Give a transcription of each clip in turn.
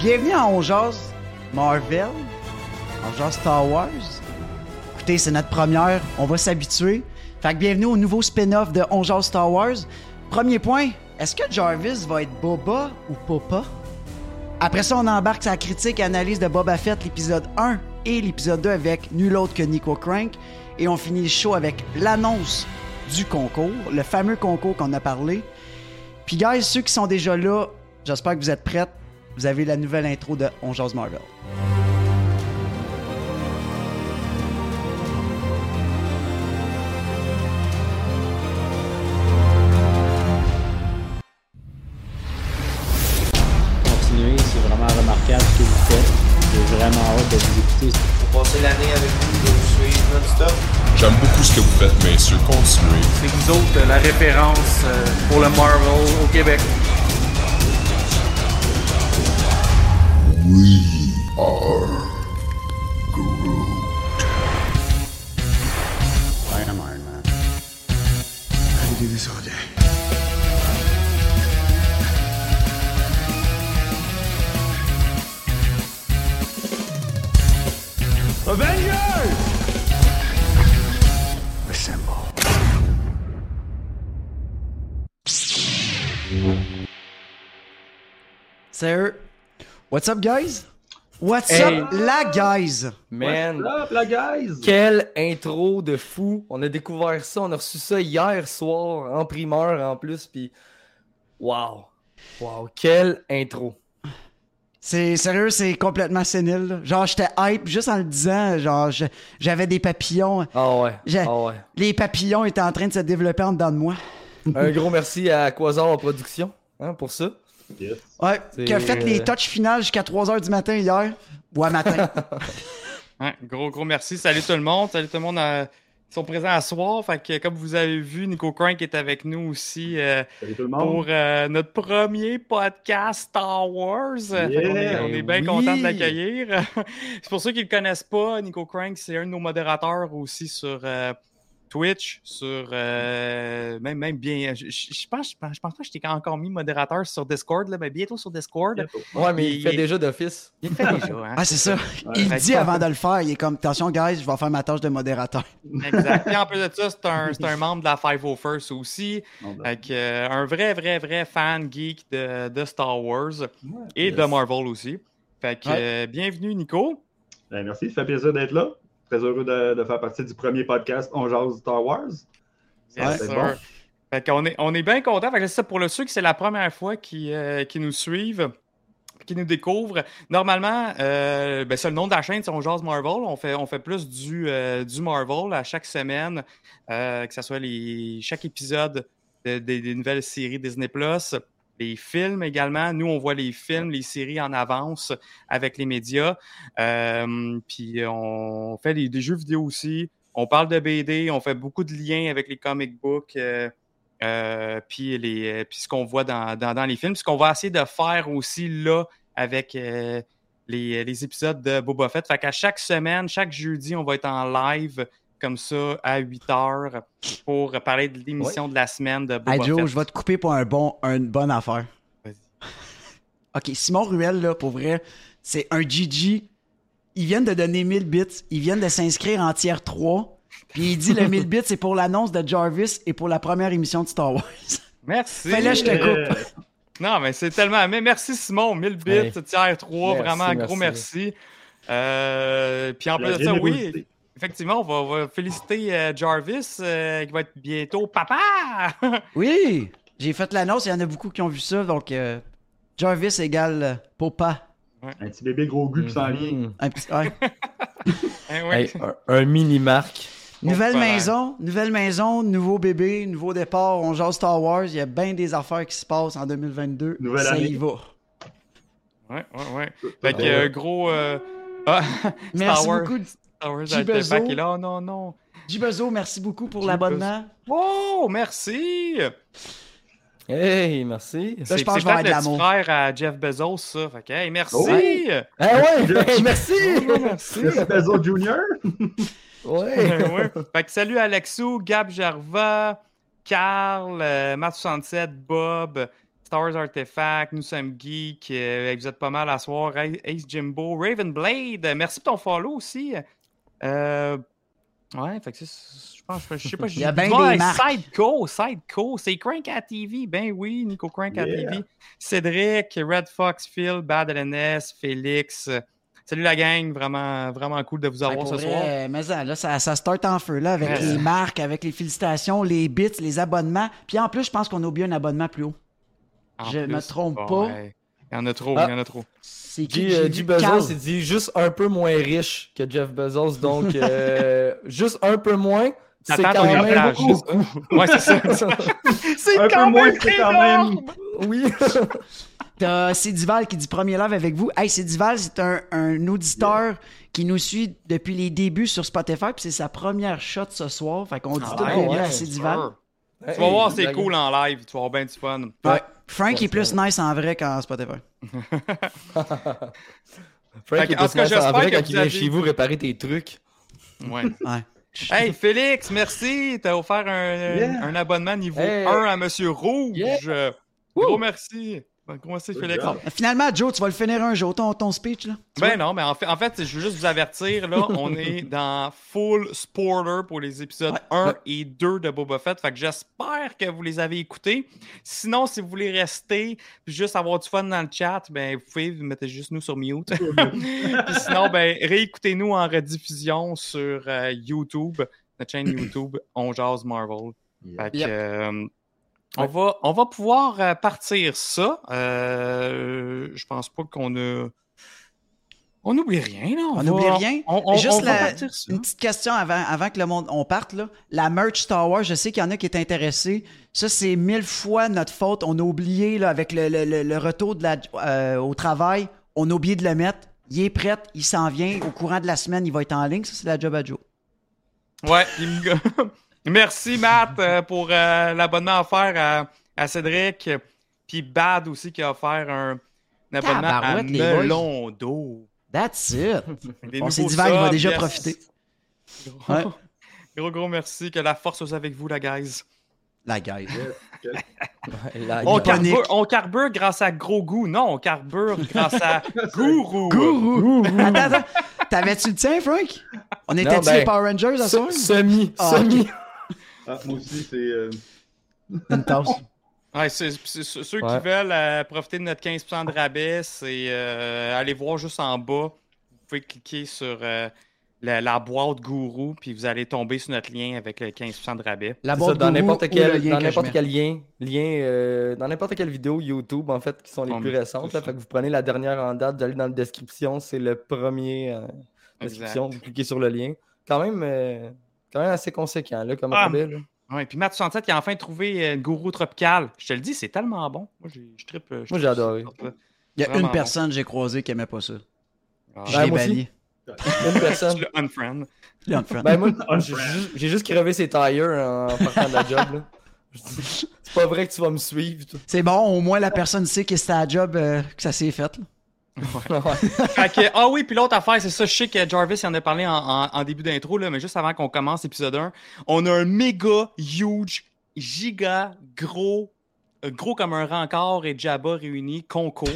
Bienvenue à On Marvel, On Star Wars. Écoutez, c'est notre première, on va s'habituer. Fait que bienvenue au nouveau spin-off de On Star Wars. Premier point, est-ce que Jarvis va être Boba ou Papa? Après ça, on embarque sa critique et analyse de Boba Fett, l'épisode 1 et l'épisode 2 avec nul autre que Nico Crank. Et on finit le show avec l'annonce du concours, le fameux concours qu'on a parlé. Puis, guys, ceux qui sont déjà là, j'espère que vous êtes prêts. Vous avez la nouvelle intro de On Jase Marvel. Continuez, c'est vraiment remarquable ce que vous faites. J'ai vraiment hâte de vous écouter. Pour passer l'année avec vous, de vous suivre non-stop. J'aime beaucoup ce que vous faites, messieurs. Continuez. C'est vous autres la référence euh, pour le Marvel au Québec. I am Iron Man. I do this all day. Avengers! Assemble. C'est eux. What's up, guys? What's Hey. up, la guys? Man, la guys! quelle intro de fou. On a découvert ça, on a reçu ça hier soir en primeur en plus, puis wow. Wow, quelle intro. C'est sérieux, c'est complètement sénile. là. Genre, j'étais hype juste en le disant. Genre, j'avais des papillons. Ah ouais, ah ouais. Les papillons étaient en train de se développer en dedans de moi. Un gros merci à Quasar Production hein, pour ça. Ouais, qui a fait les euh, touches finales jusqu'à 3h du matin hier. Ouais, matin. Ouais, gros, gros merci. Salut tout le monde. Salut tout le monde euh, qui sont présents à soir. Fait que, comme vous avez vu, Nico Crank est avec nous aussi euh, pour euh, notre premier podcast Star Wars. Est, on est bien Oui. content de l'accueillir. c'est pour ceux qui ne le connaissent pas, Nico Crank, c'est un de nos modérateurs aussi sur euh, Twitch, sur euh, même, même bien. Je, je- pense, je pense je pense pas que je t'ai encore mis modérateur sur Discord, là, mais bientôt sur Discord. Ouais, mais il, Il- fait il- déjà d'office. Il le fait déjà, hein? Ah, c'est ça. Il le que- dit avant de le faire. Il est comme, attention, guys, je vais faire ma tâche de modérateur. Exact. Puis en plus de ça, c'est un, membre de la 501st aussi. Ben, Avec, euh, un vrai, vrai, vrai fan geek de, de Star Wars et de Marvel aussi. Fait que Ouais. euh, bienvenue, Nico. ben, merci, ça fait plaisir d'être là. Très heureux de, de faire partie du premier podcast On jase Star Wars. Ça, Yes, c'est sir. bon. Fait qu'on est, on est bien content. Fait que c'est ça pour le ceux que c'est la première fois qui, euh, qui nous suivent, qui nous découvrent. Normalement, euh, ben, c'est le nom de la chaîne, c'est On Jase Marvel. On fait, on fait plus du, euh, du Marvel à chaque semaine, que ce soit les, chaque épisode de- des- des nouvelles séries Disney Plus. Les films également. Nous, on voit les films, les séries en avance avec les médias. Euh, puis on fait des, des jeux vidéo aussi. On parle de BD, on fait beaucoup de liens avec les comic books, euh, euh, puis, les, puis ce qu'on voit dans, dans- dans les films. Ce qu'on va essayer de faire aussi là avec les, les épisodes de Boba Fett. Fait qu'à chaque semaine, chaque jeudi, on va être en live comme ça à 8 heures pour parler de l'émission de la semaine de Boba Hey Joe, Fett. je vais te couper pour un bon, une bonne affaire. Vas-y. OK, Simon Ruel, là, pour vrai, c'est un GG. Ils viennent de donner 1000 bits. Ils viennent de s'inscrire en tiers 3. Puis il dit le 1000 bits, c'est pour l'annonce de Jarvis et pour la première émission de Star Wars. Merci. Fais-le, je te Euh, coupe. Non, mais c'est tellement. Mais merci Simon, 1000 bits, Hey. tiers 3, Merci, vraiment un gros merci. merci. Euh, puis en plus de ça, oui. Effectivement, on va, on va féliciter euh, Jarvis euh, qui va être bientôt papa. Oui, j'ai fait l'annonce. Il y en a beaucoup qui ont vu ça. Donc, euh, Jarvis égale euh, Popa. Un petit bébé gros gus qui s'en vient. Mhm. Un petit, ouais. Hey, un, un mini-marque. Nouvelle maison, nouvelle maison, nouveau bébé, nouveau départ. On jase Star Wars. Il y a bien des affaires qui se passent en 2022. Nouvelle ça année. y va. Ouais, ouais, ouais. Fait que euh, gros. euh, ah, Merci Star Wars. beaucoup. Star Wars. Artefact Bezo. est là. Oh, non, non. Jibezo, merci beaucoup pour l'abonnement. Oh, merci. Hey, merci. Là, je C'est pense que je vais avoir de l'amour. frère à Jeff Bezos, ça. Fait que, hey, merci. Oh. Ah ouais, hey, merci. merci. Merci Bezos Junior? Ouais. ouais. Fait que salut Alexou, Gab Gervais, Carl, euh, Matt67, Bob, Star Wars Artifact, Nous sommes Geek, euh, vous êtes pas mal à soir. Ace Jimbo, Ravenblade, euh, merci pour ton follow aussi. Euh, ouais, fait que c'est- je pense, je sais pas, Il y a j'ai- bien des marques. Sideco, Sideco, c'est Crank à TV, ben oui, Nico Crank à Yeah. TV. Cédric, Red Fox, Phil, Bad LNS, Félix. Salut la gang, vraiment, vraiment cool de vous avoir ce vrai, soir. mais ça, là, ça, ça start en feu, là, avec Ouais. les marques, avec les félicitations, les bits, les abonnements. Puis en plus, je pense qu'on a oublié un abonnement plus haut. En je me trompe bon, pas. ouais. Il y en a trop, Ah. il y en a trop. C'est qui euh? G Bezos, il dit juste un peu moins riche que Jeff Bezos, donc euh, juste un peu moins. C'est quand même. Ouais, c'est ça. C'est quand moins, même c'est quand même- oui. T'as Cédival qui dit premier live avec vous. Hey, Cédival, c'est un, un auditeur qui nous suit depuis les débuts sur Spotify, puis c'est sa première shot ce soir. Fait qu'on dit Ah tout ouais, bienvenue ouais, à Cédival. Sure. Hey, Tu vas voir, c'est cool en live. Tu vas avoir bien du fun. Ouais. Frank est plus nice en vrai qu'en Spotify. Frank est plus nice en vrai quand il vient chez vous réparer tes trucs. Ouais. Ouais. Hey, Félix, merci. T'as offert un, Yeah. un abonnement niveau Hey. 1 à Monsieur Rouge. Yeah. Gros merci. Ben. Finalement, Joe, tu vas le finir un jour, ton, ton speech, là. Tu Ben non, mais en fait, en fait, je veux juste vous avertir, là, on est dans full spoiler pour les épisodes Ouais, 1 ouais. et 2 de Boba Fett. Fait que j'espère que vous les avez écoutés. Sinon, si vous voulez rester puis juste avoir du fun dans le chat, ben vous pouvez vous mettez juste nous sur mute. puis sinon, ben réécoutez-nous en rediffusion sur euh, YouTube, notre chaîne YouTube On Jase Marvel. Fait que, Yep. euh, on, va, on va pouvoir euh, partir ça. Euh, je pense pas qu'on a. On n'oublie rien, là. On n'oublie rien. On, on- Juste on va la- partir ça. Une petite question avant, avant que le monde on parte là. La merch Star Wars, je sais qu'il y en a qui est intéressé. Ça, c'est mille fois notre faute. On a oublié là, avec le, le- le- le retour de la, euh, au travail, on a oublié de le mettre. Il est prêt, il s'en vient. Au courant de la semaine, il va être en ligne. Ça, c'est la job à Joe. Ouais. il me- Merci, Matt, euh, pour euh, l'abonnement offert à, à Cédric. Puis Bad aussi qui a offert un, un abonnement à. Melon d'eau. That's it. C'est nouveaux d'hiver, il va déjà yes. profiter. Gros, Ouais. gros, gros merci. Que la force soit avec vous, la guys. La guys. La- On carbure, on carbure grâce à Gros Goût. Non, on carbure grâce à Gourou. Gourou. Attends, attends. T'avais-tu le tien, Frank? On était-tu ben, les Power Rangers à soir? Semi, Ah, semi. Ah, moi aussi, c'est. euh, Une tasse. Ouais, c'est- c'est- c'est- ceux Ouais. qui veulent euh, profiter de notre 15% de rabais, c'est euh, aller voir juste en bas. Vous pouvez cliquer sur euh, la, la boîte Gourou, puis vous allez tomber sur notre lien avec le 15% de rabais. La C'est ça, boîte dans Gourou n'importe quel, lien dans n'importe quel lien, lien euh, dans n'importe quelle vidéo YouTube, en fait, qui sont les On plus récentes. Là, fait que vous prenez la dernière en date, vous allez dans la description, c'est le premier euh, description, vous cliquez sur le lien. Quand même, euh, quand même assez conséquent, là, comme Ah, rabais, là. Ouais, puis Matt 67 qui a enfin trouvé euh, une Gourou Tropical. Je te le dis, c'est tellement bon. Moi, j'ai- je trippe. euh, je Moi, j'ai adoré. Il y a une personne que j'ai croisée qui aimait pas ça. Ah, Je Ben, l'ai banni. Une personne. le unfriend. L'ai unfriend. Ben, moi, j'ai juste, crevé ses tires en partant de la job, là. Je dis, C'est pas vrai que tu vas me suivre. C'est bon, au moins la personne sait que c'était la job euh, que ça s'est fait. là. Ouais. Que- ah oui, puis l'autre affaire, c'est ça, je sais que Jarvis il en a parlé en, début d'intro, mais juste avant qu'on commence l'épisode 1, on a un méga, huge, giga, gros, euh, gros comme un rencard et Jabba réunis, concours.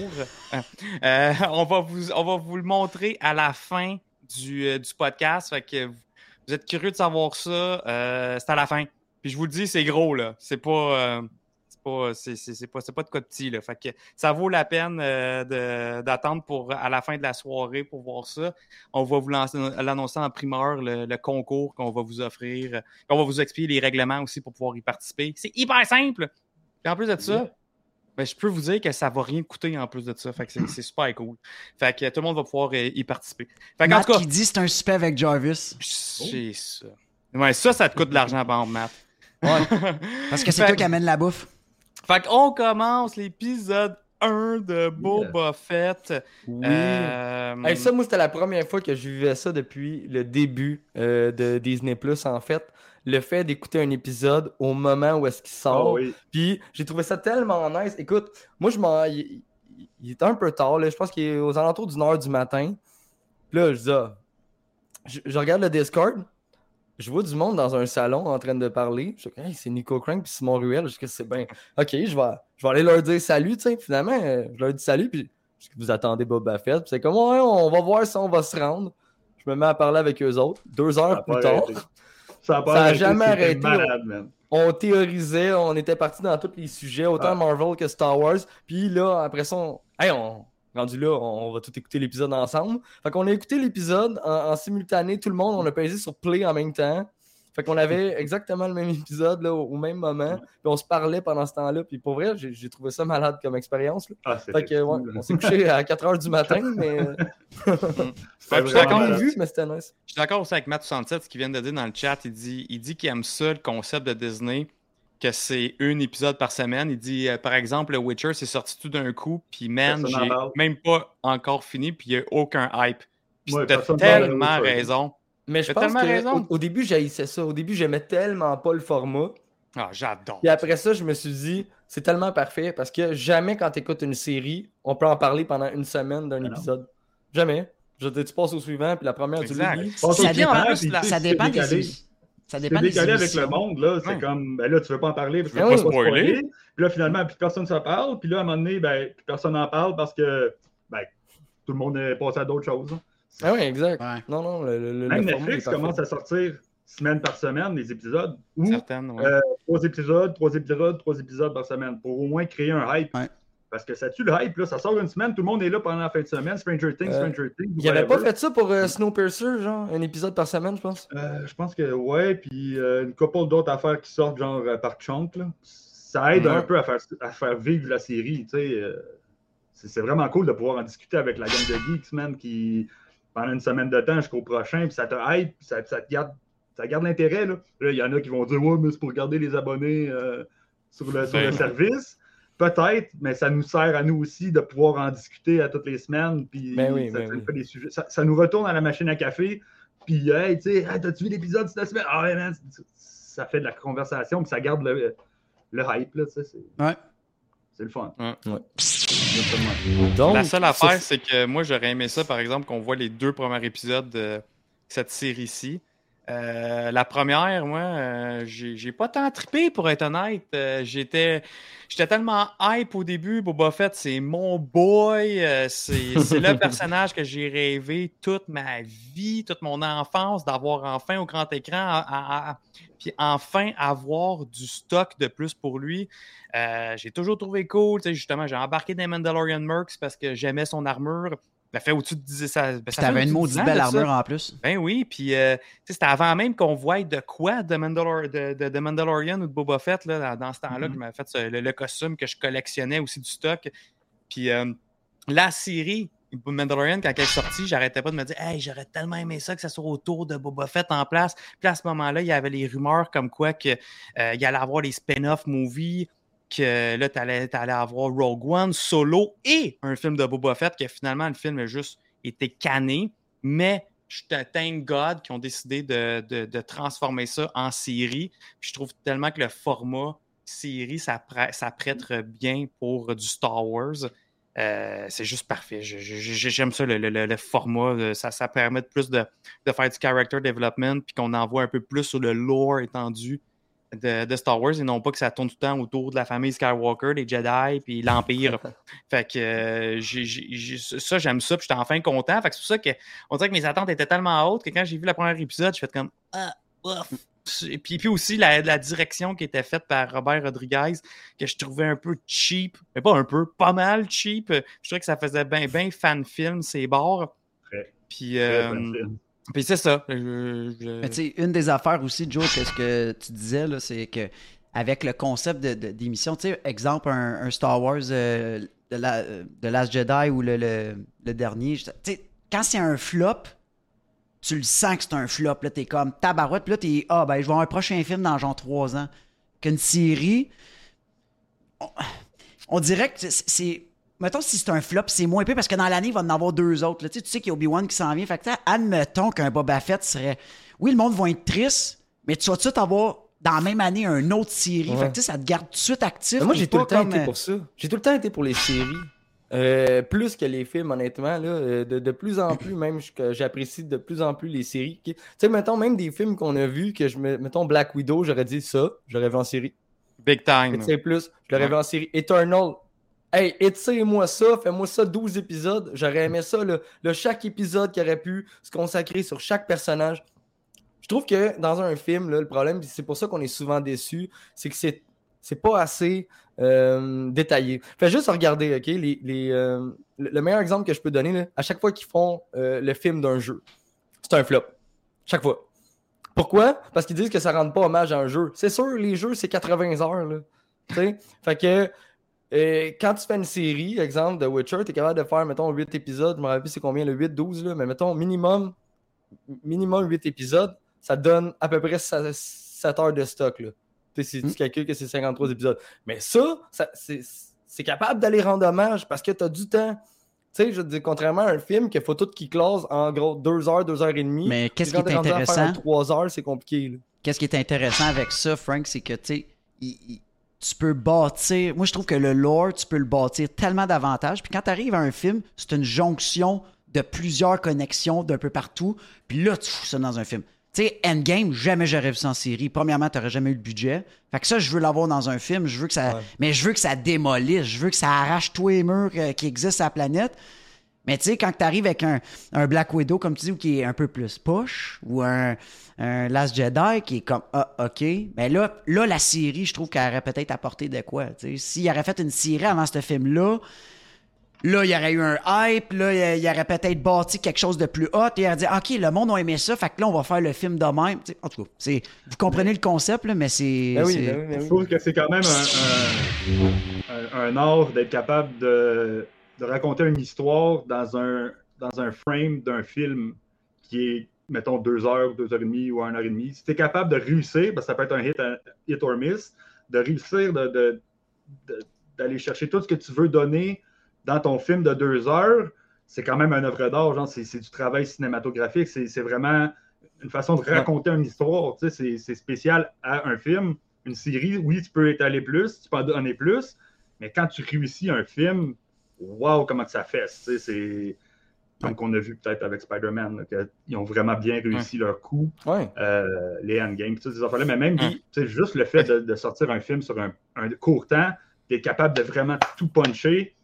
Euh, euh, on, va vous, on va vous le montrer à la fin du, du podcast, fait que vous, êtes curieux de savoir ça, c'est à la fin. Puis je vous le dis, c'est gros, là. C'est pas... c'est pas, c'est, pas, de quoi de petit, là. Fait que ça vaut la peine euh, d'attendre pour à la fin de la soirée pour voir ça. On va vous l'annoncer en primeur, le, le concours qu'on va vous offrir. On va vous expliquer les règlements aussi pour pouvoir y participer. C'est hyper simple. Et en plus de ça, ben, je peux vous dire que ça va rien coûter en plus de ça. Fait que c'est, super cool. Fait que tout le monde va pouvoir euh, y participer. Fait Matt tout cas, qui dit c'est un super avec Jarvis. c'est ça. Ouais, ça, ça te coûte de l'argent, par Matt. Parce que c'est toi qui amène la bouffe. Fait qu'on commence l'épisode 1 de Boba Fett. Oui. Euh, Hey, ça, moi, c'était la première fois que je vivais ça depuis le début euh, de Disney Plus, en fait. Le fait d'écouter un épisode au moment où est-ce qu'il Ah sort. oui. Puis j'ai trouvé ça tellement nice. Écoute, moi, je m'en. Il, il- il était un peu tard, là. Je pense qu'il est aux alentours d'une heure du matin. Puis là, je dis, ah, je, je regarde le Discord. Je vois du monde dans un salon en train de parler. Je dis, hey, c'est Nico Crank puis Simon Ruel. Je dis c'est bien. Ok, je vais, je vais aller leur dire salut, tu sais. Finalement, euh, je leur dis salut, puis je dis que vous attendez Boba Fett. Puis c'est comme, ouais, on va voir si on va se rendre. Je me mets à parler avec eux autres. Deux heures plus tard, arrêté. Ça a, pas Ça a arrêté, jamais arrêté. malade, man. on théorisait, on était parti dans tous les sujets, autant Ah. Marvel que Star Wars. Puis là, après ça, on... Hey, on... rendu là, on va tout écouter l'épisode ensemble. Fait qu'on a écouté l'épisode en, en simultané, tout le monde, on a pesé sur play en même temps. Fait qu'on avait exactement le même épisode là, au, au même moment. Puis on se parlait pendant ce temps-là. Puis pour vrai, j'ai trouvé ça malade comme expérience. Ah, Fait que, ouais, on s'est couché à 4 h du matin, mais. euh, d'accord, nice. Je suis d'accord aussi avec Matt67, ce qu'il vient de dire dans le chat. Il dit, il dit qu'il aime ça, le concept de Disney, que c'est un épisode par semaine. Il dit, euh, par exemple, le Witcher, c'est sorti tout d'un coup, puis man, j'ai même pas encore fini, puis il n'y a aucun hype. Puis Ouais, t'as tellement raison. Mais je T'as pense tellement que raison. au, au début, j'haïssais ça. Au début, j'aimais tellement pas le format. Ah, j'adore. Puis après ça, je me suis dit, c'est tellement parfait parce que jamais quand tu écoutes une série, on peut en parler pendant une semaine d'un non. épisode. Jamais. Je veux dire, tu passes au suivant, puis la première, Exact. tu l'oublies. Ça Ça dépend des décalé. Ça dépend des décalé avec le monde, là, c'est Ouais. comme, ben là, tu veux pas en parler, parce que Ah tu veux pas Spoiler. spoiler. Puis là, finalement, plus personne ne parle. Puis là, à un moment donné, ben, plus personne n'en parle parce que, ben, tout le monde est passé à d'autres choses. hein. Ah oui, exact. Ouais. Non, non, le, Même Netflix commence à sortir semaine par semaine des épisodes ou Certaines, ouais. Euh, trois épisodes, trois épisodes, trois épisodes par semaine pour au moins créer un hype. Parce que ça tue le hype, là. Ça sort une semaine, tout le monde est là pendant la fin de semaine. Stranger Things, Euh, Stranger Things. Il avait pas fait ça pour euh, Snowpiercer, genre, un épisode par semaine, je pense? Euh, je pense que ouais, puis euh, une couple d'autres affaires qui sortent genre euh, par chunk. Là. Ça aide Ouais. un peu à faire, à faire vivre la série. tu sais. euh, c'est vraiment cool de pouvoir en discuter avec la gang de geeks, man, qui pendant une semaine de temps jusqu'au prochain, puis ça te hype, puis ça, ça te garde, ça garde l'intérêt. Là, Là, il y en a qui vont dire Ouais, mais c'est pour garder les abonnés euh, sur, le, sur le Ben. service. Peut-être, mais ça nous sert à nous aussi de pouvoir en discuter à toutes les semaines. Puis Ben oui, ça, ben ça nous oui. des sujets. Ça, ça nous retourne à la machine à café. Puis, hey, tu sais, Hey, t'as-tu vu l'épisode cette semaine? Ah ouais, man, c'est- ça fait de la conversation, puis ça garde le, le hype, là, tu sais. C'est Ouais. c'est le fun. Ouais. Ouais. Exactement. Donc, La seule affaire, c'est que moi, j'aurais aimé ça, par exemple, qu'on voit les deux premiers épisodes de cette série-ci. Euh, la première, moi, euh, j'ai pas tant trippé, pour être honnête. Euh, J'étais j'étais tellement hype au début. Boba Fett, c'est mon boy. c'est le personnage que j'ai rêvé toute ma vie, toute mon enfance, d'avoir enfin au grand écran, à- à- à- puis enfin avoir du stock de plus pour lui. J'ai toujours trouvé cool. Justement, j'ai embarqué dans Mandalorian Mercs parce que j'aimais son armure. Ça fait au-dessus de 10 ça, ben, ça une maudite 10 ans belle armure en plus. Ben oui, puis euh, c'était avant même qu'on voie de quoi de, Mandalor de, de- de Mandalorian ou de Boba Fett là, dans, ce temps-là, Mhm. que je m'avais fait ce- le, le costume que je collectionnais aussi du stock. Puis euh, la série Mandalorian, quand elle est sortie, j'arrêtais pas de me dire Hey, j'aurais tellement aimé ça que ça soit autour de Boba Fett en place. Puis à ce moment-là, il y avait les rumeurs comme quoi que, euh, y allait avoir des spin-off movies, que là, tu allais, avoir Rogue One, Solo et un film de Boba Fett, que finalement, le film a juste été canné. Mais je thank God qui ont décidé de, transformer ça en série. Je trouve tellement que le format série, ça, prê- ça prête bien pour du Star Wars. Euh, c'est juste parfait. J'aime ça, le, format. euh, Ça, ça permet plus de, de faire du character development, puis qu'on en voit un peu plus sur le lore étendu de, de Star Wars, et non pas que ça tourne tout le temps autour de la famille Skywalker, les Jedi, puis l'Empire. fait que euh, j'ai- j'ai- j'ai- ça, j'aime ça, puis j'étais enfin content. Fait que c'est pour ça que on dirait que mes attentes étaient tellement hautes que quand j'ai vu le premier épisode, je fais comme Ah, ouf. Et puis, puis aussi la, la direction qui était faite par Robert Rodriguez, que je trouvais un peu cheap, mais pas un peu, pas mal cheap. Je trouvais que ça faisait bien ben fan film, ces bords. Puis, euh. Puis c'est ça. Mais tu sais, une des affaires aussi, Joe, que ce que tu disais, là, c'est que avec le concept de- de- d'émission, tu sais, exemple, un, Star Wars euh, de, la, de Last Jedi ou le, le- dernier, tu sais, quand c'est un flop, tu le sens que c'est un flop. Là, t'es comme tabarouette, puis là, t'es ah, ben, je vais avoir un prochain film dans genre trois ans. Qu'une série, on, dirait que c'est. Mettons, si c'est un flop, c'est moins pire parce que dans l'année, il va en avoir deux autres. là. Tu sais, tu sais qu'il y a Obi-Wan qui s'en vient. Fait que, admettons qu'un Boba Fett serait. Oui, le monde va être triste, mais tu vas tout de suite avoir dans la même année une autre série. Ouais. Fait que, tu sais, ça te garde tout de suite actif. Mais moi, j'ai tout le temps comme, été euh, pour ça. J'ai tout le temps été pour les séries. Euh, plus que les films, honnêtement, là, euh, de, de plus en plus, même j'apprécie de plus en plus les séries. Tu sais, mettons, même des films qu'on a vus, que je me. Mettons Black Widow, j'aurais dit ça, j'aurais vu en série. Big time. C'est plus, je l'aurais Ouais. vu en série. Eternal. Hey, étire-moi ça, fais-moi ça 12 épisodes. J'aurais aimé ça. Là, chaque épisode qui aurait pu se consacrer sur chaque personnage. Je trouve que dans un film, le problème, c'est pour ça qu'on est souvent déçu, c'est que c'est, c'est pas assez euh, détaillé. Fais juste regarder, OK? Les, les, euh, le le meilleur exemple que je peux donner, à chaque fois qu'ils font euh, le film d'un jeu, c'est un flop. Chaque fois. Pourquoi? Parce qu'ils disent que ça rend pas hommage à un jeu. C'est sûr, les jeux, c'est 80 heures. Là. Fait que euh, quand tu fais une série, exemple de Witcher, tu es capable de faire, mettons, 8 épisodes. Je me rappelle plus c'est combien, le 8, 12, là, mais mettons, minimum, minimum 8 épisodes, ça donne à peu près 7 heures de stock. Là. Si tu calcules que c'est 53 épisodes. Mais ça, ça c'est, capable d'aller rendre hommage parce que tu as du temps. Tu sais, je veux dire, contrairement à un film qu'il faut tout qui clause en gros 2 heures, 2 heures et demie. Mais qu'est-ce qui est intéressant? un 3 heures, c'est compliqué. Qu'est-ce qui est intéressant avec ça, Frank, c'est que tu sais, il- il- tu peux bâtir. Moi, je trouve que le lore, tu peux le bâtir tellement davantage. Puis quand tu arrives à un film, c'est une jonction de plusieurs connexions d'un peu partout. Puis là, tu fous ça dans un film. Tu sais, Endgame, jamais j'aurais vu ça en série. Premièrement, tu jamais eu le budget. Fait que ça, je veux l'avoir dans un film. Je veux que ça. Ouais. Mais je veux que ça démolisse. Je veux que ça arrache tous les murs euh, qui existent sur la planète. Mais tu sais, quand tu arrives avec un, un Black Widow, comme tu dis, ou qui est un peu plus push, ou un, un Last Jedi qui est comme Ah, OK. Mais là, là, la série, je trouve qu'elle aurait peut-être apporté de quoi. tu sais. S'il aurait fait une série avant ce film-là, là, il y aurait eu un hype, là, il y aurait peut-être bâti quelque chose de plus hot, et il aurait dit OK, le monde a aimé ça, fait que là, on va faire le film de même. Tu sais, en tout cas, c'est, vous comprenez le concept, là, mais c'est. Ben oui, ben oui, ben Je trouve que c'est quand même un, un, un- un art d'être capable de, de raconter une histoire dans un, dans un frame d'un film qui est, mettons, deux heures, deux heures et demie ou une heure et demie. Si tu es capable de réussir, parce que ça peut être un hit, un hit or miss, de réussir de- de- de- d'aller chercher tout ce que tu veux donner dans ton film de deux heures, c'est quand même un œuvre d'art. genre, C'est du travail cinématographique. C'est vraiment une façon de raconter une histoire. tu sais, C'est spécial à un film. Une série, oui, tu peux étaler plus, tu peux en donner plus, mais quand tu réussis un film, waouh, comment que ça fait. C'est comme qu'on a vu peut-être avec Spider-Man, là, que ils ont vraiment bien réussi leur coup, Ouais. euh, les endgames, toutes ces affaires-là. Mais même juste le fait de, de sortir un film sur un, un court temps, d'être capable de vraiment tout puncher,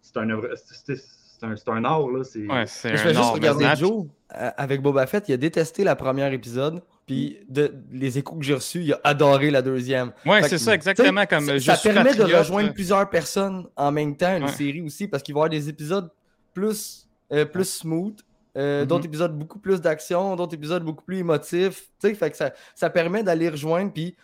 c'est un, œuvre- c'est- c'est un, c'est un art. Là, c'est- Ouais, c'est Je un vais juste art, regarder Joe euh, avec Boba Fett. Il a détesté la première épisode. Puis de, les échos que j'ai reçus, il a adoré la deuxième. Ouais, Fait c'est ça, exactement. Comme ça, je ça suis permet de rejoindre plusieurs personnes en même temps, une Ouais. série aussi, parce qu'il va y avoir des épisodes plus, euh, plus smooth, euh, Mhm. d'autres épisodes beaucoup plus d'action, d'autres épisodes beaucoup plus émotifs. Fait que ça, ça permet d'aller rejoindre. Puis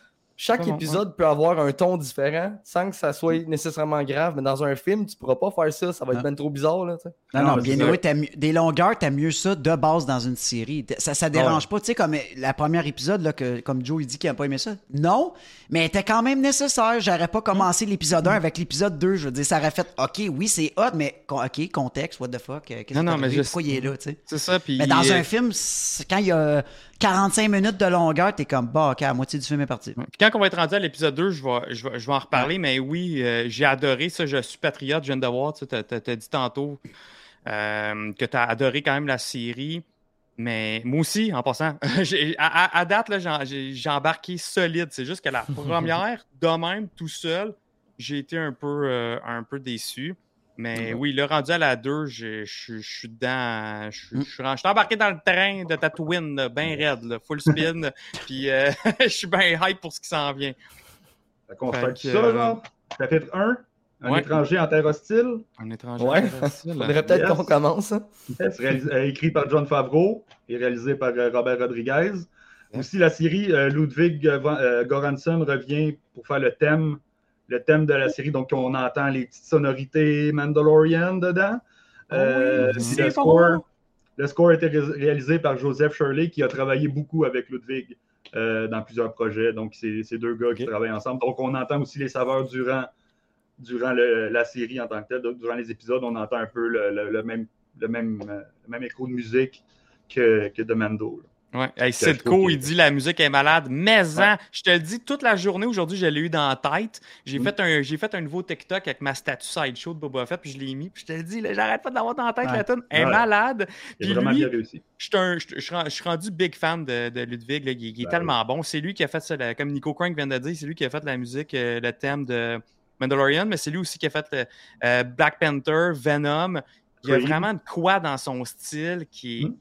chaque épisode peut avoir un ton différent sans que ça soit nécessairement grave. Mais dans un film, tu pourras pas faire ça. Ça va être Ah. bien trop bizarre. Là. Non, Non, bien t'as mieux- des longueurs, t'as mieux ça de base dans une série. Ça, ça dérange pas, tu sais, comme la première épisode, là, que, comme Joe il dit qu'il a pas aimé ça. Non, mais elle était quand même nécessaire. J'aurais pas commencé l'épisode 1 avec l'épisode 2. Je veux dire, ça aurait fait, OK, oui, c'est hot, mais OK, contexte, what the fuck, euh, qu'est-ce je- pourquoi il est là, tu sais? C'est ça, puis... Mais dans un film, c'est- quand il y a 45 minutes de longueur, t'es comme, bah, OK, la moitié du film est parti. Puis quand on va être rendu à l'épisode 2, je vais, je vais, je vais en reparler, mais oui, euh, j'ai adoré ça. Je suis patriote, je viens de voir. Tu as, dit tantôt euh, que tu as adoré quand même la série. Mais moi aussi, en passant, à, à- à date, là, j'en- j'ai j'ai embarqué solide. C'est juste que la première, de même, tout seul, j'ai été un peu, euh, un peu déçu. Mais oui, le rendu à la 2, je suis dedans. Je suis- suis embarqué dans le train de Tatooine, là, bien raide, là, full spin. puis euh, je suis bien hype pour ce qui s'en vient. Fait qu'on Fait fait que, ça, euh, genre. Chapitre 1, un Ouais. étranger en terre hostile. Un étranger. Ouais. intéressant, là. Faudrait peut-être Yes. qu'on commence. hein. C'est réalisé- euh, écrit par John Favreau et réalisé par Robert Rodriguez. Aussi, la série euh, Ludwig Göransson revient pour faire le thème, le thème de la série. Donc, on entend les petites sonorités Mandalorian dedans. Euh, oui, puis c'est le, score, le score a été ré- réalisé par Joseph Shirley, qui a travaillé beaucoup avec Ludwig euh, dans plusieurs projets. Donc, c'est ces deux gars qui travaillent ensemble. Donc, on entend aussi les saveurs durant, durant le- la série en tant que telle. Donc, durant les épisodes, on entend un peu le, le- le même, le, même, euh, le même écho de musique que, que de Mando. là. Ouais. Hey, Sidco, il dit la musique est malade. Mais Ouais. en, je te le dis, toute la journée aujourd'hui, je l'ai eu dans la tête. J'ai Mm. fait, un, j'ai fait un nouveau TikTok avec ma statue sideshow de Boba Fett, puis je l'ai mis. Puis je te le dis, j'arrête pas de l'avoir dans la tête, Ouais. la tune. Elle est Ouais. malade. C'est Puis vraiment lui, bien réussi. je suis je- je rendu big fan de, de Ludwig. là. Il, il est Ben tellement bon. C'est lui qui a fait ça, comme Nico Crank vient de dire, c'est lui qui a fait la musique, euh, le thème de Mandalorian, mais c'est lui aussi qui a fait le, euh, Black Panther, Venom. Il y a vraiment de quoi dans son style qui est Mm.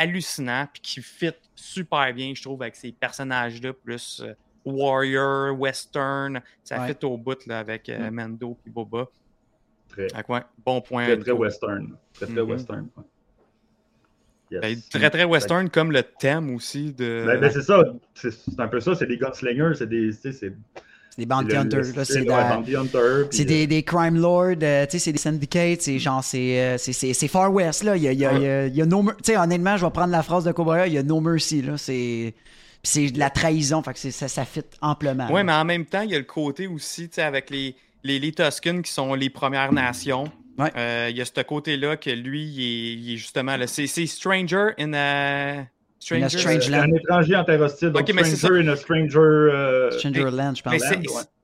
Hallucinant puis qui fit super bien, je trouve, avec ces personnages-là, plus euh, Warrior, Western. Ça Ouais. fit au bout là, avec euh, Mm. Mando et Boba. Très, ouais, bon point. très, très western. Très, très Mhm. western. ouais. Yes. Ben, très très western comme le thème aussi de. Ben, ben, c'est ça. C'est c'est un peu ça. C'est des gunslingers. C'est des. C'est des bounty hunters. là, C'est ouais, c'est des, des crime lords, euh, tu sais, c'est des syndicates, c'est genre, c'est, euh, c'est, c'est, c'est Far West, là. Il y a, il y a, il y a- il y a no mer- Tu sais, honnêtement, je vais prendre la phrase de Cobra, il y a no mercy, là. C'est, de la trahison, fait que ça, ça fit amplement. Oui, là. mais en même temps, il y a le côté aussi, tu sais, avec les, les, les Tuscans qui sont les Premières Nations. Ouais. Euh, il y a ce côté-là que lui, il est, il est justement là. C'est c'est Stranger in a. In a Stranger. strange land. un étranger en terre hostile. Donc, Ok, mais c'est Stranger in a Stranger. euh, Stranger Land, je pense.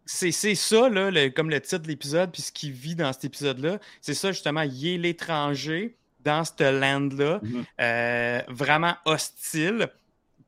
C'est ouais. ça, là, le- comme le titre de l'épisode, puis ce qu'il vit dans cet épisode-là. C'est ça, justement, il est l'étranger dans cette land-là, Mhm. euh, vraiment hostile.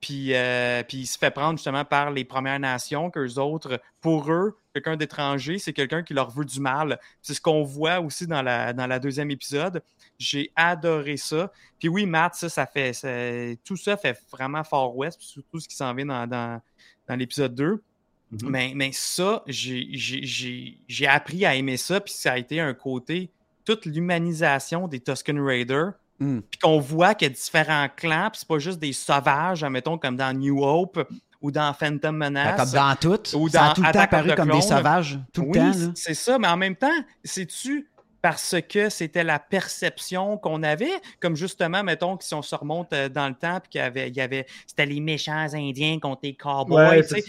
Puis, euh, puis il se fait prendre justement par les Premières Nations, qu'eux autres, pour eux, quelqu'un d'étranger, c'est quelqu'un qui leur veut du mal. C'est ce qu'on voit aussi dans la, dans la deuxième épisode. J'ai adoré ça. Puis oui, Matt, ça, ça fait. ça- tout ça fait vraiment Far West, surtout ce qui s'en vient dans, dans, dans l'épisode 2. Mhm. Mais, mais ça, j'ai- appris à aimer ça, puis ça a été un côté, toute l'humanisation des Tusken Raiders, Mm. puis qu'on voit qu'il y a différents clans, puis c'est pas juste des sauvages, admettons, comme dans New Hope ou dans Phantom Menace. comme dans tout, Ou ça a dans tout le temps apparu comme des sauvages, tout le oui, temps, c'est ça, mais en même temps, c'est-tu parce que c'était la perception qu'on avait, comme justement, mettons, que si on se remonte euh, dans le temps, puis qu'il y avait, il y avait c'était les méchants Indiens contre les cowboys, c'est- ça.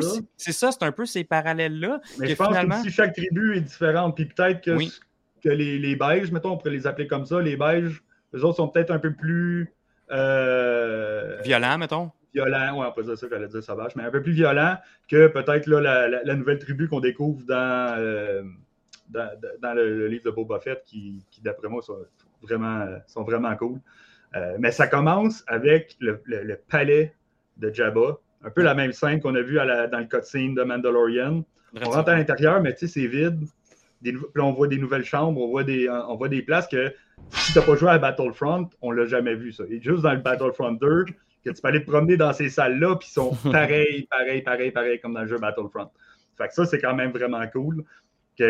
ces- C'est ça, c'est un peu ces parallèles-là. Mais je pense finalement- que si chaque tribu est différente, puis peut-être que, Oui. que les, les beiges, mettons, on pourrait les appeler comme ça, les beiges, eux autres sont peut-être un peu plus euh, Violent, mettons. violents, ouais, on peut dire ça, j'allais dire sauvage, mais un peu plus violents que peut-être la- la nouvelle tribu qu'on découvre dans, euh, dans, dans le, le livre de Boba Fett, qui, qui, d'après moi, sont vraiment, sont vraiment cool. Euh, mais ça commence avec le, le- le palais de Jabba, un peu la même scène qu'on a vue à la- dans le cutscene de Mandalorian. On rentre à l'intérieur, mais tu sais, c'est vide. Des là, on voit des nouvelles chambres, on voit des, on voit des places que si tu n'as pas joué à Battlefront, on l'a jamais vu ça. Et juste dans le Battlefront 2, que tu peux aller te promener dans ces salles-là, puis ils sont pareils, pareils, pareils, pareils, comme dans le jeu Battlefront. Fait que ça, c'est quand même vraiment cool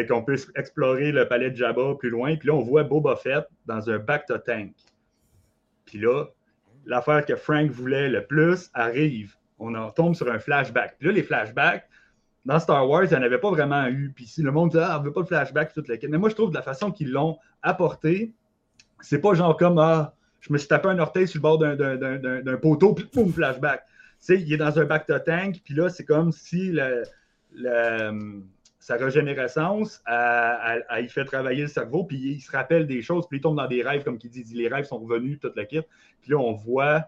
qu'on puisse explorer le palais de Jabba plus loin. Puis là, on voit Boba Fett dans un Bacta Tank. Puis là, l'affaire que Frank voulait le plus arrive. On en tombe sur un flashback. Puis là, les flashbacks, dans Star Wars, il n'y en avait pas vraiment eu. Puis si le monde dit, ah, on veut pas de flashback, toute la. Mais moi, je trouve de la façon qu'ils l'ont apporté, c'est pas genre comme, ah, je me suis tapé un orteil sur le bord d'un- poteau, puis boum, flashback. Tu sais, il est dans un back to tank, puis là, c'est comme si le- sa régénérescence, elle y fait travailler le cerveau, puis il se rappelle des choses, puis il tombe dans des rêves, comme il dit, les rêves sont revenus, toute la kit. Puis là, on voit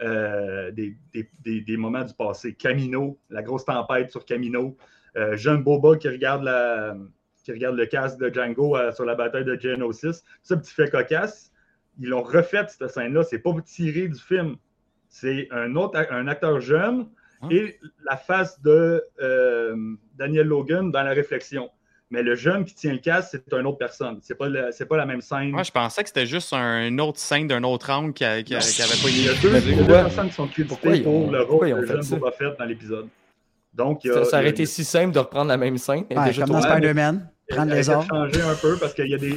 euh, des, moments du passé. Camino, la grosse tempête sur Camino. Euh, jeune Boba qui regarde, le casque de Django euh, sur la bataille de Geonosis. Ça, petit fait cocasse. Ils l'ont refait, cette scène-là. C'est pas tiré du film. C'est un autre un acteur jeune Et la face de euh, Daniel Logan dans la réflexion. Mais le jeune qui tient le casque, c'est une autre personne. C'est pas, la- pas la même scène. Moi, je pensais que c'était juste un- une autre scène d'un autre angle qui n'avait pas Il y été a deux, Mais il y a deux personnes qui sont ils pour ont- le pourquoi rôle ils ont de fait jeune ça? Boba Fett dans l'épisode. Donc, il a, Ça, ça aurait a- été si simple de reprendre la même scène. Ouais, déjà comme dans Spider-Man, prendre les a ordres. changé un peu parce qu'il y a des.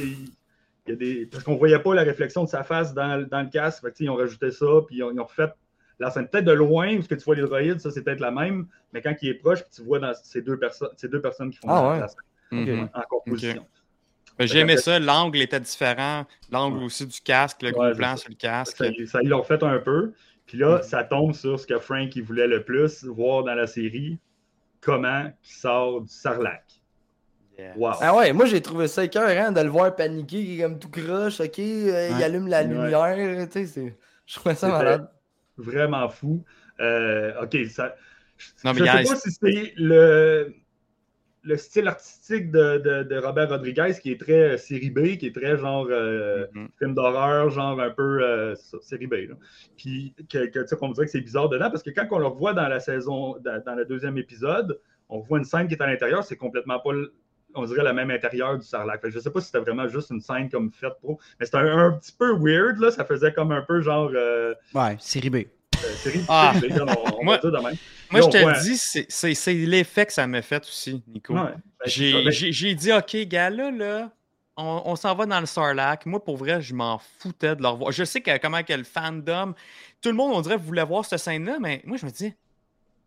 il y a des parce qu'on ne voyait pas la réflexion de sa face dans, dans le casque. Fait que, ils ont rajouté ça, puis ils ont, ils ont refait la scène peut-être de loin, parce que tu vois les droïdes, ça c'est peut-être la même, mais quand il est proche, puis tu vois dans ces deux, personnes ces deux personnes qui font Ah la- ouais. la scène Mhm. en composition. Ben, J'ai aimé ça, l'angle était différent, l'angle aussi du casque, le gros plan sur le casque. Ça, ça, ils l'ont fait un peu. Puis là, Mhm. ça tombe sur ce que Frank il voulait le plus voir dans la série, comment il sort du sarlac. Yeah. Wow. Ah ouais, moi j'ai trouvé ça écœurant de le voir paniquer, il est comme tout croche, ok, euh, il allume la Ouais. lumière, tu sais, c'est- je trouvais ça malade. Vraiment fou. Euh, ok, ça. Non, mais je a- sais pas si c'est le, le style artistique de, de- de Robert Rodriguez qui est très euh, série B, qui est très genre euh, Mhm. film d'horreur, genre un peu euh, série B. Là. Puis que, que, tu sais, qu'on dirait que c'est bizarre dedans, parce que quand on le revoit dans la saison, dans, dans le deuxième épisode, on voit une scène qui est à l'intérieur, c'est complètement pas, le- on dirait, le même intérieur du Sarlac. Que je sais pas si c'était vraiment juste une scène comme faite pour. Mais c'était un, un petit peu weird, là. Ça faisait comme un peu genre euh, Ouais, série B. euh, série Ah. série B, là, on, on Moi- va dire de même. Moi, je te dis, c'est- l'effet que ça m'a fait aussi, Nico. Ouais, ben. J'ai Ben, j'ai- dit, OK, gars, là, là, on, on s'en va dans le Sarlacc. Moi, pour vrai, je m'en foutais de le revoir. Je sais que comment que le fandom, tout le monde, on dirait, voulait voir cette scène-là, mais moi, je me dis,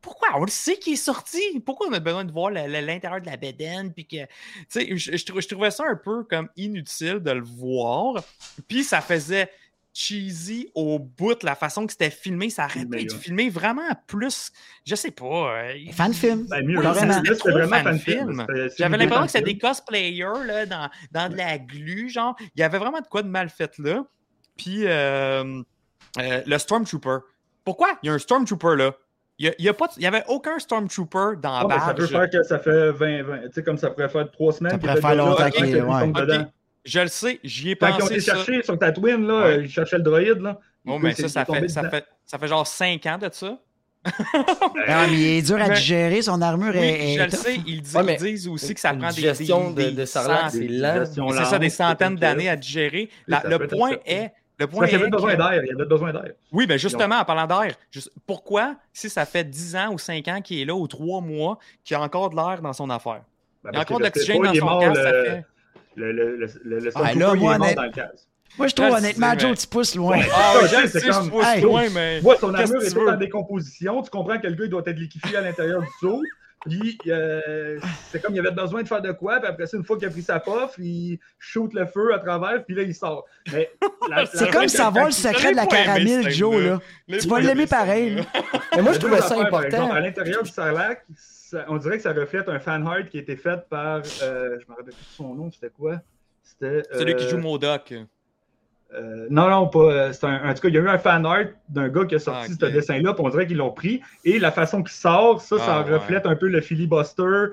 pourquoi? On le sait qu'il est sorti. Pourquoi on a besoin de voir l'intérieur de la bédaine? Puis que, tu sais, je, je trou- je trouvais ça un peu comme inutile de le voir. Puis ça faisait cheesy au bout, la façon que c'était filmé. Ça aurait pu Filmé, être filmé vraiment plus, je sais pas. euh, Fan film. Ben, mieux, Oui, c'était vraiment J'avais l'impression que c'était des cosplayers là, dans, dans de la glu, genre. Il y avait vraiment de quoi de mal fait là. Puis euh, euh, le Stormtrooper. Pourquoi? Il y a un Stormtrooper là? Il n'y y a pas de- il y avait aucun Stormtrooper dans la ben, ça peut barge. faire que ça fait 20, 20 tu sais, comme ça pourrait faire trois semaines. Ça pourrait faire là, longtemps qu'il- Ok, dedans. Je le sais, j'y ai Quand ils ont pensé été chercher sur Tatooine, là, Ouais. euh, ils cherchaient le droïde. Là. Bon, ben là, ça, ça fait, ça, fait, ça fait genre 5 ans de ça. Ah, mais il est dur à Mais- digérer, son armure Oui, est. je est le tough. sais, ils, disent- Ouais, mais ils disent aussi que ça prend des, digestion des, de- c'est ça, des centaines d'années à digérer. La- le point ça. est. Le point Parce qu'il y est avait besoin que- d'air. Il y avait besoin d'air. Oui, mais justement, en parlant d'air, pourquoi, si ça fait 10 ans ou 5 ans qu'il est là, ou 3 mois, qu'il y a encore de l'air dans son affaire? Ben, Il y a encore de l'oxygène dans son mort, casque, ça le- fait... Le, le, le, le, le Ah, là, moi, dans le casque. Moi, je trouve honnêtement, Joe, tu pousses loin. Ouais. Ah, je sais, je pousse Hey. loin, mais... Moi, son armure est en décomposition. Tu comprends que le gars, il doit être liquéfié à l'intérieur du seau. Puis, euh, c'est comme il avait besoin de faire de quoi. Puis après ça, une fois qu'il a pris sa puff, il shoot le feu à travers. Puis là, il sort. Mais C'est comme savoir le secret de la caramel, Joe, là. Tu vas l'aimer pareil. là. Mais moi, je trouvais ça exemple. important. À l'intérieur du Sarlac, ça- on dirait que ça reflète un fan art qui a été fait par. euh, je me rappelle plus de son nom, c'était quoi? C'était. Celui qui euh, joue Modoc. Euh, non, non, pas. euh, c'est un, en tout cas, il y a eu un fan art d'un gars qui a sorti Ah, ce dessin-là, puis on dirait qu'ils l'ont pris. Et la façon qu'il sort, ça, ça Ah, ouais. reflète un peu le filibuster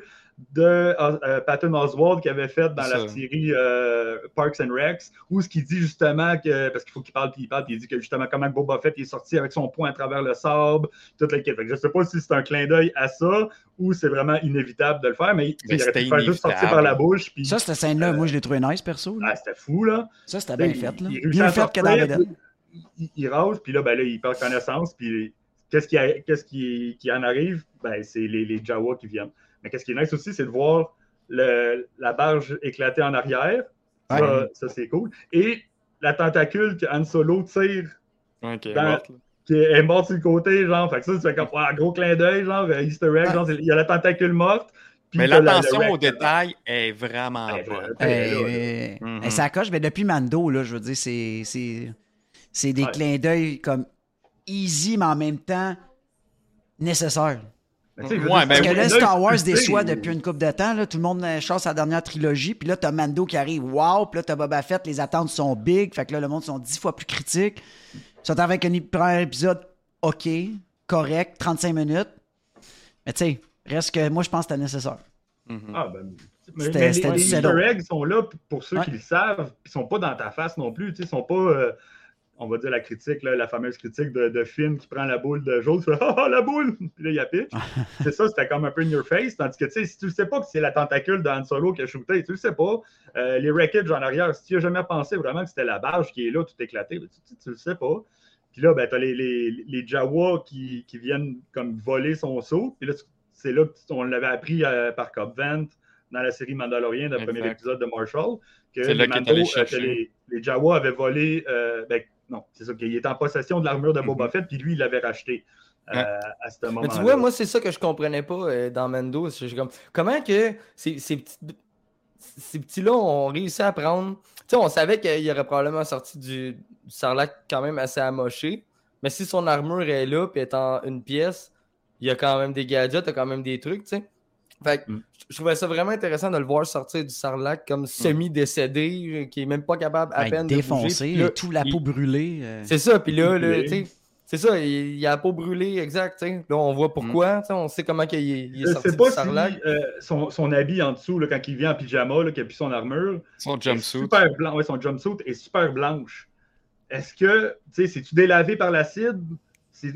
de euh, euh, Patton Oswald qu'il avait fait dans la série euh, Parks and Recs, où ce qu'il dit justement que. Parce qu'il faut qu'il parle, puis il parle, puis il dit que justement comment Boba Fett est sorti avec son poing à travers le sable, toute la quête. Je sais pas si c'est un clin d'œil à ça ou c'est vraiment inévitable de le faire, mais, Mais il aurait pu faire juste sortir par la bouche. Puis, Ça, cette scène-là, moi, je l'ai trouvé nice, perso. là. ah, c'était fou, là. Ça, c'était bien Il- fait, là. il à fait que dans. Il, il, il rase, puis là, ben là, il perd connaissance, puis qu'est-ce qui, qui, qui en arrive? Ben, c'est les, les Jawa qui viennent. Mais qu'est-ce qui est nice aussi, c'est de voir le- la barge éclater en arrière. Ça, Ouais. ça, c'est cool. Et la tentacule Han Solo tire, Ok, Dans- morte, là. qui est morte sur le côté, genre. Fait que ça, c'est comme, ah, gros clin d'œil, genre, Easter egg, Ah. genre, il y a la tentacule morte. Mais la- l'attention le au wreck. détail est vraiment Ouais, bonne. ouais. Ça coche, mais depuis Mando, là, je veux dire, c'est, des Ouais. clins d'œil comme easy, mais en même temps nécessaires. Ouais, ben Parce que un là, Star Wars déçoit depuis une couple de temps. Là, tout le monde euh, chasse sa dernière trilogie. Puis là, t'as Mando qui arrive. Wow! Puis là, t'as Boba Fett. Les attentes sont big. Fait que là, le monde sont dix fois plus critiques. Ils sont avec un premier épisode OK, correct, 35 minutes. Mais tu sais, reste que moi, je pense que c'était nécessaire. Mhm. Ah, ben, mais, C'était- mais les, les Easter eggs sont là pour ceux Ouais. qui le savent, puis ils sont pas dans ta face non plus. tu sais, Ils sont pas, euh, on va dire la critique, là, la fameuse critique de, de Finn qui prend la boule de Joe, tu fais Ah, ah, la boule Puis là, il y a pitch. c'est ça, c'était comme un peu in your face. Tandis que tu sais, si tu le sais pas que c'est la tentacule de Han Solo qui a shooté, tu le sais pas. Euh, les wreckage en arrière, si tu as jamais pensé vraiment que c'était la barge qui est là, tout éclaté, ben, tu, tu le sais pas. Puis là, ben, tu as les, les, les Jawa qui, qui viennent comme voler son saut. Puis là, c'est là qu'on l'avait appris euh, par Cobb Vent dans la série Mandalorian, dans le premier épisode de Marshall, que, C'est là les, qu'il est allé Mando, que chercher. les, les Jawa avaient volé. euh, ben, non, c'est ça, qu'il était en possession de l'armure de Boba Mhm. Fett, puis lui, il l'avait racheté euh, à ce moment-là. Mais tu vois, moi, c'est ça que je comprenais pas euh, dans. C'est comme, comment que ces, ces petits, ces petits-là ont réussi à prendre. Tu sais, on savait qu'il aurait probablement sorti du, du Sarlac quand même assez amoché. Mais si son armure est là puis est en une pièce, il y a quand même des gadgets, il y a quand même des trucs, tu sais. Fait que Mm. je- trouvais ça vraiment intéressant de le voir sortir du Sarlac comme semi-décédé, euh, qui est même pas capable à Ben, peine de bouger. défoncé, Puis là, tout la il- peau brûlée. euh. c'est ça, puis là, tu sais, C'est ça, il, il a la peau brûlée, exact. t'sais. Là, on voit pourquoi. t'sais, On sait comment qu'il est, il est Je sorti sais pas du si sarlac. euh, son, son habit en dessous, là, quand il vient en pyjama, là, qu'il a plus son armure, Son jumpsuit. super blanc. Ouais, son jumpsuit est super blanche. Est-ce que, tu sais, c'est-tu délavé par l'acide?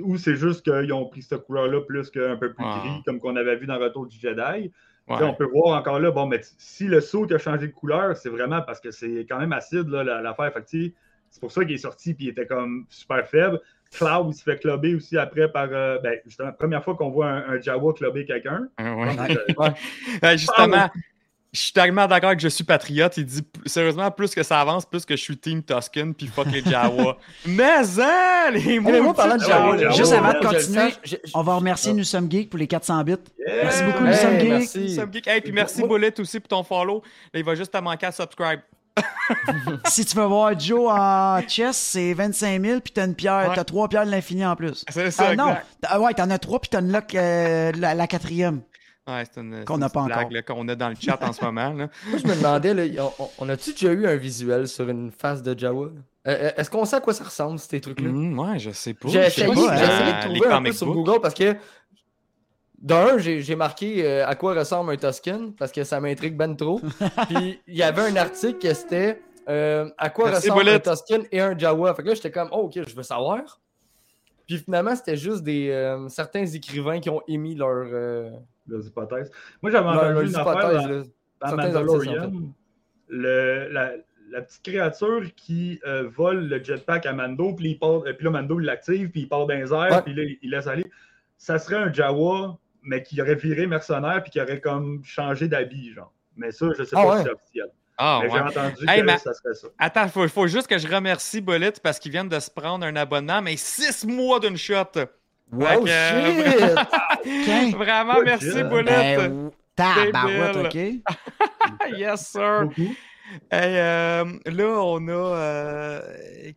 Ou c'est juste qu'ils ont pris cette couleur-là plus qu'un peu plus gris, comme qu'on avait vu dans Retour du Jedi? Ouais. On peut voir encore là, bon, mais si le saut a changé de couleur, c'est vraiment parce que c'est quand même acide, là, la- l'affaire. C'est pour ça qu'il est sorti puis il était comme super faible. Cloud, il se fait clubber aussi après par. euh, ben, justement, première fois qu'on voit un, un Jawa clubber quelqu'un. Ah ouais. Justement, je suis tellement d'accord que je suis patriote. Il dit sérieusement, plus que ça avance, plus que je suis Team Tuscan, puis fuck les Jawa. mais hein, les maudits parlant de Jawa, Juste avant de continuer, On va remercier Nous sommes geeks pour les 400 bits. yeah! Merci beaucoup, Hey, Nous sommes geeks. merci. Nous sommes geeks. Hey, puis merci Bullet aussi pour ton follow. Là, il va juste te manquer à subscribe. Si tu veux voir Joe en chess, c'est 25 000, puis t'as une pierre, Ouais. t'as trois pierres de l'infini en plus. C'est ça, Ah non, ouais, t'en as trois, puis t'as une lock, euh, la, la quatrième. Ouais, c'est une, Qu'on n'a pas blague, encore. là, qu'on a dans le chat en ce moment. Là. Moi, je me demandais, là, on, on a-tu déjà eu un visuel sur une face de Jawa? Euh, euh, Est-ce qu'on sait à quoi ça ressemble, ces trucs-là? Hmm, ouais, je sais pas. J'ai essayé, pas j'ai hein. essayé de les trouver un peu sur. Google parce que, d'un, j'ai j'ai marqué euh, à quoi ressemble un Tuscan parce que ça m'intrigue ben trop. Puis il y avait un article qui c'était euh, à quoi Merci, ressemble un. Tuscan et un Jawa. Fait que là, j'étais comme, oh, ok, je veux savoir. Puis finalement, c'était juste des euh, certains écrivains qui ont émis leur, euh, Les hypothèses. Moi, j'avais entendu une affaire dans, dans Mandalorian. le- la, la petite créature qui euh, vole le jetpack à Mando, puis, il part, euh, puis là, Mando, il l'active, puis il part dans les airs, Ouais. puis là, il, laisse aller. Ça serait un Jawa, mais qui aurait viré mercenaire, puis qui aurait comme changé d'habit, genre. Mais ça, je sais Ah pas ouais. si c'est officiel. Ah, ouais. j'ai entendu Hey, que ma- ça serait ça. Attends, il faut, faut juste que je remercie Bullet parce qu'ils viennent de se prendre un abonnement, mais six mois d'une shot. Wow, euh, shit! Vraiment, merci. Bullet. Ben, tabarouette. OK? yes, sir. Hey, euh, là, on a. euh,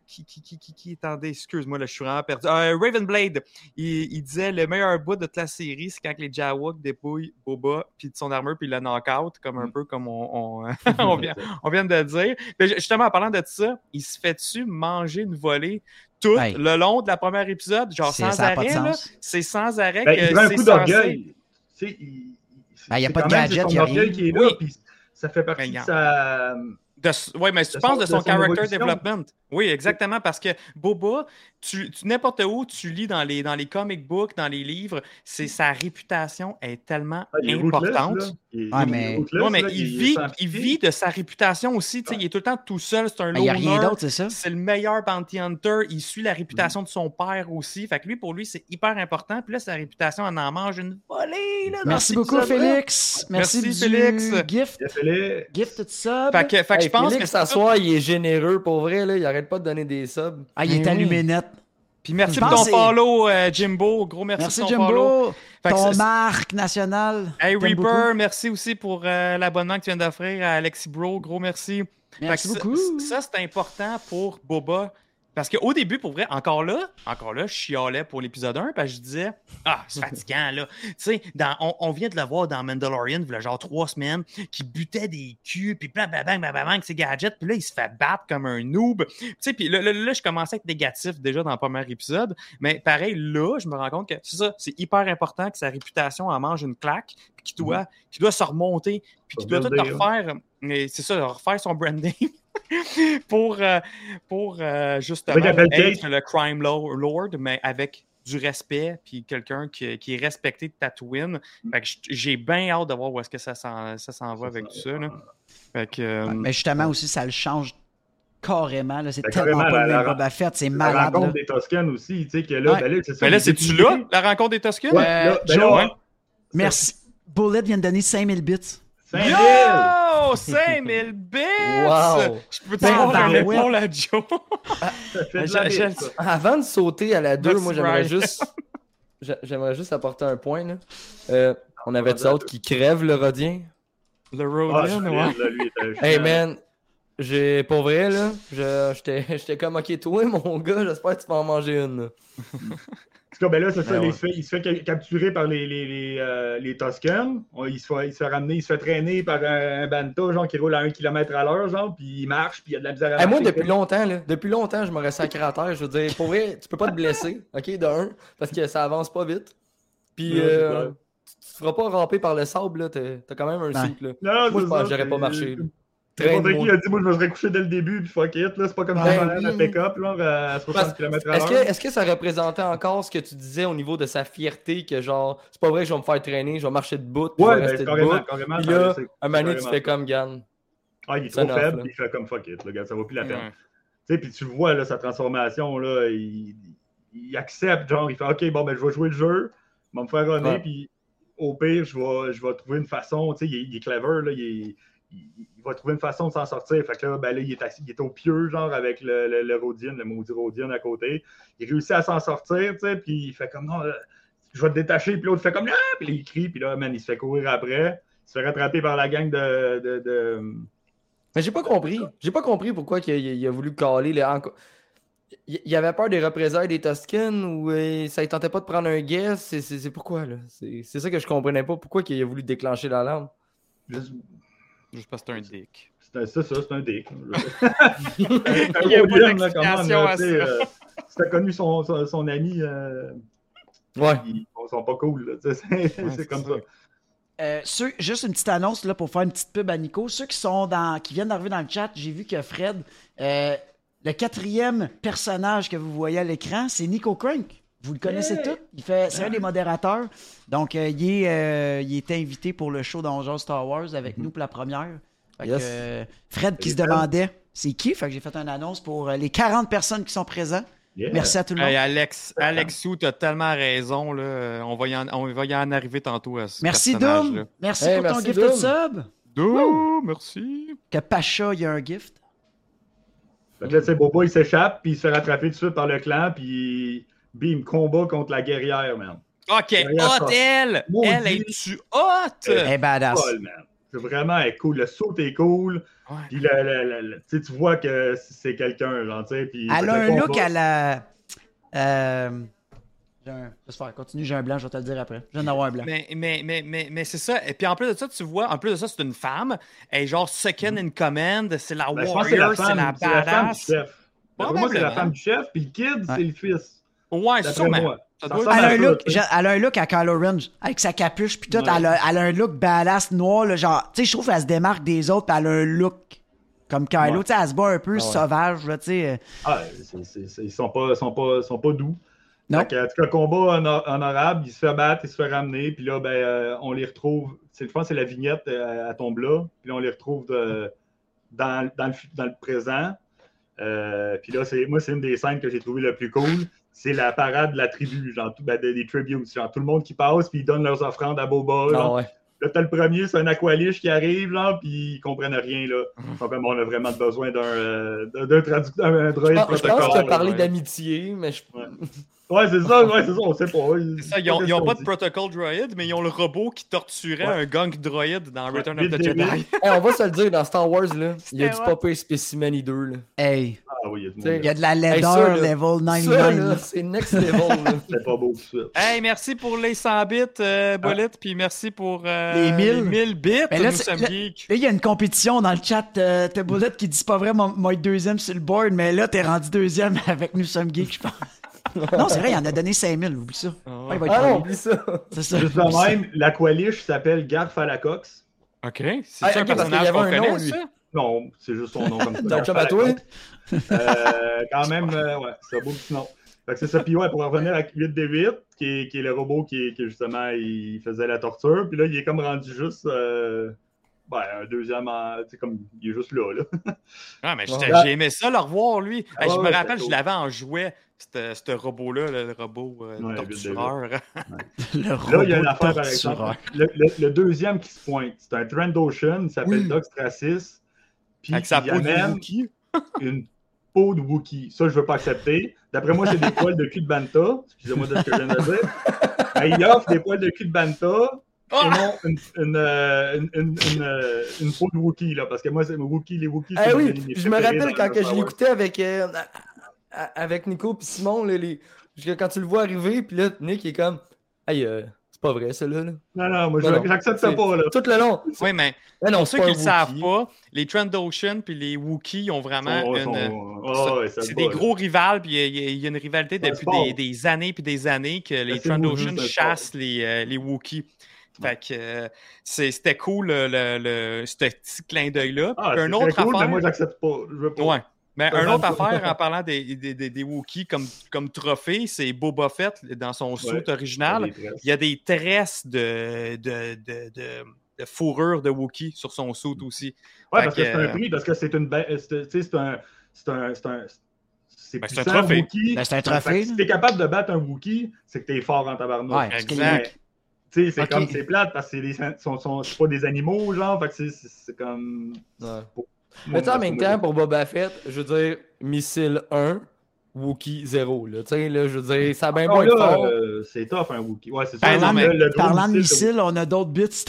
qui, qui, qui, qui, qui, attendez, excuse-moi, là, je suis vraiment perdu. Euh, Ravenblade, il, il disait le meilleur bout de toute la série, c'est quand les Jawas dépouillent Boba puis de son armure puis le knock-out, comme Mm. un peu comme on, on, on vient, on vient de le dire. Mais justement, en parlant de ça, il se fait-tu manger une volée tout Hey. le long de la première épisode, genre C'est- sans a arrêt, là? C'est sans arrêt Ben, que il prend un c'est coup d'orgueil. Il- Ben, il y a pas de gadget, il y a orgueil rien. qui est là, Oui. puis ça fait partie Ben, de sa. De, oui, mais tu penses de son character development? Oui, exactement, parce que Boba, tu, tu- n'importe où tu lis dans les, dans les comic books, dans les livres, c'est sa réputation est tellement Ah, importante. là. Il Ouais, est mais- rootless, Ouais, mais là, il, vit, il vit de sa réputation aussi. tu sais, Il est tout le temps tout seul. C'est un Ben, Il n'y a loner. rien d'autre, c'est ça? C'est le meilleur bounty hunter. Il suit la réputation de son père aussi. Fait que lui, pour lui, c'est hyper important. Puis là, sa réputation, on en mange une volée. Là, dans Merci cet beaucoup. Félix. Merci, Merci, du Félix. gift. Les- Gift sub. Fait que, fait que je pense Félix, que ce soir, il est généreux pour vrai. Là. Il arrête pas de donner des subs. Ah, il est Ben allumé net. Puis merci pour ton follow, euh, Jimbo. Gros merci, Merci, pour ton follow. Fait Ton marque nationale. Hey Reaper, beaucoup? merci aussi pour euh, l'abonnement que tu viens d'offrir à Alexis Bro. Gros merci. Merci beaucoup. Ça, c'est important pour Boba. Parce qu'au début, pour vrai, encore là, encore là, je chialais pour l'épisode 1 parce que je disais Ah, c'est fatigant là. tu sais, on, on vient de le voir dans Mandalorian, il y a genre trois semaines, qui butait des culs, puis bla bla bang, bla bla bang, avec ses gadgets, puis là, il se fait battre comme un noob. Tu sais, puis là, là, là, je commençais à être négatif déjà dans le premier épisode, mais pareil, là, je me rends compte que c'est ça, c'est hyper important que sa réputation en mange une claque, puis qu'il doit, qu'il doit se remonter, puis qu'il doit tout refaire. Mais c'est ça, refaire son branding pour, euh, pour euh, justement être le crime lo- lord, mais avec du respect, puis quelqu'un qui, qui est respecté de Tatooine. Fait que j- j'ai bien hâte de voir où est-ce que ça s'en, ça s'en va avec tout ça. Là. Fait que, euh, Ouais, mais justement aussi, ça le change carrément. là. C'est Ben, tellement carrément, pas la- le même la- Boba Fett. C'est La malade. rencontre là. des Toscanes aussi, tu sais, que là, Ouais. ben là, c'est ça. mais là, c'est-tu là, la rencontre des? Ouais, Euh, là, ben Joe, là? Merci. Bullet vient de donner 5000 bits. 5000! Yo! 5000 bits! Wow. Je peux te Ben, avoir ben, un Joe? La bite, ça. Avant de sauter à la 2, Merci, moi j'aimerais juste. j'a- J'aimerais juste apporter un point. Là. Euh, on avait Ah, dit autre qui crève le rodien. Le Ah, Rodian, je ouais. Hey man, J'ai, pour vrai, là, je- j'étais j'étais comme, ok, toi, mon gars, j'espère que tu vas en manger une. tout cas, ben là, c'est ça, Ouais, il ouais. se fait, il se fait ca- capturer par les, les, les, euh, les Toscans. Il se, fait, il se fait ramener, il se fait traîner par un, un Banta, genre, qui roule à 1 km à l'heure, genre, puis il marche, puis il y a de la misère à Hey, moi, depuis longtemps, là, depuis longtemps, je m'aurais sacré à terre. Je veux dire, pour vrai, tu peux pas te blesser, ok, de un, parce que ça avance pas vite. Puis, Ouais, euh, tu te feras pas ramper par le sable, là. T'as quand même un Ouais. cycle, là. Non, Moi, je pense ça, que j'aurais pas marché. là. N'importe qui a dit, moi, je me serais couché dès le début, puis fuck it, là, c'est pas comme Ben ça, la oui. pick-up, là, à 60 km à Est-ce que, l'heure. est-ce que ça représentait encore ce que tu disais au niveau de sa fierté, que genre, c'est pas vrai que je vais me faire traîner, je vais marcher debout, puis je Ouais, vais ben, rester carrément, debout. carrément. Puis ça, là, c'est- un moment tu fais comme Gann. Ah, il est trop faible, là. puis il fait comme fuck it, le gars, ça vaut plus la peine. Tu sais, puis tu vois, là, sa transformation, là, il, il accepte, genre, il fait OK, bon, ben, je vais jouer le jeu, il va me faire runner, puis au pire, je vais, je vais trouver une façon, tu sais, il, est- il est clever, là, il, est- il- il va trouver une façon de s'en sortir. Fait que là, ben, là il, est assis- il est au pieu, genre, avec le, le, le Rodian, le maudit Rodian à côté. Il réussit à s'en sortir, tu sais, puis il fait comme non, je vais te détacher, puis l'autre fait comme ah, puis là, il crie, puis là, man, il se fait courir après. Il se fait rattraper par la gang de- de- de Mais j'ai pas compris. J'ai pas compris pourquoi il a, il a voulu caler les. Il, avait peur des représailles des Toscans ou euh, ça ne tentait pas de prendre un guess? C'est, pourquoi, là? C'est, c'est ça que je comprenais pas. Pourquoi il a voulu déclencher l'alarme? Juste- Juste parce que c'est un dick. C'est ça, c'est un dick. Il y a pas d'explication à ça. euh, Si t'as connu son, son, son ami, euh, Ouais. ils sont pas cool. C'est comme ça. ça. Euh, ceux- juste une petite annonce là, pour faire une petite pub à Nico. Ceux qui sont dans, qui viennent d'arriver dans le chat, j'ai vu que Fred, euh, le quatrième personnage que vous voyez à l'écran, c'est Nico Crank. Vous le connaissez tous. Il fait, c'est un des modérateurs. Donc, euh, il, est, euh, il est invité pour le show d'Angers Star Wars avec nous pour la première. Fait que, euh, Fred qui se demandait c'est qui? Fait que j'ai fait une annonce pour euh, les 40 personnes qui sont présentes. Yeah. Merci à tout le monde. Hey, Alex, Alexou, t'as tellement raison. Là. Euh, On, va y en, on va y en arriver tantôt à ce Merci. Doom. Merci Hey, pour ton gift de sub. Doom, merci. Que Pacha, il y a un gift. Fait que là, tu sais, Bobo, il s'échappe, puis il se fait rattraper tout de suite par le clan, puis bim, combat contre la guerrière, man. Ok, hot, elle! Maudit. Elle, est-tu hot? Elle est badass. Folle, man. C'est vraiment elle est cool. Le saut est cool. Ouais. Puis le- le- le- le- tu sais, tu vois que c'est quelqu'un, genre, tu sais. puis Elle a un look à la. Euh... j'ai un- Laisse faire, continue, j'ai un blanc, je vais te le dire après. Je viens d'avoir un blanc. Mais, mais, mais, mais, mais c'est ça. Et puis en plus de ça, tu vois, en plus de ça, c'est une femme. Elle est genre second in command. C'est la Ben, je pense que c'est warrior, c'est la femme, c'est la femme du badass. chef. D'après moi, c'est la femme du chef, puis le kid, c'est le fils. Ouais, D'après sûrement. moi. Ça doit Elle a, à un look, genre, elle a un look à Kylo Ren, avec sa capuche, puis tout. Ouais. Elle, a, elle a un look badass noir, là, genre, tu sais, je trouve qu'elle se démarque des autres, puis elle a un look comme Kylo, Ouais. tu sais, elle se bat un peu ouais. sauvage, là, tu sais. euh, Ah, ils sont pas, sont pas, sont pas doux. Non. Fait que, en tout cas, combat honor- honorable, il se fait battre, il se fait ramener, puis là, ben, euh, on les retrouve. c'est- Je pense que c'est la vignette, euh, elle tombe là, puis là, on les retrouve de- dans, dans le, fu- dans le présent. Euh, puis là, c'est, moi, c'est une des scènes que j'ai trouvé le plus cool. C'est la parade de la tribu, genre, tout, ben, des, tributes, genre, tout le monde qui passe, puis ils donnent leurs offrandes à Boba. Ah ouais. Là, t'as le premier, c'est un aqualiche qui arrive, là, puis ils comprennent rien, là. Sont comme, on a vraiment besoin d'un, euh, traducteur, un droïde Je pense, je pense protocole. qu'il a parlé d'amitié, mais je... Ouais. Ouais, c'est ça, ouais, c'est ça, on sait pas. C'est ça, ils ont, ils ont pas de protocole droid, mais ils ont le robot qui torturait Ouais. un gang droïde dans Ouais, Return of the Jedi. Hey, on va se le dire, dans Star Wars, là, il y a du. Popeye Specimen Hideux, là. Hey, Ah oui, il y a du T'sais, monde. il y a de la laideur level Ça, 99. là, là. c'est next level, là. C'est pas beau tout de suite. Hey, merci pour les 100 bits, euh, Bullet, puis merci pour euh, Les 1000. 1000 bits. Mais là, nous c'est- sommes là- geeks. Là, il y a une compétition dans le chat. Euh, T'as Bullet qui dit pas vrai, moi, moi être deuxième sur le board, mais là, t'es rendu deuxième avec Nous sommes geeks, je pense. Non, c'est vrai, il en a donné 5000, oublie ça. Ouais, il va être Ah non, oublie ça. C'est ça. Juste de même, l'aqualiche s'appelle Garf à la cox. Ok, Ah, c'est ça un ok, parce qu'il y avait un nom, lui. ça? Non, c'est juste son nom comme ça. Donc, Garf comme à à la toi? Euh, quand même, euh, ouais, c'est un beau petit nom. Fait que c'est ça. Puis ouais, pour revenir à 8D8, qui est, qui est le robot qui, qui justement, il faisait la torture. Puis là, il est comme rendu juste. euh, ben, un deuxième. en- Tu sais, comme. Il est juste là, là. Ah, mais j'ai aimé ça, le revoir, lui. Hey, Ah je ouais, me rappelle, je l'avais en jouet, ce ce robot-là, le robot euh, Ouais, tortureur. Le Là, robot il y a une de affaire, par tortureur. exemple. Le, le- le deuxième qui se pointe, c'est un Trandoshan, il s'appelle Oui. Doc. Puis Avec sa il peau de amène Wookiee. une peau de Wookiee. Ça, je veux pas accepter. D'après moi, c'est des poils de cul de Banta. Excusez-moi de ce que je viens de dire. Ben, il offre des poils de cul de Banta et non une, une, euh, une, une, une, euh, une peau de Wookiee, là, parce que moi, c'est Wookiee, les Wookiees, Ah c'est oui, je me rappelle quand que je l'écoutais avec, euh, avec Nico et Simon, là, les... parce que quand tu le vois arriver, puis là, Nick il est comme Hey, euh, c'est pas vrai, ça là. là. Non, non, moi, j'accepte ça pas, là. Tout le long. Oui, mais Ah non, pour ceux qui ne savent pas, les Trandoshan puis les Wookiees ont vraiment une. sont- oh, ouais, ça c'est des gros rivales, puis il y a- y, une rivalité depuis des, des années puis des années que les c'est un chassent les, euh, les Wookiees. Fait que euh, c'était cool le, le, le- ce petit clin d'œil-là. Ah, Puis un autre cool, mais affaire. moi, j'accepte pas. Je veux pas. Ouais. Mais un autre affaire en parlant des, des, des, des Wookiees comme, comme trophée, c'est Boba Fett dans son suit Ouais. original. Il y a des tresses de, de, de, de, de fourrure de Wookiee sur son suit aussi. Ouais, parce que c'est un euh, prix, parce que c'est une. ba- c'est- tu sais, c'est un. C'est un. C'est un. Ben, trophée. Wookiee. Ben, c'est un que trophée, Si t'es capable de battre un Wookiee, c'est que t'es fort en tabarnak. Ouais, Exact. Tu sais, c'est comme c'est plate parce que c'est des, sont, sont, pas des animaux, genre. Fait que c'est comme. Mais tu sais, en même temps, pour Boba Fett, je veux dire, missile 1, Wookiee 0. Là. Tu sais, là, je veux dire, ça a bien encore beau être là, fort. euh, c'est tough un Wookiee. Ouais, c'est ça. Ben non, Parlant, mais de, le gros parlant de missile, missiles, on a d'autres bits.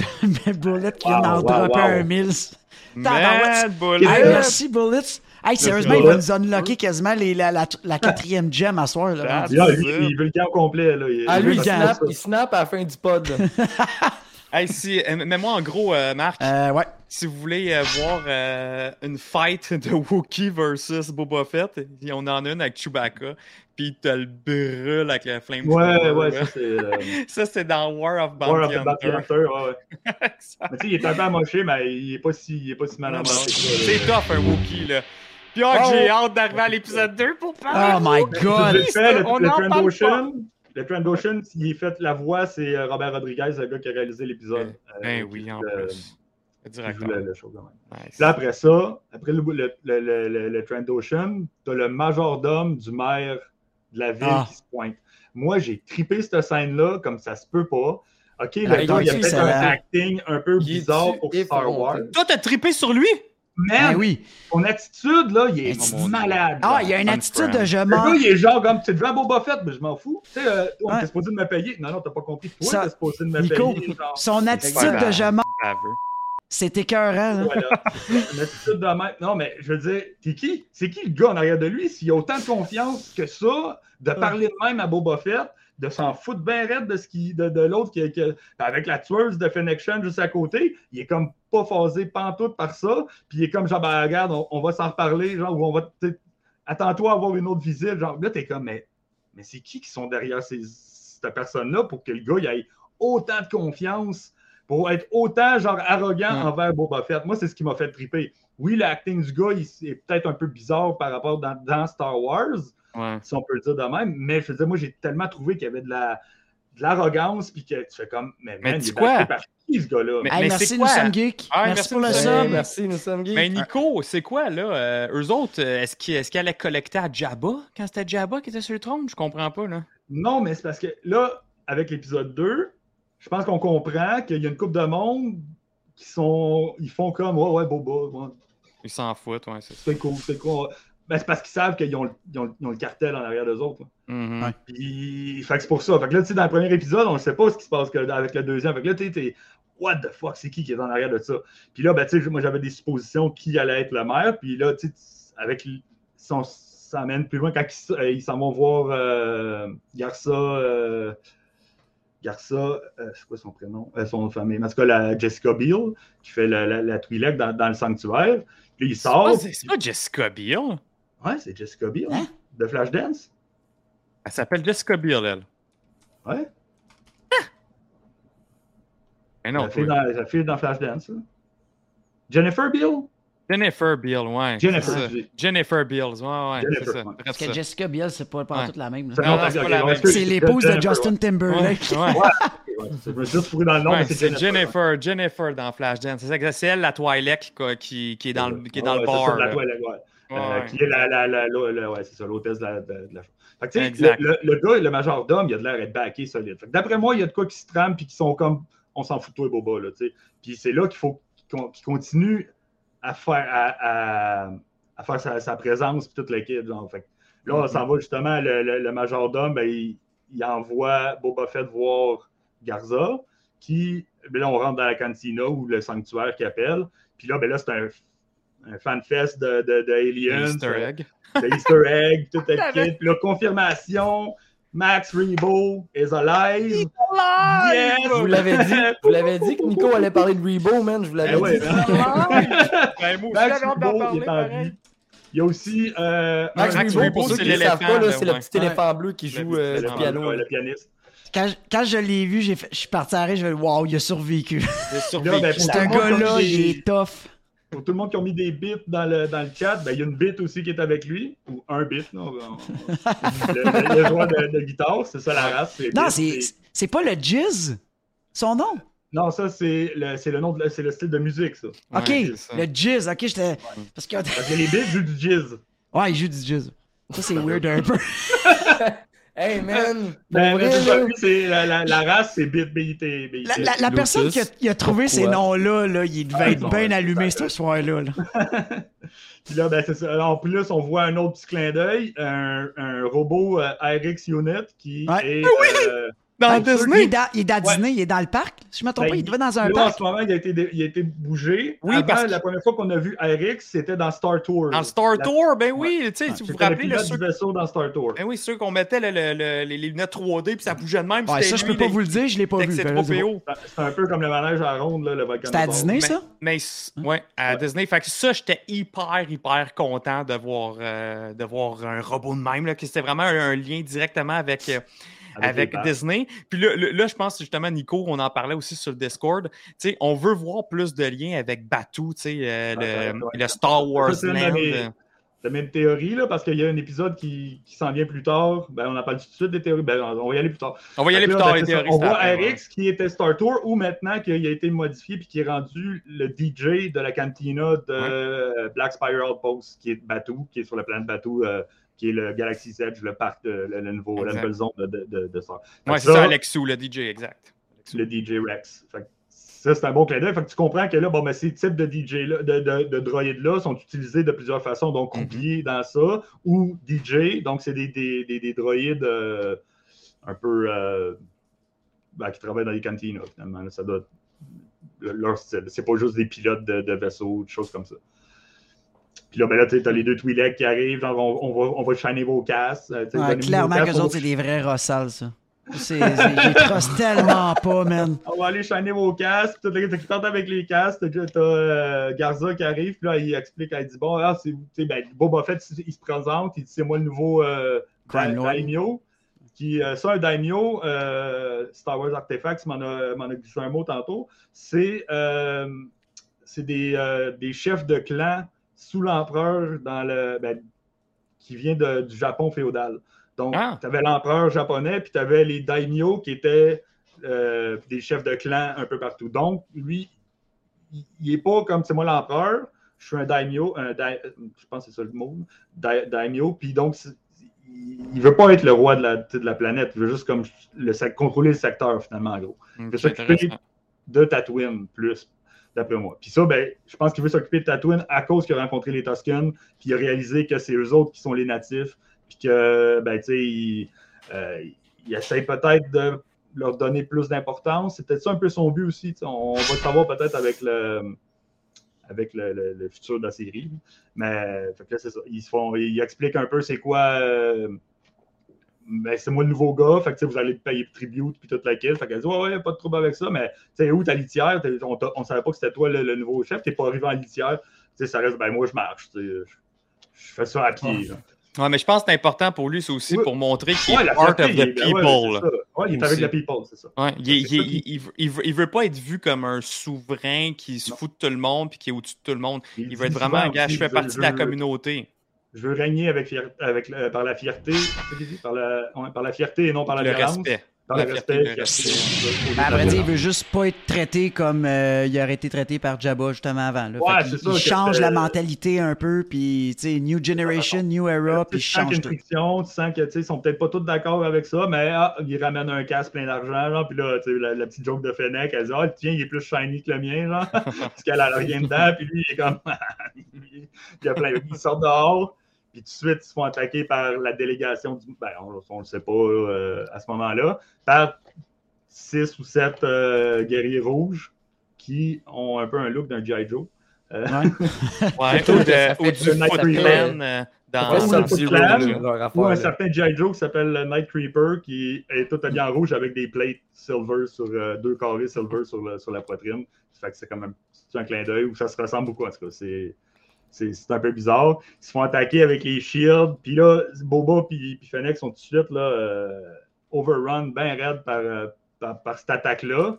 mais Bullet qui vient d'en wow, dropper wow. un Mills. Mad Bullet. Hey, merci, Bullets. Hey, sérieusement, il va nous unlocker quasiment les- la, la, la quatrième gem à soir. Là, Ah. Là, lui, il veut le camp complet. Là. Il- Ah, lui, il snap, il snap à la fin du pod. Hey, si, mets-moi en gros, euh, Marc, Euh, ouais. si vous voulez euh, voir euh, une fight de Wookiee versus Boba Fett, il y en a une avec Chewbacca, puis il te le brûle avec la flame. Ouais, ouais, ça c'est. euh, Ça, c'est dans War of War Bounty of the Bounty Hunter. Hunter, ouais, ouais. Mais tu sais, il est un peu amoché, mais il est pas si, il est pas si mal. C'est tough, un Wookiee, là. Puis oh, Oh. j'ai hâte d'arriver à l'épisode 2 pour parler. Oh my god. fait, le, on le en parle. Le Trandoshan, il est fait la voix, c'est euh, Robert Rodriguez, le gars qui a réalisé l'épisode. Ben euh, oui, qui en plus. qui Direct. joue le- le show, quand même. Nice. Là, après ça, après le, le, le, le, le, le Trandoshan, t'as le majordome du maire de la ville Ah. qui se pointe. Moi, j'ai tripé cette scène-là comme ça se peut pas. OK, le gars, il a il est fait un acting un peu Il bizarre tu- pour Star. Wars. Toi, t'as trippé sur lui? Man, Ben oui. son attitude, là, il est malade. Ah, il y a une attitude de je Le mens. gars, il est genre comme, tu te veux à Boba Fett, mais je m'en fous. Tu sais, euh, on Ouais. t'es supposé de me payer. Non, non, t'as pas compris. Toi, Ça- t'es supposé de me Nico, payer. Genre, son attitude de je mens, c'est écœurant. là. voilà. Une attitude de même. Non, mais je veux dire, t'es qui? C'est qui le gars en arrière de lui? S'il a autant de confiance que ça, de parler de même à Boba Fett, de s'en foutre bien raide de, ce qui, de, de l'autre qui, qui- avec la tueuse de Fennec Shan juste à côté, il est comme pas phasé pantoute par ça, puis il est comme genre, ben, regarde, on, on va s'en reparler, genre, ou on va, attends-toi à avoir une autre visite, genre, là, t'es comme, mais, mais c'est qui qui sont derrière ces, cette personne-là pour que le gars, il ait autant de confiance, pour être autant, genre, arrogant Mm. envers Boba Fett? Moi, c'est ce qui m'a fait triper. Oui, l'acting du gars, il est peut-être un peu bizarre par rapport dans, dans Star Wars, Ouais. si on peut le dire de même. Mais je veux dire, moi, j'ai tellement trouvé qu'il y avait de la de l'arrogance, puis que tu fais comme, mais, Mais man, dis il est quoi? par qui, ce gars-là? Mais- Hey, merci, nous quoi? sommes geeks. Ah, merci, merci, pour le nous sub. merci, nous sommes. Mais Nico, c'est quoi, là? Euh, eux autres, euh, est-ce qu'ils est allaient collecter à Jabba quand c'était Jabba qui était sur le trône? Je comprends pas, là. Non, mais c'est parce que là, avec l'épisode 2, je pense qu'on comprend qu'il y a une couple de monde qui sont. Ils font comme, ouais, ouais, Boba, ouais, Ils s'en foutent, ouais, c'est cool, c'est cool. Ben, c'est parce qu'ils savent qu'ils ont, le- ils ont- ils ont le cartel en arrière d'eux autres. Mhm. Ouais. Puis, fait que c'est pour ça. Fait que là, tu sais, dans le premier épisode, on ne sait pas ce qui se passe que- avec le deuxième. Fait que là, tu sais, what the fuck, c'est qui qui est en arrière de ça? Puis là, ben, tu sais, moi, j'avais des suppositions qui allait être le maire. Puis là, tu sais, avec, l- si on s'amène plus loin, quand ils, euh, ils s'en vont voir euh, Garça, euh, Garça, euh, c'est quoi son prénom? Euh, son nom de famille. En tout cas, la Jessica Biel, qui fait la, la, la Twi'lek dans, dans le sanctuaire. Puis il C'est sort. pas- C'est pas Jessica Biel? Ouais, c'est Jessica Biel, Hein? de Flashdance. Elle s'appelle Jessica Biel, elle. Ouais. Mais non, la, fille dans, la fille dans Flashdance. là. Jennifer Biel? Jennifer Biel, ouais. Jennifer. Jennifer Biel, ouais, ouais. Jennifer, c'est ça. ouais. Reste Parce que. Jessica Biel, c'est pas, pas Ouais. toute la même. là. C'est- Non, non, ok, c'est pas ok, la ouais, même. excuse, C'est l'épouse de Justin ouais. Timberlake. Ouais, ouais. Je me suis fourré dans le nom, Ouais, mais c'est Jennifer, Jennifer dans Flashdance. C'est ça que c'est elle, la Twi'lek, quoi, qui, qui est dans le, qui est dans Ouais, le ça, bar. la toilette, ouais. Ouais, Euh, qui est la, la, la, la- la- ouais, c'est ça, l'hôtesse de la, de, de la Fait que, tu sais, Exact. le, le, le gars, le majordome, il a de l'air d'être backé solide. D'après moi, il y a de quoi qui se trame puis qui sont comme on s'en fout de toi Boba. Là, tu sais. puis c'est là qu'il faut qu'il con- qu'il continue à faire, à, à- à faire sa, sa présence puis toute l'équipe. Genre. Fait que là, on s'en va justement, le, le, le majordome, ben, il, il envoie Boba Fett voir Garza. qui, ben là, on rentre dans la cantina ou le sanctuaire qui appelle. Puis là, ben là, c'est un, un fanfest de, de, de Aliens. Easter egg. de Easter egg, tout est kit. Puis là, confirmation, Max Rebo is alive. Yes! Je vous l'avais dit, je vous l'avais dit que Nico allait parler de Rebo, man. Je vous l'avais Eh ouais, dit. hein? Ben, moi Max Rebo est en vie. Il y a aussi euh, Max un- Max Rebo, pour ceux qui ne savent pas, là, c'est le petit éléphant bleu qui joue Le euh, éléphant piano. Ouais, le pianiste. Quand, quand je l'ai vu, j'ai fait- je suis parti à l'arrêt, je vais wow, il a survécu. J'ai Là, survécu. ben, pour Ce tout le monde qui a gars-là, il est tough. Pour tout le monde qui a mis des bits dans le, dans le chat, ben, il y a une bit aussi qui est avec lui, ou un bit. là, on- on- le, le- joueur de, de guitare, c'est ça la race. c'est Non, c'est c'est- c'est pas le Jizz, son nom? Non, ça, c'est le, c'est le nom de, c'est le style de musique, ça. Ouais, ok, c'est ça. le Jizz, ok, j'étais. Parce que. Parce que les bits jouent du jizz. Ouais, il joue du Jizz. Ça, c'est weird un peu. Hey, man! Ben, c'est la, la, la race, c'est bit, BIT, BIT. La, la- personne qui a, qui a trouvé ces noms-là, là, il devait Ah, être non, bien ouais, allumé ça. ce soir-là. là. Puis là, ben, c'est ça. En plus, on voit un autre petit clin d'œil, un, un robot euh, RX Unit qui Ouais. est. euh, Dans Il Disney. est dans, il est dans Ouais. Disney, il est dans le parc. Si je me trompe Ben, pas, il devait dans un là, en parc. ce moment, il a été, il a été bougé. Oui, Avant, parce que- la première fois qu'on a vu RX, c'était dans Star Tour. Dans Star La- Tour, ben Ouais. oui, tu sais, si vous vous rappelez, le ceux... vaisseau dans Star Tour. Ben oui, ceux qu'on mettait le- le- le- les, lunettes 3D puis ça bougeait de même. Ouais, ça, je lui, peux pas les- vous le dire, je l'ai pas vu. C'est un peu comme le manège à ronde, là, le C'était à. Disney, ça? Mais c- ouais, à. Disney. Fait que ça, j'étais hyper, hyper content de voir, euh, de voir un robot de même. C'était vraiment un, un lien directement avec, avec. Disney. Puis là, là, je pense justement, Nico, on en parlait aussi sur le Discord. Tu sais, on veut voir plus de liens avec Batuu, tu sais, euh, le, ouais. le Star Wars Ça, Land. mes- C'est même théorie, là, parce qu'il y a un épisode qui, qui s'en vient plus tard. Ben, on en parle tout de suite des théories. Ben, on va y aller plus tard. On va y aller plus tard, ben, les théories. On voit ouais. RX qui était Star Tour ou maintenant qu'il a été modifié puis qui est rendu le DJ de la cantina de Black Spire Outpost, qui est Batuu, qui est sur la planète Batuu, euh, qui est le Galaxy Edge, le parc, de, le, le nouveau, la nouvelle zone de, de, de. Fait Ouais, c'est ça, Alexou, le DJ, exact. Alexou. le DJ Rex. Fait que ça, c'est un bon clin d'œil. Fait que tu comprends que là, bon, ben, ces types de DJ là, de, de, de droïdes-là sont utilisés de plusieurs façons. Donc, Mhm. croupier dans ça, ou DJ. Donc, c'est des, des, des, des droïdes euh, un peu euh, ben, qui travaillent dans les cantines, finalement. là. ça doit le- leur style. C'est pas juste des pilotes de, de vaisseaux, des choses comme ça. Puis là, ben là, tu as les deux Twi'lek qui arrivent, genre, on, on va, on va shiner vos euh, sais, Ouais, donnez-nous clairement vos que casques, les on autres, c'est des vrais rossales, ça. J'y trosse tellement pas, man. On va aller shiner vos casques. Qui partent avec les casques. T'as t'as, euh, Garza qui arrive. Puis là, il explique. Elle dit Bon, ah, c'est, ben, Boba Fett, il se présente. Il dit C'est moi le nouveau euh, da-. Daimyo. Qui, euh, ça, un Daimyo, euh, Star Wars Artifacts m'en a, m'en a glissé un mot tantôt. C'est, euh, des, euh, des chefs de clan sous l'empereur dans le, ben, qui vient de- du Japon féodal. Donc, Ah. tu avais l'empereur japonais, puis tu avais les daimyo qui étaient euh, des chefs de clan un peu partout. Donc, lui, il n'est pas comme c'est moi l'empereur, je suis un daimyo, un dai- je pense que c'est ça le mot, dai- daimyo, puis donc, il ne veut pas être le roi de la, de la planète, il veut juste comme le, contrôler le secteur, finalement, en gros. C'est c'est s'occuper de Tatooine, plus, d'après moi. Puis ça, ben, je pense qu'il veut s'occuper de Tatooine à cause qu'il a rencontré les Tuscans, puis il a réalisé que c'est eux autres qui sont les natifs, puis que, ben, tu sais, il, euh, essaie peut-être de leur donner plus d'importance. C'est peut-être ça un peu son but aussi. On, va le savoir peut-être avec le avec le, futur de la série. Mais là, c'est ça. Ils expliquent un peu c'est quoi. euh, ben, c'est moi le nouveau gars, fait que vous allez payer tribute puis toute la quête. Fait qu'elle dit Ouais, ouais, pas de trouble avec ça, mais tu sais, où ta litière? On, on savait pas que c'était toi le, le nouveau chef, t'es pas arrivé en litière. Tu sais, ça reste, ben moi je marche, je, je fais ça à pied. Ouais, mais je pense que c'est important pour lui, c'est aussi Oui. pour montrer qu'il Ouais, est la part fierté, of the ben people. Ouais, il est avec la people, c'est ça. Ouais, il, est- il, ça il- il veut- pas être vu comme un souverain qui se Non. fout de tout le monde puis qui est au-dessus de tout le monde. Il veut être vraiment gars, je fais partie de la communauté. Je veux régner avec, fier- avec le- par la fierté, par la, ouais, par la fierté et non par la Le violence. respect. Par La le fierté, respect. le fierté, respect. à la vrai dire, il veut juste pas être traité comme euh, il aurait été traité par Jabba justement avant. Là. Ouais, ça, il change la mentalité un peu, puis tu sais, New Generation, New Era, puis il change une tout. friction, tu sens qu'ils sont peut-être pas tous d'accord avec ça, mais ah, ils ramènent un casque plein d'argent, puis là, tu sais, la, la petite joke de Fennec, elle dit Ah, le tien, il est plus shiny que le mien, genre, parce qu'elle a rien dedans, puis lui, il est comme. il y a plein. Il sort dehors, puis tout de suite, ils se font attaquer par la délégation du. Ben, on, on le sait pas euh, à ce moment-là, par six ou sept euh, guerriers rouges qui ont un peu un look d'un G.I. Joe. Euh, Ouais. Ou, de- ou du euh, dans Ouais, me Foot Clan, ou un là. certain G.I. Joe qui s'appelle Night Creeper qui est tout habillé en rouge avec des plates silver sur euh, deux carrés silver sur, le- sur la poitrine. Ça fait que c'est quand même un clin d'œil où ça se ressemble beaucoup en tout cas. C'est, c'est, un peu bizarre. Ils se font attaquer avec les shields. Puis là, Boba puis, puis Fennec sont tout de suite là, euh, overrun, bien raide par, euh, par, par cette attaque-là.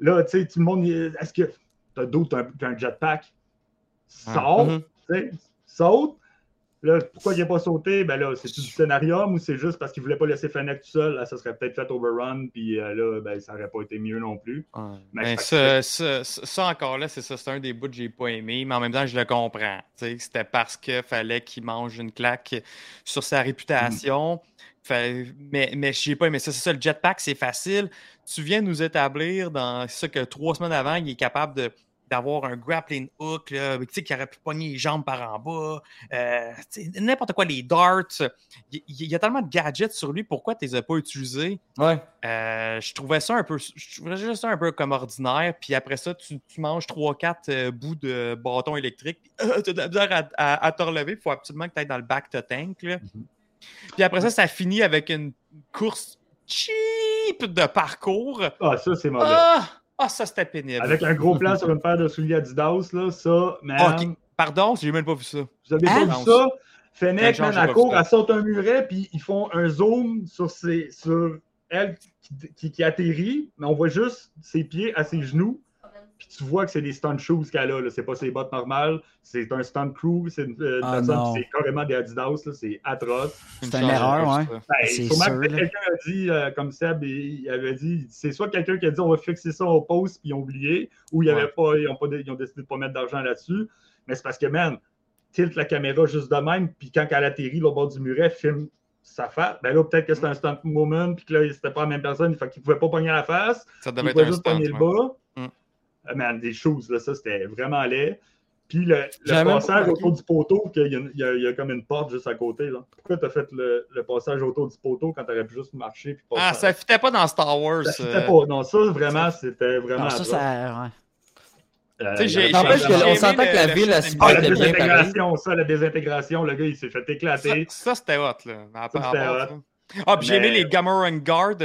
Là, tu sais, tout le monde, est-ce que t'as d'autres, t'as un, jetpack? Mhm. tu sais, saute. Là, pourquoi il n'a pas sauté? Ben là, c'est du scénarium ou c'est juste parce qu'il ne voulait pas laisser Fennec tout seul? Là, ça serait peut-être fait overrun, puis euh, là, ben, ça n'aurait pas été mieux non plus. Mais Ben, ça, ça, ça- ça encore là, c'est ça, c'est un des bouts que j'ai pas aimé, mais en même temps, je le comprends. C'était parce qu'il fallait qu'il mange une claque sur sa réputation. Fait- mais, mais j'ai pas aimé ça. C'est ça, le jetpack, c'est facile. Tu viens nous établir dans ça que trois semaines avant, il est capable de d'avoir un grappling hook là, tu sais, qui aurait pu pogner les jambes par en bas. Euh, N'importe quoi, les darts. Il, y a tellement de gadgets sur lui, pourquoi tu les as pas utilisés? Ouais. Euh, je trouvais ça un peu. Je trouvais juste ça un peu comme ordinaire. Puis après ça, tu, tu manges 3-4 bouts de bâton électrique. tu as de la misère à, à- à te relever. Il faut absolument que tu ailles dans le back to tank. là. Puis après ça, ça finit avec une course cheap de parcours. Ah, ça, c'est mauvais. Ah, ah, ça c'était pénible. Avec un gros plan sur une paire de souliers Adidas, là, ça, man, Ah, ok. Pardon, j'ai même pas vu ça. vous avez Hein? pas vu ça? Fennec, man, à court, elle saute un muret, puis ils font un zoom sur, ses, sur elle qui, qui- qui atterrit, mais on voit juste ses pieds à ses genoux. Puis tu vois que c'est des stunt shoes qu'elle a. là. C'est pas ses bottes normales. C'est un stunt crew. C'est une, euh, une Ah, personne. non. puis C'est carrément des Adidas. là. C'est atroce. C'est Une erreur, ouais. Ben, sûrement là. quelqu'un a dit, euh, comme Seb, il il avait dit, c'est soit quelqu'un qui a dit on va fixer ça au poste puis ils ont oublié, ou ils, avaient Ouais. pas, ils, ont pas, ils ont décidé de pas mettre d'argent là-dessus. Mais c'est parce que, man, tilt la caméra juste de même, puis quand elle atterrit au bord du muret, filme sa face. Ben là, peut-être que c'était un stunt moment, puis que là, c'était pas la même personne, fait qu'il pouvait pas pogner la face, Ça il être un juste stunt. pogner le bas. Mm. Euh, man, des choses, là, ça, c'était vraiment laid. Puis le, passage autour du poteau, qu'il y, a y a- y a comme une porte juste à côté. Là. Pourquoi tu as fait le, le passage autour du poteau quand tu aurais pu juste marcher? Puis passer Ah, ça fitait pas dans Star Wars. ça fitait euh. pas. Non, ça, vraiment, c'était vraiment. Non, ça, ça. ouais. Euh, on s'entend que la le ville, se Ah, la désintégration, ça, la désintégration, le gars, il s'est fait éclater. ça, c'était hot, là. À Ça, part- hot. Ah, puis j'ai aimé les Gamorrean Guard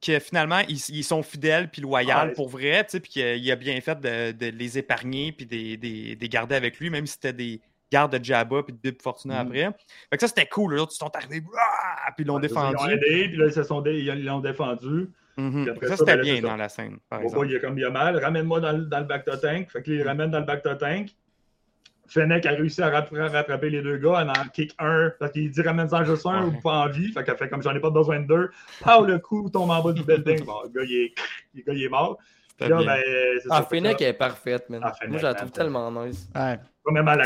qui finalement ils, ils sont fidèles puis loyaux pour vrai, tu sais, puis qu'il il a bien fait de, de les épargner puis des, des, des garder avec lui, même si c'était des gardes de Jabba puis de Bib Fortuna Mhm. après. Fait que ça c'était cool, là, ils sont arrivés, ah, puis ils l'ont Ils ont défendu. aidé, puis là, ils se sont dé- ils l'ont défendu. Mhm. Après Ça ça, c'était ben bien ça. dans la scène, par Bon, exemple. il est comme il a mal, ramène-moi dans, le- dans le back to tank. Fait que là, il ramène dans le back to tank. Fennec a réussi à rattraper les deux gars, elle en kick un. Fait qu'il dit ramène-en juste un Ouais. ou pas envie. Fait qu'elle fait comme j'en ai pas besoin de deux. Pow, le coup tombe en bas du building. Bon, le gars, il est, le gars, il est mort. Puis là, ben, c'est Ah, Fennec est parfaite, man. Ah, Fennec, Moi, je la man. trouve tellement nice. Ouais.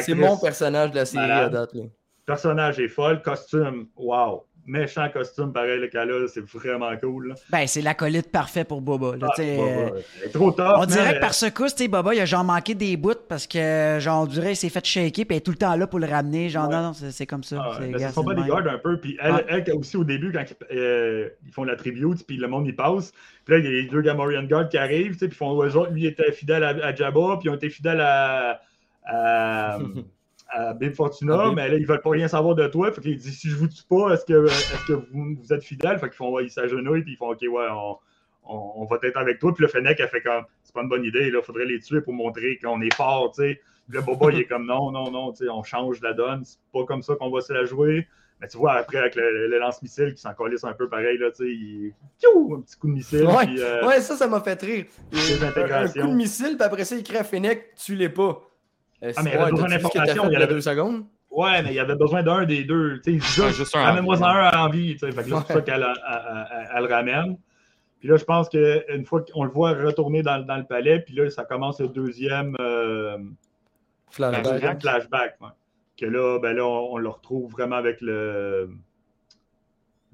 C'est mon personnage de la série Malade. à date. Là. personnage est folle. Costume, wow. Méchant costume, pareil, le cas-là, c'est vraiment cool. là. Ben, c'est l'acolyte parfait pour Boba. là, Ah, euh, est trop tough. On dirait que par secousse, tu sais, Boba, il a genre manqué des bouts parce que, genre, on dirait qu'il s'est fait shaker puis elle est tout le temps là pour le ramener. Genre, Ouais. non, non, c'est comme ça. Ah, c'est son bodyguard un peu. Puis elle, elle, aussi, au début, quand euh, ils font la tribute, puis le monde y passe, puis là, il y a les deux Gamorrean Guards qui arrivent, puis font, autres, lui, il était fidèle à, à Jabba, puis ils ont été fidèles à, à, à Bib Fortuna, mais là, ils veulent pas rien savoir de toi. Fait qu'il dit, si je vous tue pas, est-ce que, est-ce que vous, vous êtes fidèle? Fait qu'ils font, ouais, ils s'agenouillent, puis ils font, OK, ouais, on, on, on va être avec toi. Puis le Fennec, elle fait comme, c'est pas une bonne idée, là, faudrait les tuer pour montrer qu'on est fort, tu sais. Puis le Boba, il est comme, non, non, non, tu sais, on change la donne, c'est pas comme ça qu'on va se la jouer. Mais tu vois, après, avec le, le lance-missile qui s'en calisse un peu pareil, là, tu sais, il... Piou! un petit coup de missile. Ouais, puis, euh, ouais, ça, ça m'a fait rire. Un, un coup de missile, puis après ça, il crée à Fennec, tu l'es pas. Euh, Ah, mais il y avait besoin d'informations, il y avait- deux secondes? Ouais, mais il y avait besoin d'un des deux. Tu sais, Ouais, juste, juste un ramène-moi en un à envie. Tu sais, fait que c'est pour ça qu'elle elle- elle- elle le ramène. Puis là, je pense qu'une fois qu'on le voit retourner dans, dans le palais, puis là, ça commence le deuxième, euh, Flashback. deuxième flashback. ouais. Que là, ben là, on, on le retrouve vraiment avec le.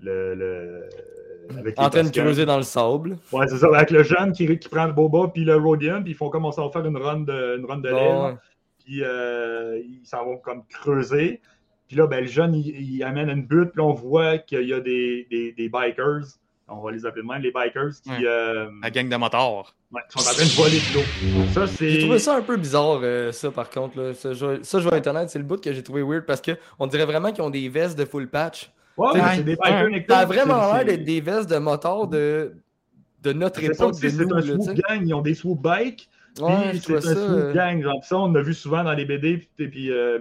le, le avec les En train de creuser dans le sable. Ouais, c'est ça. Avec le jeune qui, qui prend le Boba puis le Rodian, puis ils font commencer à faire une run de, une run de. Bon, euh, ils s'en vont comme creuser. Puis là, ben, le jeune, il, il amène une butte. Puis là, on voit qu'il y a des, des, des bikers on va les appeler de même, les bikers qui, Ouais. euh, La gang de motards. ouais, qui sont en train de voler de l'eau. Ça, J'ai c'est. trouvé ça un peu bizarre, euh, ça, par contre. Là. Ça, je, ça, je vais être honnête, c'est le bout que j'ai trouvé weird parce qu'on dirait vraiment qu'ils ont des vestes de full patch. Ouais, Ouais. c'est des bikers Ouais. nectar, Ça a vraiment l'air d'être des vestes de motards de, de notre époque, c'est nous. un swoop gang, ils ont des swoop bikes. Ouais, Puis c'est un ça. euh, gang. Genre, ça, on a vu souvent dans les BD. Puis, puis, euh,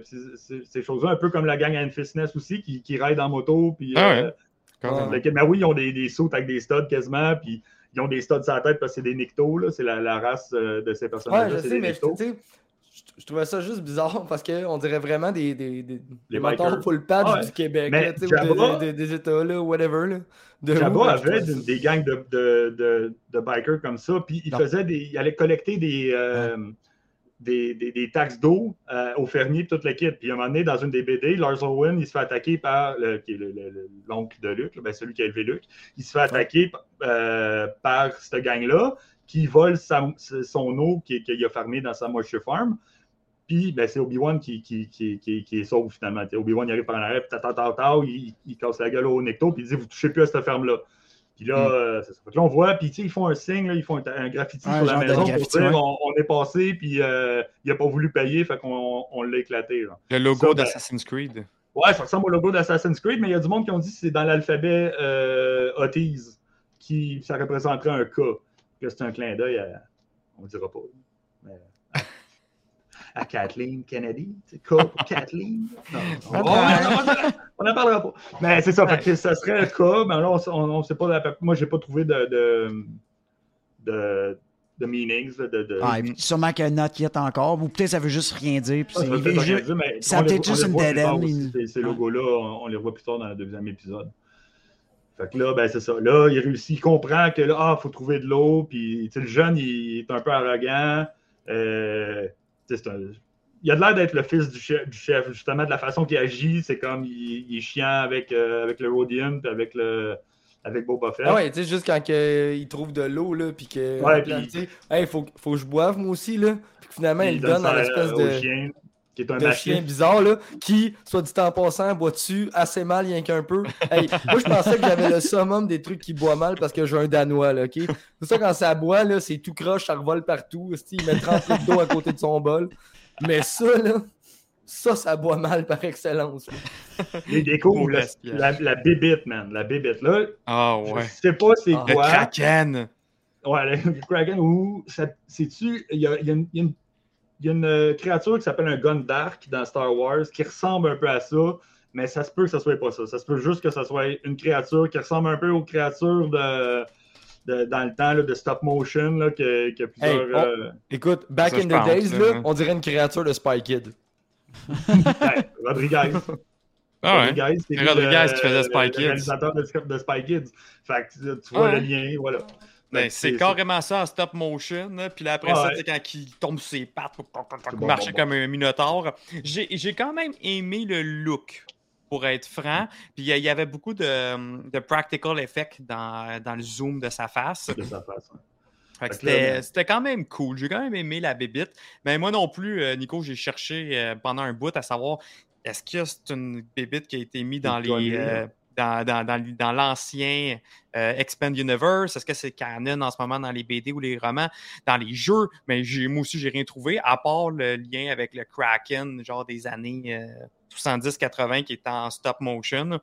ces choses-là, un peu comme la gang à Fitness aussi, qui, qui ride en moto. Puis, Ah euh, ouais. Mais oui, ils ont des, des sauts avec des studs quasiment, puis ils ont des studs sur la tête parce que c'est des Nictos, là. C'est la, la race euh, de ces Ouais, personnages-là. je des mais sais, je, trouvais ça juste bizarre parce qu'on dirait vraiment des, des, des, des motards full patch Ah ouais. du Québec, là, Jabba- de- de- des États, là, whatever. Là, de Jabba où, avait des, gangs de, de, de, de bikers comme ça, puis il faisait des. Il allait collecter des. euh, Des, des, des taxes d'eau euh, aux fermiers, toute l'équipe. Puis à un moment donné, dans une des BD, Lars Owen, il se fait attaquer par le- qui est l'oncle de là, ben, celui qui a élevé Luke. Il se fait attaquer euh, par cette gang-là qui vole sa- son eau qu'il a farmé dans sa moisture farm. Puis ben, c'est Obi-Wan qui, qui, qui, qui, qui est sauve finalement. Obi-Wan il arrive par en arrière, puis tata, tata, tata, il, il casse la gueule au Necto, puis il dit Vous touchez plus à cette ferme-là. Puis là, euh, c'est ça. Fait que là, on voit, puis ils font un signe, là, ils font un, un graffiti sur la maison graffiti, pour dire ouais. on, on est passé, puis euh, il n'a pas voulu payer, fait qu'on on l'a éclaté. là. Le logo ben- d'Assassin's Creed. Ouais, ça ressemble au logo d'Assassin's Creed, mais il y a du monde qui ont dit que c'est dans l'alphabet euh, Otis, qui ça représenterait un K. Que c'est un clin d'œil à. On ne dira pas. À Kathleen Kennedy? Kathleen? Non, on n'en parlera pas. Mais c'est ça, fait que ça serait un K, mais là, on ne sait pas. la- Moi, j'ai pas trouvé de. de, de de meanings. De, de, Ah, puis sûrement qu'il y a une note yet encore, ou peut-être ça veut juste rien dire. Puis ça rien dire, mais ça peut-être juste une voit dead end, Ces, logos-là, on, on les revoit plus tard dans le deuxième épisode. Fait que là, ben c'est ça. Là, il réussit, il comprend que là, ah, faut trouver de l'eau. Puis, le jeune, il est un peu arrogant. Euh, un- Il a de l'air d'être le fils du chef, du chef, justement, de la façon qu'il agit. C'est comme, il, il est chiant avec, euh, avec le Rodian, puis avec, le, avec Boba Fett. Ah ouais, tu sais, juste quand il trouve de l'eau, là, puis que. Ouais, puis- hey, faut, faut que je boive, moi aussi, là. Puis finalement, il donne ça, à l'espèce euh, de. chien, qui est un de chien bizarre, là, qui, soit dit en passant, boit dessus assez mal, rien qu'un peu. Hey, moi, je pensais que j'avais le summum des trucs qui boivent mal parce que j'ai un Danois, là, OK? C'est ça, quand ça boit, là, c'est tout croche, ça revole partout. Il met 30 litres d'eau à côté de son bol. Mais ça, là, ça, ça boit mal par excellence. découvre Gros la, la, la bébite, man. La bébite. Là, Ah je ouais. sais pas c'est Ah. Le quoi. Kraken. Ouais, le Kraken, ou sais-tu, il y a, il y a une, il y a une- il y a une, euh, créature qui s'appelle un Gun Dark dans Star Wars qui ressemble un peu à ça, mais ça se peut que ça soit pas ça. Ça se peut juste que ça soit une créature qui ressemble un peu aux créatures de, de- dans le temps là, de stop motion là, que, que plusieurs. Hey, on- euh, Écoute, back Ça, in the pense, days, là, hein. on dirait une créature de Spy Kid. Rodriguez. Ah ouais. Rodriguez, c'est Rodriguez le- qui faisait Spy le Kids. réalisateur de, de Spy Kids. Fait que tu vois Ouais. le lien, voilà. Ben, c'est carrément ça en stop motion. Puis là, après Ouais. ça, sais, quand il tombe sur ses pattes, il bon, marchait bon, comme un minotaure. J'ai quand même aimé le look, pour être franc. Puis il y avait beaucoup de, de practical effects dans, dans le zoom de sa face. de sa face. hein. C'était quand même cool. J'ai quand même aimé la bébite. Mais moi non plus, euh, Nico, j'ai cherché euh, pendant un bout à savoir est-ce que c'est une bébite qui a été mise dans les. euh, dans, dans, dans, dans l'ancien euh, Expand Universe, est-ce que c'est canon en ce moment dans les BD ou les romans, dans les jeux, mais j'ai- moi aussi j'ai rien trouvé, à part le lien avec le Kraken, genre des années euh, 70-80 qui est en stop motion.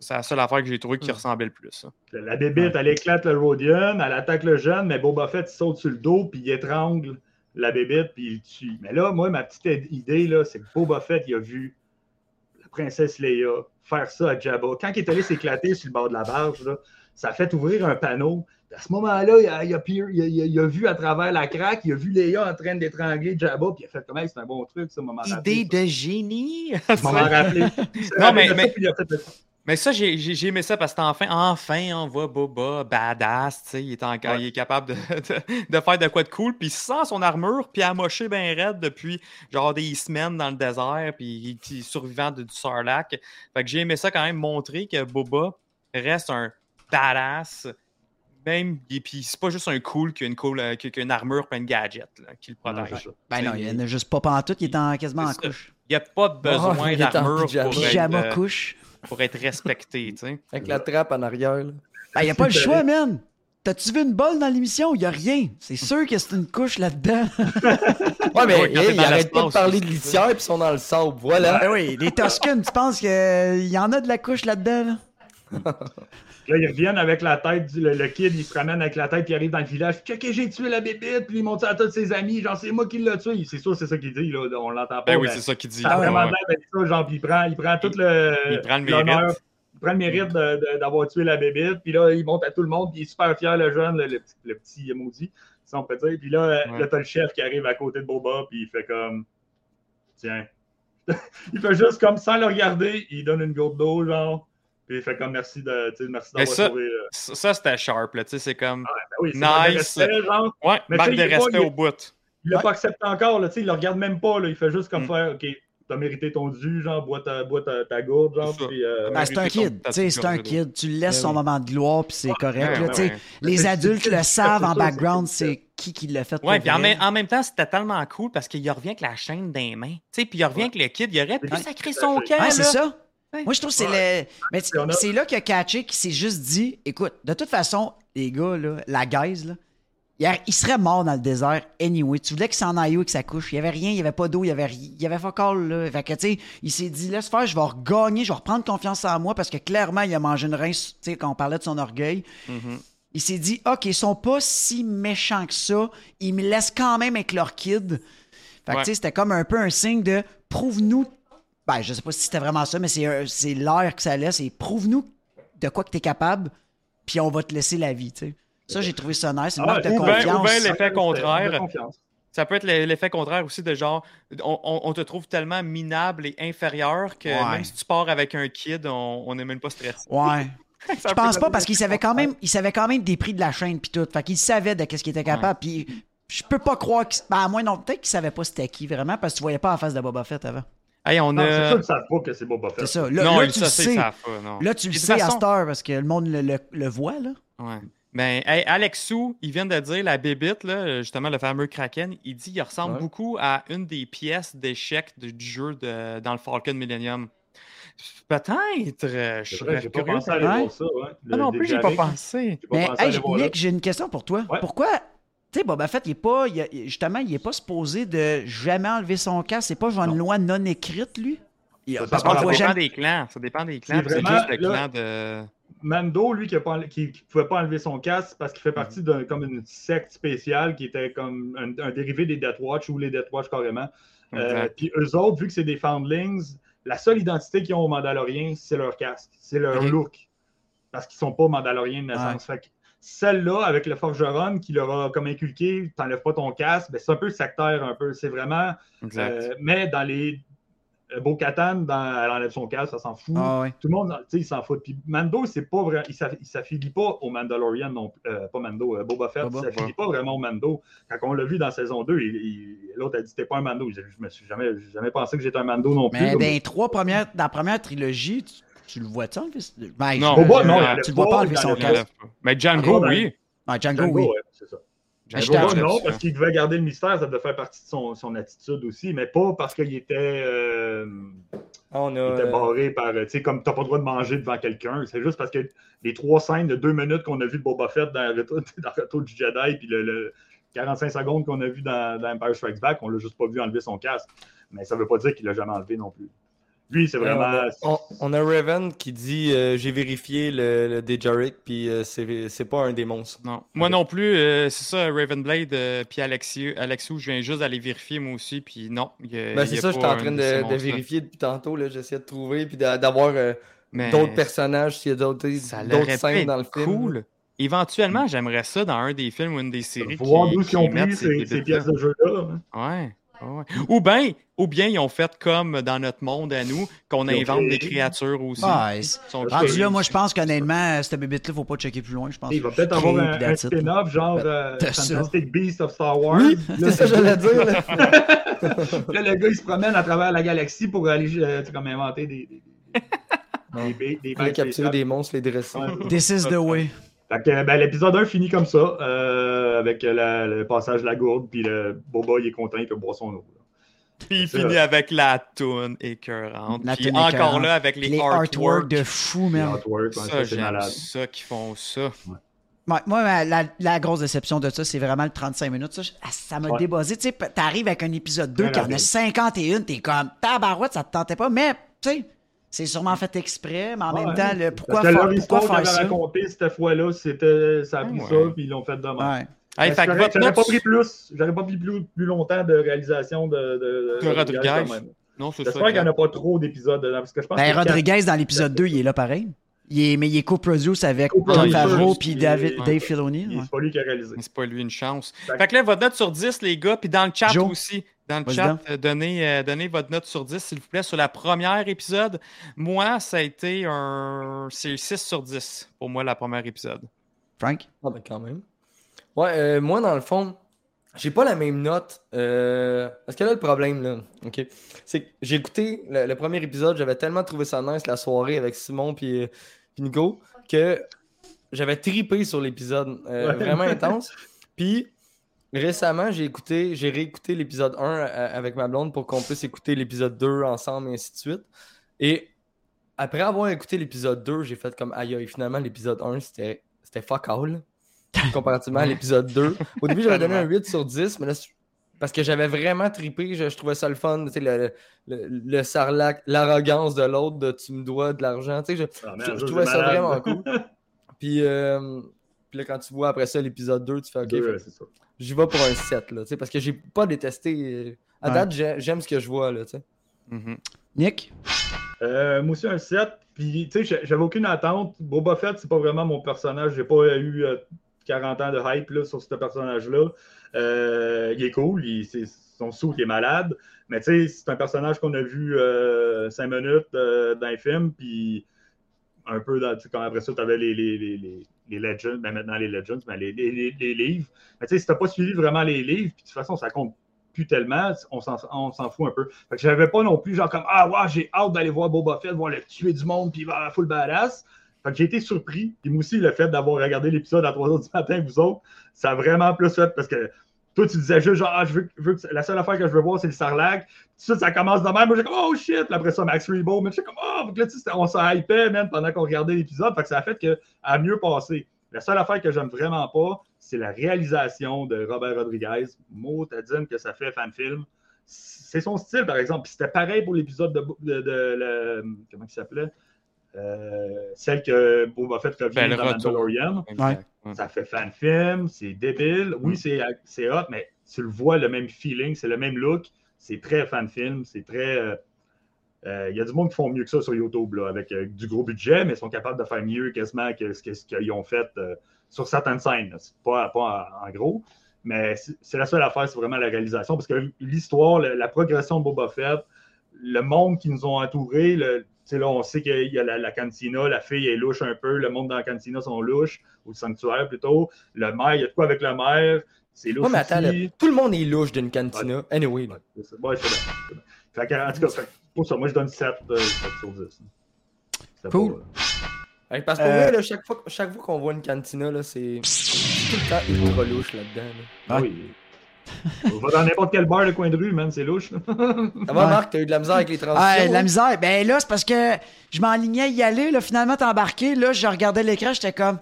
C'est la seule affaire que j'ai trouvé qui Hmm. ressemblait le plus. hein. La bébite, elle éclate le Rodian, elle attaque le jeune, mais Boba Fett il saute sur le dos, puis il étrangle la bébite, puis il le tue. Mais là, moi, ma petite idée, là, c'est que Boba Fett, il a vu la princesse Leia faire ça à Jabba. Quand il est allé s'éclater sur le bord de la barge, là, ça a fait ouvrir un panneau. À ce moment-là, il a, il a peer- il a- il a- il a vu à travers la craque, il a vu Leia en train d'étrangler Jabba, puis il a fait comme Hey, c'est un bon truc, ça, m'a Idée de génie. Je m'en rappelé. Non, mais- Ça, fait Mais ça, j'ai j'ai- j'ai aimé ça parce qu'enfin, enfin, on voit Boba badass, tu sais, il, est en- Ouais. il est capable de, de- de faire de quoi de cool, puis sans son armure, puis amoché bien raide depuis genre des semaines dans le désert, puis il est survivant de, du Sarlacc. Fait que j'ai aimé ça quand même montrer que Boba reste un badass, même, et puis c'est pas juste un cool qui a une, cool, euh, qui qui a une armure plein de gadgets là, qui le protège. Ben non, il y en a juste pas pantoute, il est en, quasiment en couche. Il n'y a pas besoin est en d'armure pyjama. pour être, Pyjama euh, couche. Pour être respecté, tu sais. Avec la trappe en arrière. là. Ben, y a pas le choix, man. T'as-tu vu une balle dans l'émission? Y a rien. C'est sûr que c'est une couche là-dedans. Ouais, mais hey, il dans arrête pas de parler de litière puis ils sont dans le sable. Voilà. Ben oui, les Toscans, tu penses qu'il y en a de la couche là-dedans? Là? Là, ils reviennent avec la tête, du, le, le kid, il se promène avec la tête, puis il arrive dans le village. Checké, j'ai tué la bébête, puis il monte ça à tous ses amis. Genre, c'est moi qui l'ai tué. C'est sûr, c'est ça qu'il dit, là. On l'entend pas. Ben oui, c'est ça qu'il dit. Ça a Ouais, vraiment ouais. d'être ça. Genre, puis il prend, il prend tout le. Il prend le mérite. Il prend le mérite d'avoir tué la bébête. Puis là, il monte à tout le monde, puis il est super fier, le jeune, le, le petit, le petit maudit, si on peut dire. Puis là, Ouais. là t'as le chef qui arrive à côté de Boba, puis il fait comme. Tiens. il fait juste comme sans le regarder, il donne une gourde d'eau, genre. Puis il fait comme merci de, merci Mais d'avoir ça- euh, Ça, ça, c'était sharp, là, tu sais, c'est comme... ben oui, marque de Nice. respect, genre. Ouais, Mais marque tu de pas- respect au bout. Il l'a Ouais. pas accepté encore, là, tu sais, il le regarde même pas, là. Il fait juste comme Mm. faire, OK, t'as mérité ton dû, genre, bois ta, bois ta, ta gourde, genre. C'est. Puis, euh. Ben, un kid. tu sais, c'est un kid. Tu le laisses Ben son moment de gloire, puis c'est correct. Ouais, là. Les adultes le savent en background, c'est- qui qui l'a fait. Ouais, puis en, en même temps, c'était tellement cool parce qu'il revient avec la chaîne des mains. Tu sais, puis il revient avec le kid, il aurait pu Ouais. sacrer son camp. Ouais, c'est ça. Ouais. Moi, je trouve que c'est le. C'est là qu'il a catché, qui s'est juste dit écoute, de toute façon, les gars, là, la guise, là, il, serait mort dans le désert anyway. Tu voulais qu'il s'en aille où avec sa couche? Il n'y avait rien, il n'y avait pas d'eau, il n'y avait, il y avait fuck all, là. Fait que, tu sais, il s'est dit laisse faire, je vais regagner, je vais reprendre confiance en moi parce que clairement, il a mangé une rince, tu sais, quand on parlait de son orgueil. Mhm. Il s'est dit, OK, ils sont pas si méchants que ça. Ils me laissent quand même avec leur kid. Fait que, Ouais. tu sais, c'était comme un peu un signe de prouve-nous. Ben, je sais pas si c'était vraiment ça, mais c'est l'air que ça laisse. Et prouve-nous de quoi que t'es capable, puis on va te laisser la vie, tu sais. Ça, j'ai trouvé ça nice. C'est une Ah, marque de ou ben- ou confiance. ben l'effet contraire. Ça peut être l'e- l'effet contraire aussi de genre, on, on- on te trouve tellement minable et inférieur que Ouais. même si tu pars avec un kid, on on n'est même pas stressé. Ouais. Ça Je pense pas parce qu'il savait quand même, il savait quand même des prix de la chaîne puis tout. Fait qu'il savait de qu'est-ce qu'il était capable. Puis je peux pas croire que, ben à moins non, peut-être qu'il savait pas c'était qui vraiment parce que tu voyais pas en face de Boba Fett avant. Hey, on Non, c'est a... sûr qu'ils savent pas que c'est Boba Fett. C'est ça. Là, non, là, ils tu ça, le ça, ils sais. savent pas, non. Là, tu le sais à façon- heure parce que le monde le, le- le voit, là. Ouais. Ben, hey, Alexou, il vient de dire la bébite, là, justement, le fameux Kraken, il dit qu'il ressemble Ouais. beaucoup à une des pièces d'échecs du, jeu de, dans le Falcon Millennium. Peut-être, euh, je serais j'ai pas curieux. pensé à aller Ouais. voir ça, ouais. Ah Le- non le plus, j'ai pas pensé. pas Mais pensé hey. Nick, j'ai une question pour toi. Ouais. Pourquoi, tu sais, Boba Fett, il est pas, il a- justement, il est pas supposé de jamais enlever son casque. C'est pas genre une loi non écrite, lui? Il- Ça, parce dépend jamais. des clans. Ça dépend des clans. C'est juste le là- clan de. Mando, lui, qui ne pouvait pas enlever son casque parce qu'il fait partie Mhm. d'un comme une secte spéciale qui était comme un, un dérivé des Death Watch ou les Death Watch carrément. Euh, puis eux autres, vu que c'est des Foundlings, la seule identité qu'ils ont aux Mandaloriens, c'est leur casque, c'est leur look. Parce qu'ils sont pas Mandaloriens de naissance. Fait que celle-là, avec le Forgeron qui leur a comme inculqué, t'enlèves pas ton casque, ben, c'est un peu sectaire, un peu. C'est vraiment. Exact. euh, mais dans les. Bo-Katan, dans... elle enlève son casque, ça s'en fout. Ah ouais. Tout le monde, tu sais, il s'en fout. Puis Mando, c'est pas vrai, il s'aff- il s'affilie pas au Mandalorian non plus. Euh, pas Mando, euh, Boba Fett, Boba. il s'affilie pas vraiment au Mando. Quand on l'a vu dans saison 2, il- il- l'autre a dit t'es pas un Mando. Je, je me suis jamais, jamais pensé que j'étais un Mando non plus. Mais dans les trois premières, dans la première trilogie, tu, tu le vois-tu enlever? Ben, Non. Boba, non, il tu le vois pas enlever son casque. Mais Django, Ah, oui. Ah, Django, Django, oui. ouais, c'est ça. Mais Django, non, parce qu'il devait garder le mystère, ça devait faire partie de son, son attitude aussi, mais pas parce qu'il était, euh, On a. il était barré par, tu sais, comme t'as pas le droit de manger devant quelqu'un. C'est juste parce que les trois scènes de deux minutes qu'on a vu de Boba Fett dans le retour, dans le retour du Jedi, puis le, le 45 secondes qu'on a vu dans, dans Empire Strikes Back, on l'a juste pas vu enlever son casque. Mais ça veut pas dire qu'il l'a jamais enlevé non plus. Lui, c'est on, vraiment. a, on- on a Raven qui dit euh, J'ai vérifié le, le Dejaric, puis euh, c'est c'est pas un des monstres. Non. Moi non plus, euh, c'est ça, Ravenblade, euh, puis Alexio, Alexou, je viens juste d'aller vérifier moi aussi, puis non. Ben, c'est ça, j'étais en train de de, vérifier depuis tantôt. là, J'essayais de trouver, puis d'a- d'avoir euh, d'autres personnages, s'il y a d'autres scènes dans le film. cool. Éventuellement, j'aimerais ça dans un des films ou une des séries. Voir qui- d'où qui ils ont pris ces, pièces de jeu-là. hein. Ouais. Ou bien, ou bien ils ont fait comme dans notre monde à nous, qu'on invente des créatures aussi. Ah, Ils sont Ah, Rendu là, moi, je pense qu'honnêtement, cette bébête-là, faut pas checker plus loin, je pense. Il va peut-être avoir un, un spin-off, genre euh, ça. Fantastic Beast of Star Wars. Oui, Là, c'est ça que j'allais dire. là. Là, le gars, il se promène à travers la galaxie pour aller euh, comme inventer des, des, des, des, des- des Il capturer des monstres, les dresser. Ouais. This is the way. Fait que, ben, l'épisode 1 finit comme ça, euh, avec la- le passage de la gourde, puis le Boba, il est content, il peut boire son eau. là. Puis il finit avec la toune écœurante. La Puis toune encore écœurante. là avec les, Les artworks. artworks de fou, Les man. artworks, ouais, Ça, ça, qu'ils font ça. Ouais, moi, la, la grosse déception de ça, c'est vraiment le 35 minutes. Ça, ah, ça m'a Ouais. débuzzé. Tu sais, t'arrives avec un épisode 2 Bien qui en a rapide. 51, t'es comme tabarouette, ça te tentait pas. Mais, tu sais, c'est sûrement fait exprès, mais en Ouais, même temps, le, pourquoi, faire, leur histoire pourquoi qu'ils faire avaient ça? racontée cette fois-là, c'était, ça a pris Ouais. ça, puis ils l'ont fait de même. Ouais. Hey, correct, votre J'aurais pas pris plus, j'aurais pas pris plus, plus longtemps de réalisation de, de, De Rodriguez. quand même. Non, c'est ça. J'espère qu'il n'y en a pas trop d'épisodes dedans, parce que je pense Ben, que Rodriguez, dans l'épisode 2, il est là pareil. Il est, mais il est co-produce avec Co-producer, Favreau puis David, Dave Filoni. c'est pas lui qui a réalisé. C'est pas lui une chance. Fait- Fait que là, votre note sur 10, les gars, puis dans le chat Joe. aussi. Dans le chat, euh, donnez, euh, donnez votre note sur 10, s'il vous plaît, sur la première épisode. Moi, ça a été un. C'est 6 sur 10 pour moi, la première épisode. Frank? Ah ben quand même. Ouais, euh, moi dans le fond, j'ai pas la même note. euh, Parce que là, le problème, là, ok, c'est que j'ai écouté le, le premier épisode, j'avais tellement trouvé ça nice la soirée avec Simon puis euh, puis Nico que j'avais tripé sur l'épisode. euh, Ouais. Vraiment intense. Puis récemment, j'ai écouté, j'ai réécouté l'épisode 1 euh, avec ma blonde pour qu'on puisse écouter l'épisode 2 ensemble et ainsi de suite. Et après avoir écouté l'épisode 2, j'ai fait comme aïe aïe, finalement l'épisode 1 c'était c'était fuck all comparativement à l'épisode 2. Au début, j'avais donné un 8 sur 10, mais là, parce que j'avais vraiment trippé, je, je trouvais ça le fun, tu sais, le, le, le sarlac, l'arrogance de l'autre, de tu me dois de l'argent, tu sais, je, Ah, je- trouvais ça malade. vraiment cool. Puis, euh, puis là, quand tu vois après ça l'épisode 2, tu fais OK, Deux, fait-. J'y vais pour un 7, là, tu sais, parce que j'ai pas détesté. euh, À Ouais. date, j'ai- j'aime ce que je vois, là, tu sais. Mhm. Nick? Euh, moi aussi, un 7. Puis, tu sais, j'a- j'avais aucune attente. Boba Fett, c'est pas vraiment mon personnage. J'ai pas eu euh, 40 ans de hype là, sur ce personnage-là. Euh, il est cool. Il, c'est- son est malade. Mais, tu sais, c'est un personnage qu'on a vu 5 minutes euh, dans les films. Puis, un peu, dans, quand après ça, tu avais les, les, les, les, Legends. Ben, maintenant, les Legends, mais les, livres. Mais, tu sais, si t'as pas suivi vraiment les livres, puis de toute façon, ça compte plus tellement, on s'en, fout un peu. Fait que j'avais pas non plus genre comme Ah ouais, j'ai hâte d'aller voir Boba Fett, voir le tuer du monde, puis va full badass. Fait que j'ai été surpris. Et moi aussi, le fait d'avoir regardé l'épisode à 3h du matin vous autres, ça a vraiment plus fait parce que toi, tu disais juste genre ah, je veux, que la seule affaire que je veux voir, c'est le Sarlac. Suite, ça commence de même. Moi, j'ai comme Oh shit! Puis après ça, Max Rebo, mais j'étais comme Oh, là, tu on s'en hypait, man, pendant qu'on regardait l'épisode. Fait que ça a fait que à mieux passer. La seule affaire que j'aime vraiment pas, c'est la réalisation de Robert Rodriguez. Mot que ça fait fan-film c'est son style, par exemple. Puis c'était pareil pour l'épisode de, de, comment il s'appelait? Euh, celle que Boba Fett revient Ben, dans. Mandalorian. Ouais. Ça fait fan-film, c'est débile. Oui, c'est, c'est hot, mais tu le vois, le même feeling, c'est le même look. C'est très fan-film, c'est très... euh, euh, Il y a du monde qui font mieux que ça sur YouTube, là, avec euh, du gros budget, mais ils sont capables de faire mieux quasiment que ce, qu'ils ont fait euh, sur certaines scènes. là. C'est pas, pas en, en gros, mais c'est c'est la seule affaire, c'est vraiment la réalisation, parce que l'histoire, la progression de Boba Fett, le monde qui nous ont entourés, le, tu sais, là, on sait qu'il y a la, la cantina, la fille est louche un peu, le monde dans la cantina sont louches, ou le sanctuaire plutôt. Le maire, il y a de quoi avec le maire, c'est louche Ouais, mais attends, aussi. là, tout le monde est louche d'une cantina. Anyway, là. Ouais, c'est ça. Ouais, c'est bien, c'est bien. Fait que, en tout cas, fait que pour ça, moi, je donne 7, euh, 7 sur 10. C'était Cool. euh, parce que pour Euh, chaque, fois, chaque fois qu'on voit une cantina, là, c'est tout le temps ultra louche là-dedans. là. Ah oui. On va dans n'importe quel bar de coin de rue, man, c'est louche. là. Ça va, Ouais. Marc, t'as eu de la misère avec les transitions. Ah, la misère. Ben là, c'est parce que je m'enlignais à y aller. Là, finalement, t'es embarqué. Là, je regardais l'écran, j'étais comme.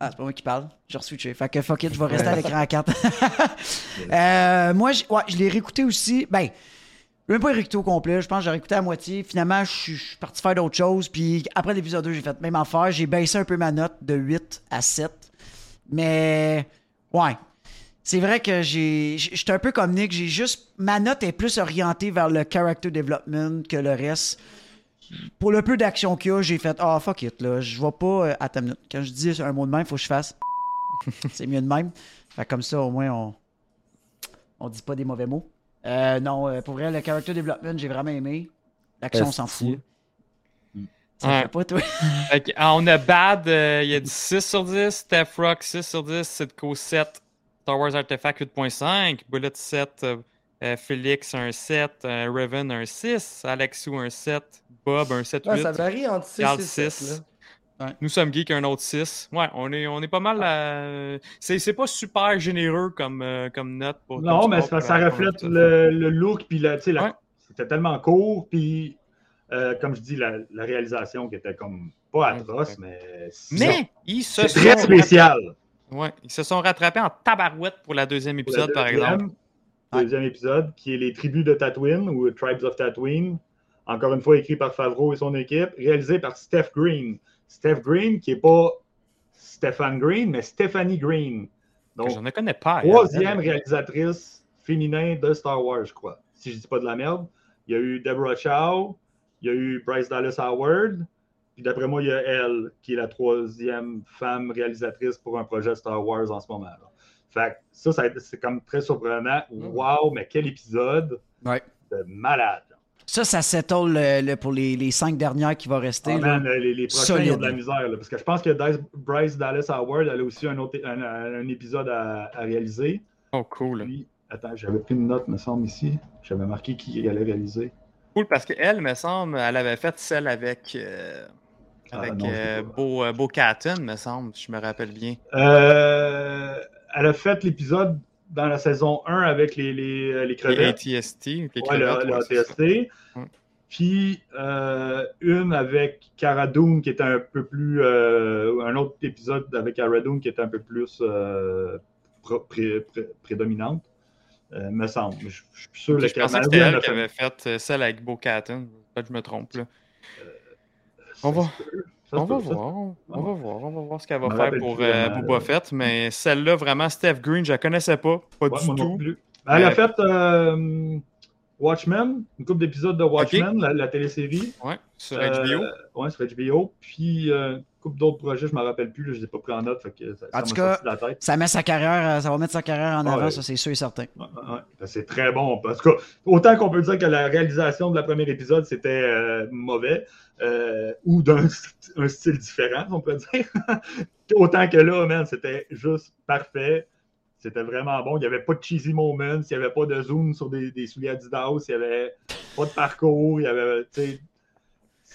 Ah, c'est pas moi qui parle. J'ai reswitché. Fait que fuck it, je vais rester à l'écran à 4. euh, moi, ouais, je l'ai réécouté aussi. Ben, je l'ai même pas réécouté au complet. Je pense que j'ai réécouté à moitié. Finalement, je suis je suis parti faire d'autres choses. Puis après l'épisode 2, j'ai fait même affaire. J'ai baissé un peu ma note de 8 à 7. Mais, ouais. C'est vrai que j'ai. J'étais un peu comme Nick. J'ai juste. Ma note est plus orientée vers le character development que le reste. Pour le peu d'action qu'il y a, j'ai fait Ah, fuck it, là. Je vais pas. euh, Attends une minute. Quand je dis un mot de même, il faut que je fasse. C'est mieux de même. Fait que comme ça, au moins, on. On dit pas des mauvais mots. Euh, non, euh, pour vrai, le character development, j'ai vraiment aimé. L'action, on s'en fout. Ça Ouais. fait pas, toi? Fait que, ah, on a Bad, euh, il y a du 6 sur 10, Steph Rock 6 sur 10, Sidco 7, Star Wars Artifact 8.5, Bullet 7, euh, euh, Félix un 7, euh, Raven un 6, Alexou un 7, Bob un 7 Ouais, 8, ça varie entre 6 Carl et 7. 6. là. Nous sommes geeks, un autre 6. Ouais, on est, on est pas mal. à- C'est c'est pas super généreux comme, euh, comme note. Pour Non, mais ça, reflète le, le look, puis la- tu sais, la- Ouais. c'était tellement court, puis euh, comme je dis, la, la réalisation qui était comme pas Ouais, atroce, mais Mais ils se c'est très spécial. Ouais, ils se sont rattrapés en tabarouette pour la deuxième épisode, par exemple. Deuxième épisode, qui est les tribus de Tatooine ou Tribes of Tatooine. Encore une fois, écrit par Favreau et son équipe, réalisé par Steph Green. Steph Green, qui n'est pas Stephen Green, mais Stephanie Green. Donc, je ne connais pas. troisième réalisatrice féminin de Star Wars, je crois. Si je dis pas de la merde. Il y a eu Deborah Chow, il y a eu Bryce Dallas Howard, puis d'après moi, il y a elle, qui est la troisième femme réalisatrice pour un projet Star Wars en ce moment. là. Fait que ça, ça a été- c'est comme très surprenant. Wow, mais quel épisode Ouais. de malade. Ça, ça settle le- le- pour les, les cinq dernières qui vont rester. Ah, là. man, les, les prochains ils ont de la misère. là, parce que je pense que Dice- Bryce Dallas Howard elle a aussi un, autre, un, un épisode à, à réaliser. Oh, cool. Puis, attends, j'avais pris une note, me semble, ici. J'avais marqué qui allait réaliser. Cool parce qu'elle, me semble, elle avait fait celle avec. euh, avec non, je euh. Beau, euh, Beau Catton, me semble, si je me rappelle bien. Euh, elle a fait l'épisode dans la saison 1 avec les, les, les Les crevettes. ATST, les Ouais, le, crevettes, le ouais. ATST. Puis euh, une avec Cara Dune qui était un peu plus. euh, un autre épisode avec Cara Dune qui était un peu plus euh, pro- pré- pré- prédominante, euh, me semble. Je, je suis sûr Je lequel. pensais que c'était elle qui avait fait euh, celle avec Beau Catton. Peut-être que je me trompe. Là. On va- ça On va voir, on Ah. va voir, on va voir ce qu'elle va faire pour euh, vraiment, Boba. Fett, mais celle-là, vraiment, Steph Green, je la connaissais pas, pas Ouais, du tout. Elle a Mais- fait euh, Watchmen, une couple d'épisodes de Watchmen, la, la télésérie. Ouais, sur Euh, HBO. ouais, sur HBO. Puis euh, une couple d'autres projets, je ne me rappelle plus, là, je ne les ai pas pris en note. Fait que ça, En ça tout cas, la tête. Ça met sa carrière, euh, ça va mettre sa carrière en Ah avant, ouais. ça c'est sûr et certain. Ouais, ouais, ouais. Ben, C'est très bon. Parce que autant qu'on peut dire que la réalisation de la premier épisode, c'était euh, mauvais, euh, ou d'un un style différent, on peut dire. autant que là, man, c'était juste parfait. C'était vraiment bon. Il n'y avait pas de cheesy moments, il n'y avait pas de zoom sur des, des souliers Adidas, il n'y avait pas de parcours, il y avait,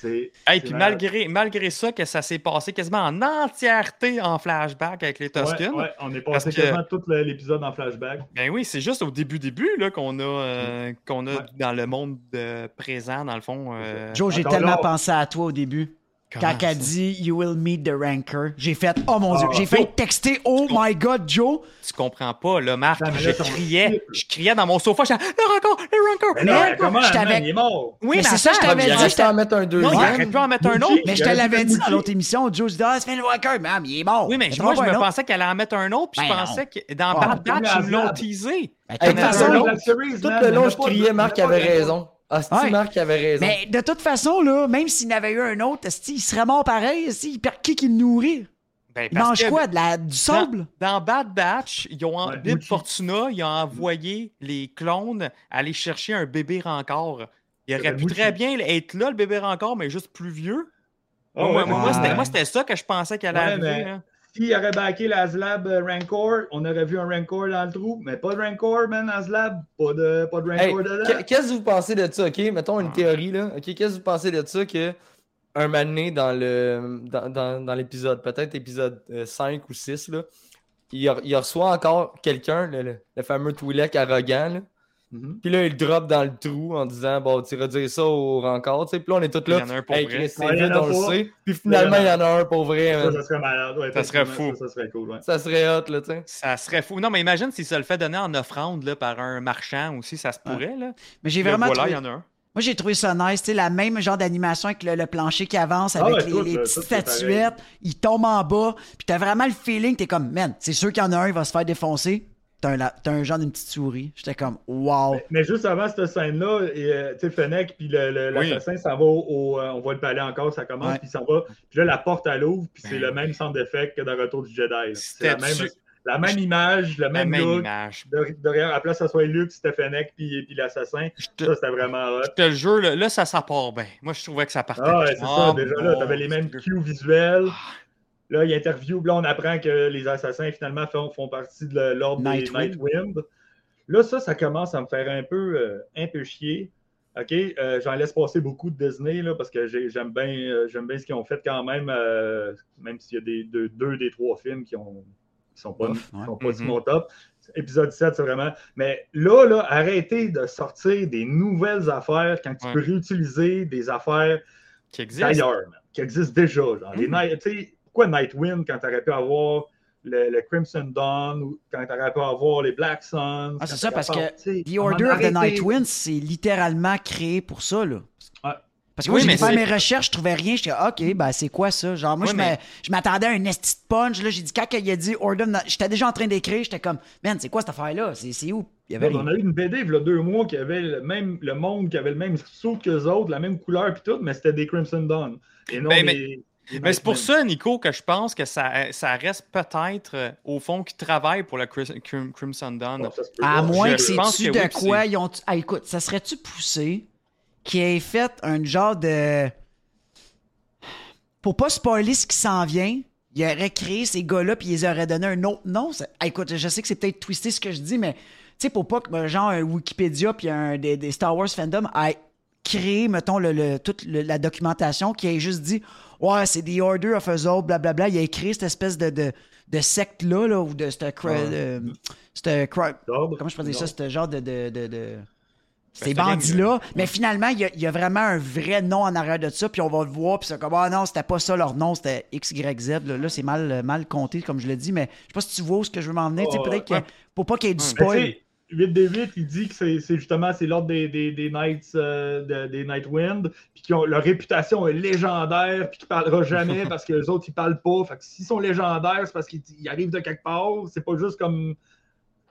Hey, c'est puis malgré, malgré ça, que ça s'est passé quasiment en entièreté en flashback avec les Ouais, Tusken. ouais, on est passé que- quasiment tout l'épisode en flashback. Ben oui, c'est juste au début, début là, qu'on a, euh, qu'on a Ouais. dans le monde euh, présent, dans le fond. euh, Joe, j'ai tellement là- pensé à toi au début. Comment Quand elle dit You will meet the Rancor, j'ai fait Oh mon dieu, Ah, j'ai fait texter Oh my god, Joe. Tu comprends pas, là, Marc. Non, mais je criais, je criais dans mon sofa, je disais, le record, le record, Mais le non, mais comment, je man, il est mort. Oui, Mais mais c'est ça, je t'avais dit, à en mettre un Non, il deuxième. aurait pu en mettre un autre. Mais je te l'avais dit dans l'autre émission. Joe dit Ah, c'est le Rancor, man, il est mort. Oui, mais moi, je me pensais qu'elle allait en mettre un autre, puis je Ben pensais que dans Ah, Bad Batch, ils l'ont teasé. Ben, de toute tout le façon, Tout le long, je criais Marc avait raison. Ah, c'est Ouais. Marc avait raison. Mais de toute façon, là, même s'il n'y avait eu un autre, il serait mort pareil. perd qui qui le nourrit? Ben, Il mange que quoi? De la, Du sable? Dans Bad Batch, ils ont, en- Ouais, Bib Mouchi. Fortuna, ils ont envoyé les clones aller chercher un bébé rancor. Il aurait pu très bien être là, le bébé rancor, mais juste plus vieux. Ah moi, ouais, moi, moi, ouais. c'était- ça que je pensais qu'elle Ouais, allait mais- arriver. hein. S'il aurait backé l'Aslab euh, Rancor, on aurait vu un Rancor dans le trou, mais pas de Rancor, man, Aslab. Pas de, pas de Hey, Rancor dedans. qu'est- qu'est-ce que vous pensez de ça, OK? Mettons une théorie, là. OK, qu'est-ce que vous pensez de ça que un donné dans le dans, dans- dans l'épisode, peut-être épisode euh, 5 ou 6, là, il, re- il reçoit encore quelqu'un, le, le- le fameux Twi'lek arrogant, là. Mhm. Puis là, il drop dans le trou en disant Bon, tu iras dire ça au sais, puis là, on est tous Il y là. en a un pour Hey, vrai. Ouais, vite, on le sait. Puis finalement, il y en a un pour vrai. Ça, ça serait malade. Ouais, Ça serait fou. Ça, ça serait cool, ouais. Ça serait hot, là, tu sais. Ça serait fou. Non, mais imagine s'il se le fait donner en offrande là, par un marchand aussi, ça se pourrait. Là. Mais j'ai vraiment voilà, trouvé- y en a un. Moi, j'ai trouvé ça nice. Tu sais, la même genre d'animation avec le, le plancher qui avance, Ah avec ouais, les, tout, les là, petites tout, statuettes. Il tombe en bas. Puis t'as vraiment le feeling. T'es comme, man, c'est sûr qu'il y en a un, il va se faire défoncer. T'as un, un genre d'une petite souris. J'étais comme, wow. Mais, mais juste avant cette scène-là, et, euh, tu sais, Fennec puis le- le- Oui. l'assassin s'en va au, au, euh, on voit le palais encore, ça commence, Ouais. puis s'en va. Puis là, la porte, elle ouvre, puis c'est Ben le même centre d'effet que dans Retour du Jedi. C'est la même, la même image, le La même, même look. image. De- Derrière, à la place, ça soit Luke, c'était Fennec, puis, puis l'assassin. Te, Ça, c'était vraiment hot. je te le jure, là, là, ça, ça part bien. Moi, je trouvais que ça partait. Ah ouais, c'est ça, Oh, déjà là, t'avais les mêmes cues visuels. Ah. Là, il interview, là, on apprend que les assassins, finalement, font, font partie de l'ordre des Nightwind. Là, ça, ça commence à me faire un peu, euh, un peu chier. OK, euh, j'en laisse passer beaucoup de Disney là, parce que j'ai- j'aime bien, euh, j'aime bien ce qu'ils ont fait quand même, euh, même s'il y a des, deux, deux des trois films qui ont qui sont pas, Bof, ouais. qui sont pas Mhm. mon top. Épisode 7, c'est vraiment. Mais là, là, arrêtez de sortir des nouvelles affaires quand tu Ouais. peux réutiliser des affaires Qui existe. d'ailleurs, man, qui existent déjà. Genre, les. Night- tu sais, pourquoi Nightwind quand tu aurais pu avoir le, le Crimson Dawn ou quand tu aurais pu avoir les Black Suns? Ah, c'est ça, t'aurais parce que The Order of the. Nightwind, c'est littéralement créé pour ça, là. Ouais. Parce que moi, Oui, j'ai fait mes recherches, je trouvais rien. J'étais OK, ben c'est quoi ça? Genre, moi, Ouais, je mais- m'attendais à un esti de punch. Là, j'ai dit, quand il a dit Order of the J'étais déjà en train d'écrire. J'étais comme, man, c'est quoi cette affaire-là? C'est c'est où? Il y avait On a eu une BD il y a deux mois qui avait le même le monde qui avait le même saut qu'eux autres, la même couleur puis tout, mais c'était des Crimson Dawn. Et non Ben, mais- des, Mais c'est pour ça, Nico, que je pense que ça, ça reste peut-être, euh, au fond, qui travaille pour Crim- Crimson Dawn. Bon, À moins je que c'est pense dessus que de oui, quoi ils ont. Ah, écoute, ça serait-tu poussé qui ait fait un genre de. Pour pas spoiler ce qui s'en vient, il aurait créé ces gars-là puis ils auraient donné un autre nom? Ça- Ah, écoute, je sais que c'est peut-être twisté ce que je dis, mais tu sais, pour pas que genre un Wikipédia puis un des, des Star Wars fandom ait créé, mettons, le, le- toute le- la documentation qui ait juste dit Ouais, c'est The Order of us all, blablabla. Il a créé cette espèce de, de, de secte-là, là, ou de cette. cra- Ouais. comment je peux dire ça, ce genre de. de, de, de- Ces bandits-là. Mais finalement, il y, a, il y a vraiment un vrai nom en arrière de ça, puis on va le voir, puis c'est comme, ah non, c'était pas ça leur nom, c'était XYZ. Là, là c'est mal, mal compté, comme je le dis, mais je sais pas si tu vois où ce que je veux m'en venir. Oh, peut-être que, pour pas qu'il y ait du. Mais spoil. Tu sais, 8 des 8, il dit que c'est justement c'est l'ordre des, des, des Knights euh, de- des Nightwind, puis qui ont leur réputation est légendaire, puis qui parlera jamais parce que les autres ils parlent pas. Fait que s'ils sont légendaires, c'est parce qu'ils ils arrivent de quelque part. C'est pas juste comme.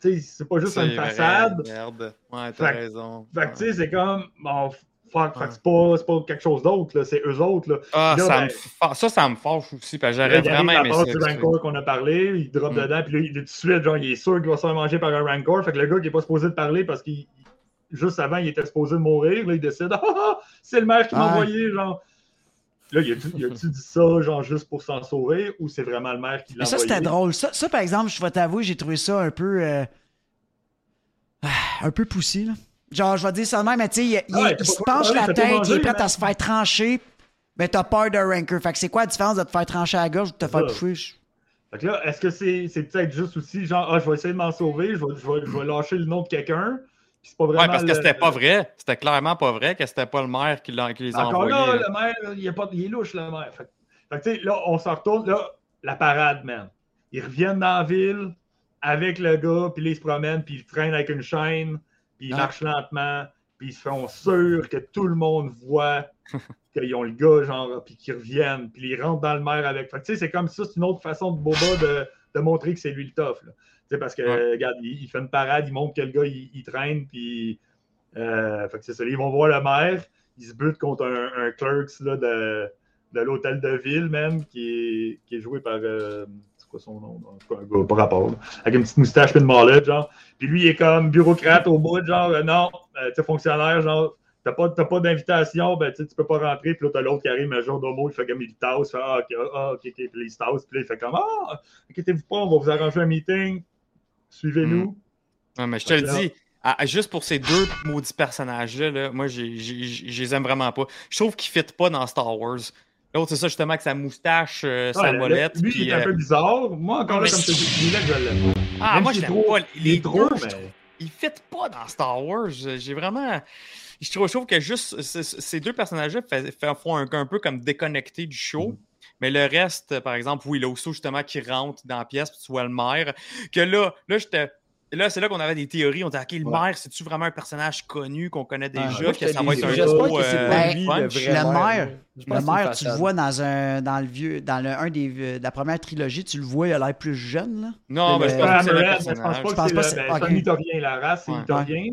Tu sais, c'est pas juste une façade. Merde. Ouais, t'as raison. Fait que tu sais, c'est comme. Bon, fuck, que c'est pas, c'est pas quelque chose d'autre, là, c'est eux autres. Là. Ah, Là, ça, ben- me fa- ça, ça me fâche aussi, parce que j'aurais arrive vraiment à aimé ça. tu Rancor qu'on a parlé, il drop Mm. dedans, puis là, il- tout de suite, genre, il est sûr qu'il va se faire manger par un Rancor. Fait que le gars qui est pas supposé de parler parce qu'il juste avant, il était supposé de mourir, là, il décide Ah, ah, c'est le maire qui m'a envoyé, genre. Là, il a-tu dit ça, genre, juste pour s'en sauver, ou c'est vraiment le maire qui l'a Mais ça, envoyé? c'était drôle. Ça, ça, par exemple, je vais t'avouer, j'ai trouvé ça un peu. euh, ah, un peu poussé, là. Genre, je vais dire ça de même, mais tu sais, il, ouais, se penche la tête, il est prêt à se faire trancher, mais t'as peur d'un rancor. Fait que c'est quoi la différence de te faire trancher à la gorge ou de te faire? Je- Fait que là, est-ce que c'est c'est peut-être juste aussi, genre, ah, je vais essayer de m'en sauver, je vais, je vais- je vais lâcher le nom de quelqu'un, puis c'est pas vraiment. Ouais, parce que le- c'était pas vrai. C'était clairement pas vrai que c'était pas le maire qui, l'a- qui les a Encore envoyés. là, là. le maire, il est, pas, il est louche, le maire. Fait, que- fait que, tu sais, là, on s'en retourne. Là, la parade, man. Ils reviennent dans la ville avec le gars, puis là, ils se promènent, puis ils traînent avec une chaîne, puis ils Ah. marchent lentement, puis ils se font sûr que tout le monde voit qu'ils ont le gars, genre, puis qu'ils reviennent, puis ils rentrent dans le maire avec. Fait que, tu sais, c'est comme ça, c'est une autre façon de Boba de, de montrer que c'est lui le tough. Là. Tu sais, parce que, Ouais. regarde, il, il fait une parade, il montre que le gars, il, il traîne, puis. euh, fait que c'est ça. Ils vont voir le maire, il se bute contre un, un clerks là, de, de l'hôtel de ville, même, qui est, qui est joué par. euh, c'est quoi son nom? En tout cas, pas rapport. là. Avec une petite moustache et une mallette, genre. Puis lui, il est comme bureaucrate au bout, genre, euh, non, euh, tu sais, fonctionnaire, genre, t'as pas, pas d'invitation, ben, tu peux pas rentrer. Puis là, t'as l'autre qui arrive, un jour d'homo, il fait comme il tasse, il fait, ah, ok, ah, ok, ok, puis il se tasse, puis là, il fait comme, ah, inquiétez-vous pas, on va vous arranger un meeting, suivez-nous. Ouais, mais je te le dis, juste pour ces deux maudits personnages-là, là, moi, je les aime vraiment pas. Je trouve qu'ils ne pas dans Star Wars. L'autre, c'est ça, justement, avec sa moustache, euh, sa Ouais, le- molette. lui, puis, il est un euh, peu bizarre. Moi, encore là, comme je te dis, là, je l'aime. Ah, Même moi, je l'aime pas. Il Les est trop, mais. ils ne pas dans Star Wars. J'ai vraiment. Je trouve, je trouve que juste ces deux personnages-là font un, un peu comme déconnecté du show. Mhm. Mais le reste, par exemple, aussitôt justement qui rentre dans la pièce, puis tu vois le maire, que là, là, j'étais. Là, c'est là qu'on avait des théories. On disait, OK, le Ouais. maire, c'est-tu vraiment un personnage connu qu'on connaît déjà, moi, que ça va être un gros. que c'est euh, pas Ben, lui, punch? le maire. Je Le maire, tu le vois dans un dans le vieux dans le un des de la première trilogie, tu le vois, il a l'air plus jeune là. Non, mais je Le- pense pas que c'est le je pense pas Je pense que pas c'est le- ben, c'est ok. un Itorien, la race, c'est Ouais. Itorien.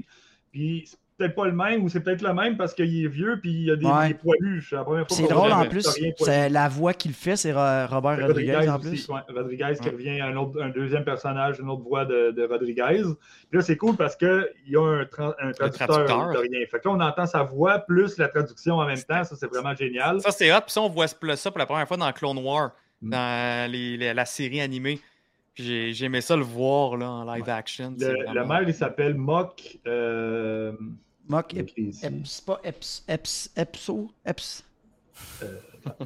Puis peut-être pas le même, ou c'est peut-être le même parce qu'il est vieux, puis il y a des, Ouais. des poilus. C'est la première fois C'est qu'on drôle en plus, c'est la voix qu'il fait, c'est Ro- Robert Rodriguez en plus. aussi, ouais, Rodriguez qui revient, un, autre, un deuxième personnage, une autre voix de, de Rodriguez. Puis là, c'est cool parce qu'il y a un, tra- un traducteur. Fait que là, on entend sa voix plus la traduction en même temps. Ça, c'est vraiment génial. Ça, c'est hot. Puis ça, on voit ça pour la première fois dans Clone War, Mm. dans les- les- la série animée. Puis j'ai- j'ai aimé ça le voir là, en live action. Le, vraiment- le maire, il s'appelle Mock. euh, Mock. Eps, pas Eps, Eps, Epso, Eps.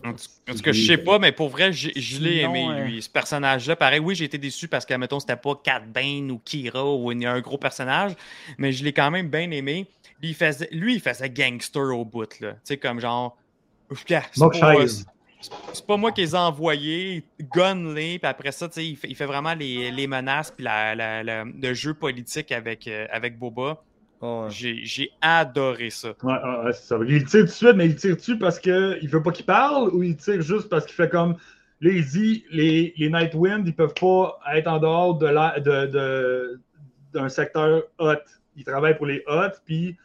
En tout en tout cas, je sais pas, mais pour vrai, je l'ai aimé, euh, lui, ce personnage-là. Pareil, oui, j'ai été déçu parce que, mettons, c'était pas Cat Bane ou Kira ou il y a un gros personnage, mais je l'ai quand même bien aimé. Lui, il faisait, lui, il faisait gangster au bout, là. Tu sais, comme genre. Yeah, c'est Mock pas- moi qui les ai envoyés, gun-les, puis après ça, tu sais, il fait, il fait vraiment les, les menaces, puis la, la- la- le jeu politique avec, euh, avec Boba. Ouais. J'ai j'ai adoré ça. Ouais, ouais, c'est ça. Il tire tout de suite, mais il tire-tu parce qu'il veut pas qu'il parle ou il tire juste parce qu'il fait comme. Là, il dit les, les Nightwind, ils peuvent pas être en dehors de la- de- de- d'un secteur hot. Ils travaillent pour les hot, puis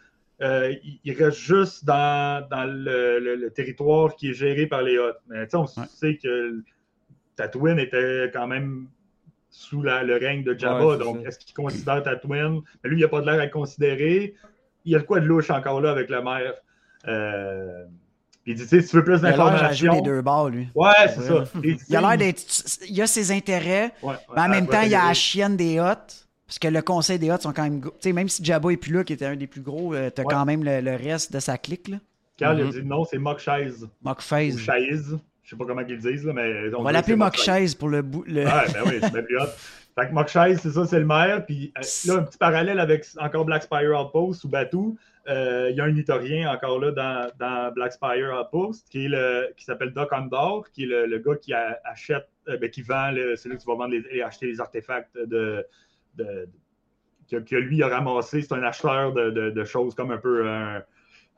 euh, ils, ils restent juste dans, dans le, le- le territoire qui est géré par les hot. Mais tu sais, on Ouais. sait que Tatooine était quand même sous la- le règne de Jabba. Ouais, donc, est-ce qu'il considère Tatooine? Mais lui, il n'a pas de l'air à le considérer. Il y a de quoi de louche encore là avec le maire. Euh, puis il dit, tu sais, si tu veux plus Il a d'informations. les deux bords, lui. Ouais, c'est ça. Il a l'air d'être. Il a ses intérêts, Ouais, ouais, mais en même temps, il y a la chienne des Hots. Parce que le conseil des Hots sont quand même. Tu sais, même si Jabba est plus là, qui était un des plus gros, euh, t'as quand même le, le reste de sa clique, là. Carl, il a Mhm. dit non, c'est Mock Chaise. Mock. Chaise. Je sais pas comment ils le disent, là, mais. On va l'appeler Mock Chaise pour le bout. Le... Ouais, ben oui, c'est bien plus hot. Fait que Mock Chaise, c'est ça, c'est le maire. Puis euh, là, un petit parallèle avec encore Black Spire Outpost ou Batuu. Euh, Il y a un Itorien encore là dans, dans Black Spire Outpost qui, est le, qui s'appelle Doc Ondor, qui est le, le gars qui a- achète, euh, ben, qui vend, c'est que tu vas vendre les, et acheter les artefacts de, de- que, que lui a ramassé. C'est un acheteur de, de- de choses comme un peu un,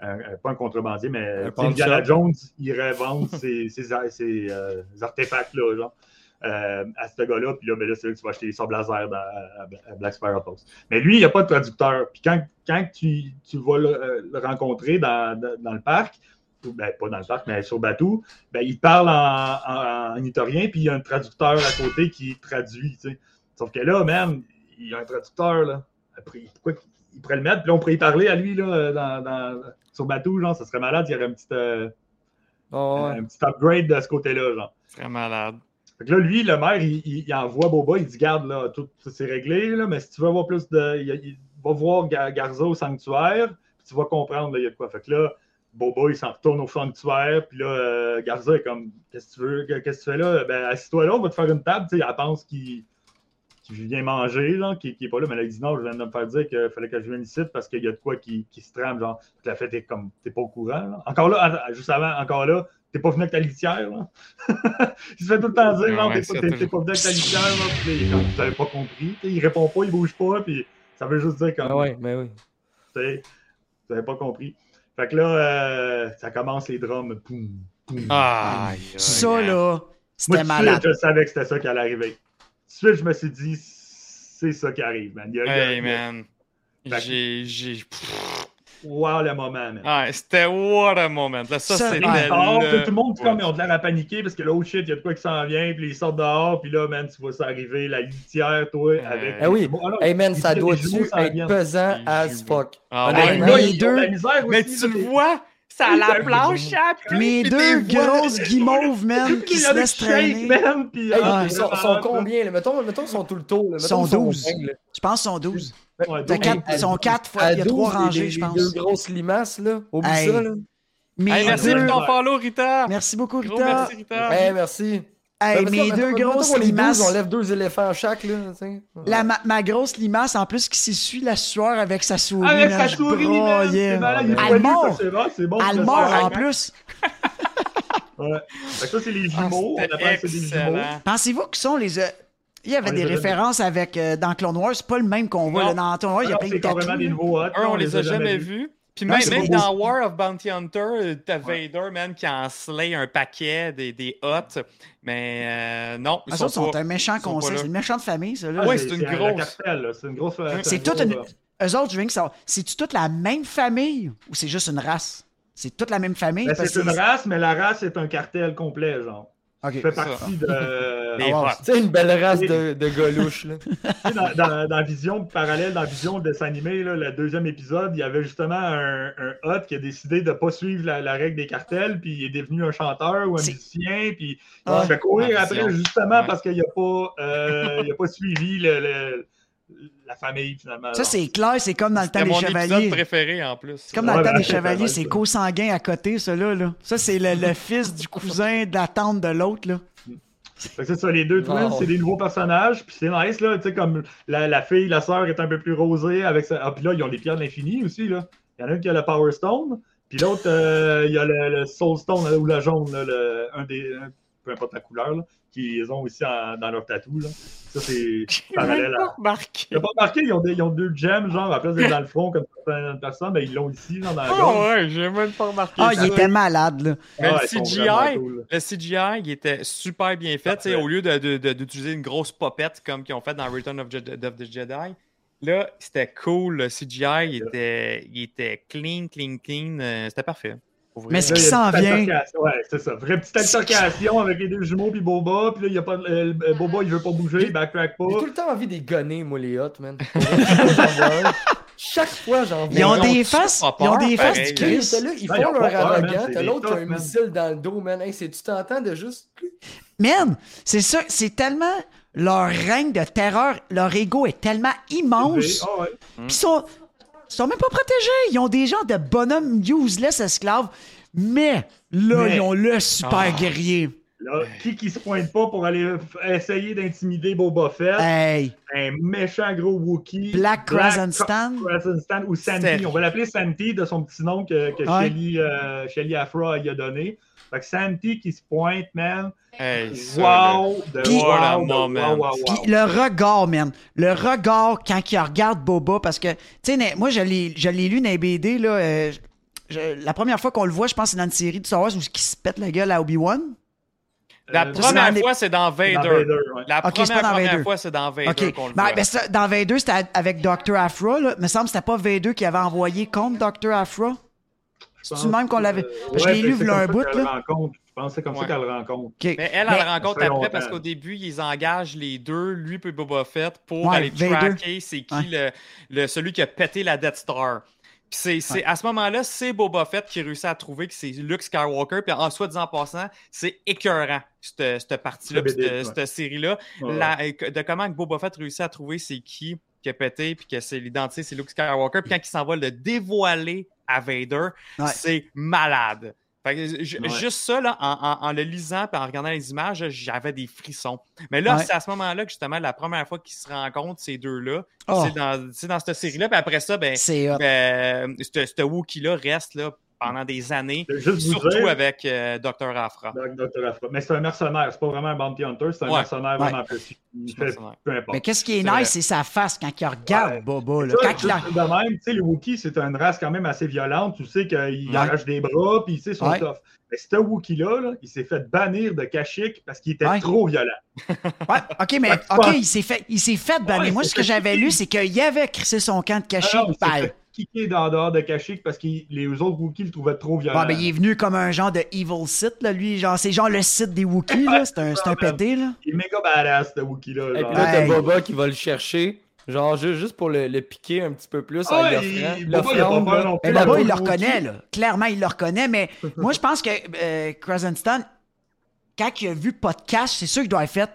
un- pas un contrebandier, mais Indiana. Jones irait vendre ces, ces, ar- ces, euh, artefacts-là, genre. euh, à ce gars-là, puis là, ben là c'est là que tu vas acheter laser dans, à, à Black Spire Outpost. Mais lui, il n'y a pas de traducteur. Puis quand, quand tu, tu vas le, euh, le rencontrer dans, dans, dans le parc, ben, pas dans le parc, mais sur Batou, ben, il parle en, en, en italien, puis il y a un traducteur à côté qui traduit. Sauf que là, man, il y a un traducteur, là. Après, pourquoi il pourrait le mettre? Puis là, on pourrait y parler à lui, là, dans, dans- sur Batou, genre, ça serait malade, il y aurait un petit, euh, ouais. un petit upgrade de ce côté-là, genre. Très malade. Fait que là, lui, le maire, il, il- il envoie Boba, il dit Garde, là, tout, tout c'est réglé, là, mais si tu veux avoir plus de. Il, il va voir Ga- Garza au sanctuaire, puis tu vas comprendre, là, il y a de quoi. Fait que là, Boba, il s'en retourne au sanctuaire, puis là, euh, Garza est comme Qu'est-ce que tu veux, qu'est-ce que tu fais là? Ben, assis-toi là, on va te faire une table, tu sais, elle pense qu'il qu'il vient manger, là, qui n'est pas là, mais là, il dit non, je viens de me faire dire qu'il fallait que je vienne ici parce qu'il y a de quoi qui, qui se trame, genre, Fait que la fête est comme, t'es pas au courant, là. Encore là, juste avant, encore là, t'es pas venu avec ta litière, là. il se fait tout le temps dire, non, Ouais, t'es pas, t'es- t'es venu avec ta litière, là, puis comme, n'avais pas compris, il répond pas, il bouge pas, puis ça veut juste dire comme, Ah ouais, mais oui. tu sais, tu n'avais pas compris. Fait que là, euh, ça commence les drums, poum, poum. Ah, Ça, là, c'était tout de malade. je savais que c'était ça qui allait arriver. Tout de suite, je me suis dit, c'est ça qui arrive, man. Il y a- il y a- Hey, il y a- man. J'ai. j'ai- Wow, le moment, man. Ah, c'était what a moment. Là, ça, Ça, c'était. le- tout le monde, comme, Ouais. ils ont de l'air à paniquer parce que là, oh shit, il y a de quoi qui s'en vient, puis ils sortent dehors, puis là, man, tu vois ça arriver, la litière, toi, avec. Eh oui. Ah non, Hey man, il ça doit être pesant as fuck. Ah, ouais, Là, les ils ont de deux- Mais tu le vois, ça a la planche après. Mes puis deux t'es vois- grosses guimauves, man, qui se laissent traîner. man, puis, Hey, ah, ils sont, sont là. combien? Là? Mettons, mettons, ils sont tout le tour. Là. Mettons, Sont ils sont 12. vingt, là. Je pense qu'ils sont 12. Ouais, T'as donc, quatre- à ils sont 12, quatre fois, à il y a trois 12, les- rangées, les- je les pense. deux grosses limaces, là. Oublie Hey. ça, là. Mes Hey, merci deux... pour ton follow, Rita. Merci beaucoup, Gros Rita. merci, Rita. Hey, merci. Hey, Ben, mes mettons- deux grosses qu'on est 12, limaces. On lève deux éléphants chaque, là. tu sais. La, ma, ma grosse limace, en plus, qui s'essuie la sueur avec sa souris. Avec sa souris, man, broyais. c'est bon, en plus. Ouais. Fait que ça, c'est les Ah, jumeaux. on C'était appelle ça des jumeaux. Pensez-vous que sont les. euh, Il y avait On des références avec euh, dans Clone Wars, c'est pas le même qu'on voit. Là. Dans Clone Wars, il y a plein de tatous. Un, on les a jamais vus. Puis même, dans War of Bounty Hunter, t'as Vader, man, qui en slay un paquet des, des hots. Mais euh, non, ils Ah, sont ça, sont pas- un méchant conseil. C'est une méchante famille, ça. Là. Ouais, c'est une un- grosse. un cartel, là. C'est une grosse. C'est un toute une. là. Eux autres, je que ça. C'est-tu toute la même famille ou c'est juste une race? C'est toute la même famille? Ben, c'est une race, mais la race est un cartel complet, genre. Ok. Qui fait ça. partie de. Des Ah, sais, une belle race de, de dans, dans, dans Vision parallèle, dans Vision de dessin animé, là, le deuxième épisode, il y avait justement un, un hot qui a décidé de ne pas suivre la, la règle des cartels, puis il est devenu un chanteur ou un C'est- musicien, puis Ah. il fait courir après justement Ouais. parce qu'il n'a pas, euh, il a pas suivi le, le- la famille, finalement. Ça, c'est clair, c'est comme dans le temps des mon épisode chevaliers. préféré en plus. C'est comme dans le temps ben, des c'est chevaliers, c'est ça. co-sanguin à côté, ça là. là. Ça, c'est le, le fils du cousin de la tante de l'autre. là. C'est ça, les deux twins, Wow. c'est des nouveaux personnages, puis c'est nice, là, tu sais, comme la, la fille, la sœur est un peu plus rosée, avec sa... Ah, puis là, ils ont les pierres de l'infini aussi, là. Il y en a un qui a le Power Stone, puis l'autre, euh, il y a le, le Soul Stone, là, ou le jaune, là, le- un des... un- peu importe la couleur, là, qu'ils ont aussi en- dans leur tatou, là. Ça, c'est parallèle à... remarqué. T'as pas remarqué, ils ont, des, ils ont deux gemmes, genre, à la place d'être dans le front, comme certaines personnes, ben, ils l'ont ici, genre, dans la Oh gorge. ouais, j'ai même pas remarqué. Ah, ça. il était malade, là. Mais Ah, le ils CGI, cool. Le CGI, il était super bien fait. tu sais. Au lieu de- de- de- d'utiliser une grosse popette comme qu'ils ont fait dans Return of, Je- of the Jedi, là, c'était cool. Le CGI, il était, il était clean, clean, clean. euh, c'était parfait. Mais ce Là, qui s'en vient-. Ouais, c'est ça. Vraie petite altercation avec les deux jumeaux puis Boba. Puis là, il y a pas de- euh, Boba, il veut pas bouger, il backtrack pas. J'ai tout le temps envie de les gonner, moi, les hot, man. Chaque fois, j'en vois Ils ont des faces, ils ont des faces du Christ. là, ils font ont leur arrogant, l'autre a un missile dans le dos, man. Tu t'entends de juste. Man, c'est ça, c'est tellement leur règne de terreur, leur ego est tellement immense. Ah ouais. Puis ils sont, ils sont même pas protégés. Ils ont des gens de bonhommes useless esclaves. Mais là, Mais- ils ont le super Ah. guerrier. Là, qui qui se pointe pas pour aller essayer d'intimider Boba Fett? Hey, Un méchant gros Wookie. Black Crescent Stan. Crescent Stan ou Santi. Sérieux. On va l'appeler Santi de son petit nom que, que Ouais. Shelly, euh, Shelly Afra y a donné. Fait que Santi qui se pointe, man. Hey. Wow! Wow, wow, wow. Puis le regard, man. Le regard quand il regarde Boba, parce que, tu sais, moi, je l'ai lu dans les BD, là. euh, je- la première fois qu'on le voit, je pense, c'est dans une série de Star Wars où il se pète la gueule à Obi-Wan. La Euh, première les- fois, c'est dans Vader. Dans Vader, ouais. La première, dans première Vader. fois, c'est dans Vader OK. qu'on le Ben, voit. ben, ça, dans Vader, c'était avec Dr. Afra, là. Me semble que c'était pas Vader qui avait envoyé contre Dr. Afra. C'est-tu même qu'on l'avait. Euh, je l'ai ouais, lu v'là un bout, là. rencontre. Je pense que c'est comme ça qu'elle le rencontre. Mais elle, elle Mais- le rencontre après parce qu'au début, ils engagent les deux, lui et Boba Fett, pour Ouais, aller Vader. traquer c'est qui Ouais. le, le- celui qui a pété la Death Star. Puis c'est, c'est- à ce moment-là, c'est Boba Fett qui réussit à trouver que c'est Luke Skywalker. Puis en soi disant en passant, c'est écœurant, cette, cette partie-là, cette, BD, ouais. cette série-là. Ouais. La- de comment Boba Fett réussit à trouver c'est qui qui a pété, puis que c'est l'identité, c'est Luke Skywalker. Puis quand il s'en va le dévoiler à Vader, Ouais. c'est malade. Fait que ju- Ouais. Juste ça, là, en, en- en le lisant et en regardant les images, j'avais des frissons. Mais là, Ouais. c'est à ce moment-là que justement, la première fois qu'ils se rencontrent, ces deux-là, Oh. c'est dans, c'est dans cette série-là. Puis après ça, ben, ben, ce Wookiee-là reste là, pendant des années, surtout dire- avec euh, Dr. Afra. Dr. Afra. Mais c'est un mercenaire, c'est pas vraiment un bounty hunter, c'est un Ouais. mercenaire Ouais. vraiment petit. Peu importe. Mais qu'est-ce qui est, nice, c'est sa face quand il regarde Ouais. Boba. Là. Ça, Quand il de même, tu sais, les Wookiees, c'est une race quand même assez violente. Tu sais qu'ils Ouais. arrachent des bras, puis ils sont Ouais. tough. Mais ce Wookiee-là, là, il s'est fait bannir de Kashyyyk parce qu'il était Ouais. trop violent. Ouais, ok, mais ok, il s'est fait, il s'est fait bannir. Ouais, Moi, ce que j'avais lu, c'est qu'il avait crissé son camp de Ah kicker dans dehors de Kashyyyk parce que les autres Wookiees le trouvaient trop violent. bon, ben, il est venu comme un genre de evil Sith, là, lui. Genre, c'est genre le site des Wookiees, là. C'est un, c'est un pédé, là. Il est méga badass, ce Wookiee-là. Et puis là, t'as Hey. Boba qui va le chercher. Genre, ju- juste pour le, le piquer un petit peu plus Ah, en il- offrant. Boba, il il le reconnaît, là. Clairement, il le reconnaît, mais moi, je pense que euh, Krasenstein, quand il a vu podcast, c'est sûr qu'il doit être fait.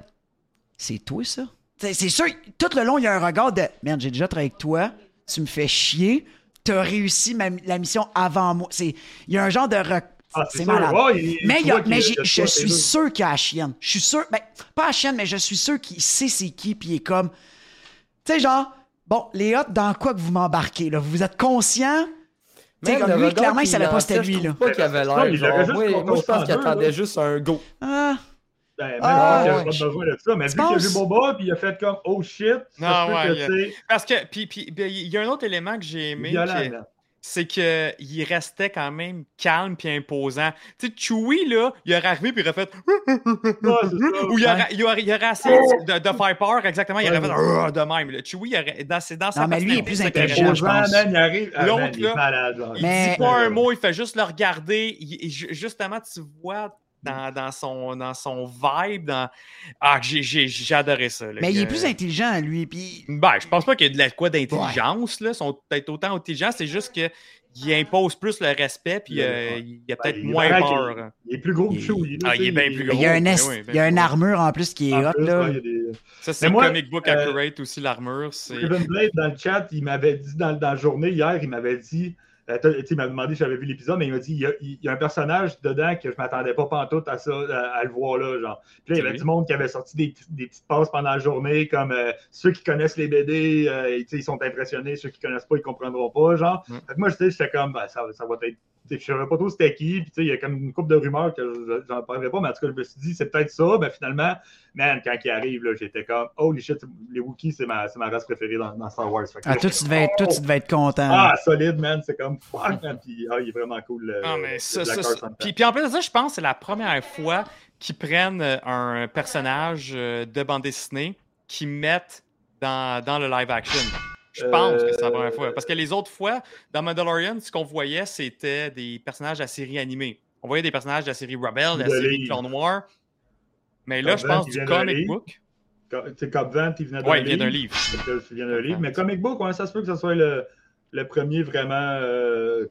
C'est toi, ça? C'est c'est sûr, tout le long, il y a un regard de Merde, j'ai déjà travaillé avec toi, tu me fais chier, t'as réussi ma- la mission avant moi. C'est- Il y a un genre de. rec- Ah, c'est malade. Ouais, il- Mais, il y a- mais y a je suis sûr. qu'il y a la chienne. Je suis sûr, ben, pas la chienne, mais je suis sûr qu'il sait c'est qui, puis il est comme. Tu sais, genre, bon, les dans quoi que vous m'embarquez, là? Vous êtes conscient? Tu sais, comme lui, clairement, il savait pas c'était je lui, là. pas qu'il avait l'air. moi, je pense qu'il attendait juste un go. Ah, Ben, même Ah, moi, il ouais. avait pas besoin de ça. Mais Tu vu qu'il a vu? Boba, puis il a fait comme Oh shit. Non, ouais, que, a- Parce que, puis, puis, ben, il y a un autre élément que j'ai aimé, c'est qu'il restait quand même calme puis imposant. Tu sais, Chewie, là, il aurait arrivé puis il aurait fait. Ouais. Ou il aurait, il aurait, il aurait essayé de, de faire peur, exactement. Il aurait Ouais, fait Ah de même. Là. Chewie, il aurait, dans, sa Non, mais lui, il est plus intelligent, L'autre, là. Il dit pas un mot, il fait juste le regarder. Il- justement, tu vois dans, dans, son, dans son vibe. Dans... Ah, j'ai, j'ai, j'ai adoré ça. là, mais il est plus intelligent, lui, puis. Ben, je pense pas qu'il y ait de la, quoi d'intelligence. Là. Ils sont peut-être autant intelligents. C'est juste que il impose plus le respect, puis Il- euh, il y a Ben, peut-être est moins peur. qu'il- Il est plus gros que Il- Ah, il est sais, bien plus Il y a, un Ben est- oui, ben il y a une armure en plus qui est En hot, plus, là. des- Ça, c'est comic book euh, accurate aussi, l'armure. C'est... Kevin Blade, dans le chat, il m'avait dit dans, dans la journée hier, il m'avait dit, euh, il m'avait demandé si j'avais vu l'épisode, mais il m'a dit, il y, a, il y a un personnage dedans que je m'attendais pas pantoute à ça, à, à le voir là, genre. Puis là, il y avait du monde qui avait sorti des, des petites passes pendant la journée, comme euh, ceux qui connaissent les BD, euh, ils sont impressionnés, ceux qui connaissent pas, ils comprendront pas, genre. Mm. Fait que moi, je sais, j'étais comme, ben, ça, ça va être. Je savais pas trop c'était qui, puis tu sais, il y a comme une couple de rumeurs que je- j'en parlerai pas, mais en tout cas, je me suis dit, c'est peut-être ça, ben finalement, man, quand il arrive, là, j'étais comme, holy shit, les Wookiees, c'est ma, c'est ma race préférée dans, dans Star Wars. Fait que Ah, toi, tu devais être, toi, tu devais être content. ah, solide, man. C'est comme fuck, man. Puis, ah, il est vraiment cool. Le, Ah, mais le ça, ça, ça- Puis, puis en plus de ça, je pense que c'est la première fois qu'ils prennent euh, un personnage euh, de bande dessinée qu'ils mettent dans, dans le live action. Je pense que c'est la première fois. Parce que les autres fois, dans Mandalorian, ce qu'on voyait, c'était des personnages la série animée. On voyait des personnages de la série Rebel, de la série livre. Clone War. Mais là, Cobb je pense du comic livre. book. Sais, Cobb Vanth, il venait d'un Ouais, il vient d'un livre. Euh, Il vient d'un livre. Mais comic book, ouais, ça se peut que ce soit le, le premier vraiment euh,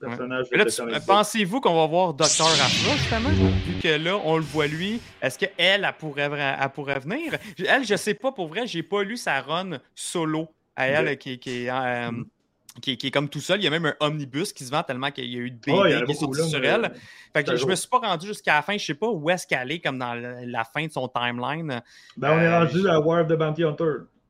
personnage de book. pensez-vous qu'on va voir Dr. Afra, justement? Vu que là, on le voit lui. Est-ce qu'elle, elle, elle pourrait, elle pourrait venir? Elle, je sais pas, pour vrai, j'ai pas lu sa run solo à elle, qui, qui est, euh, qui, est- qui est comme tout seul. Il y a même un omnibus qui se vend tellement qu'il y a eu de il y en BD a qui est sorti sur elle. Fait que je me suis pas rendu jusqu'à la fin. Je sais pas où est-ce qu'elle est, comme dans la fin de son timeline. Ben, on est Euh, rendu à War of the Bounty Hunter.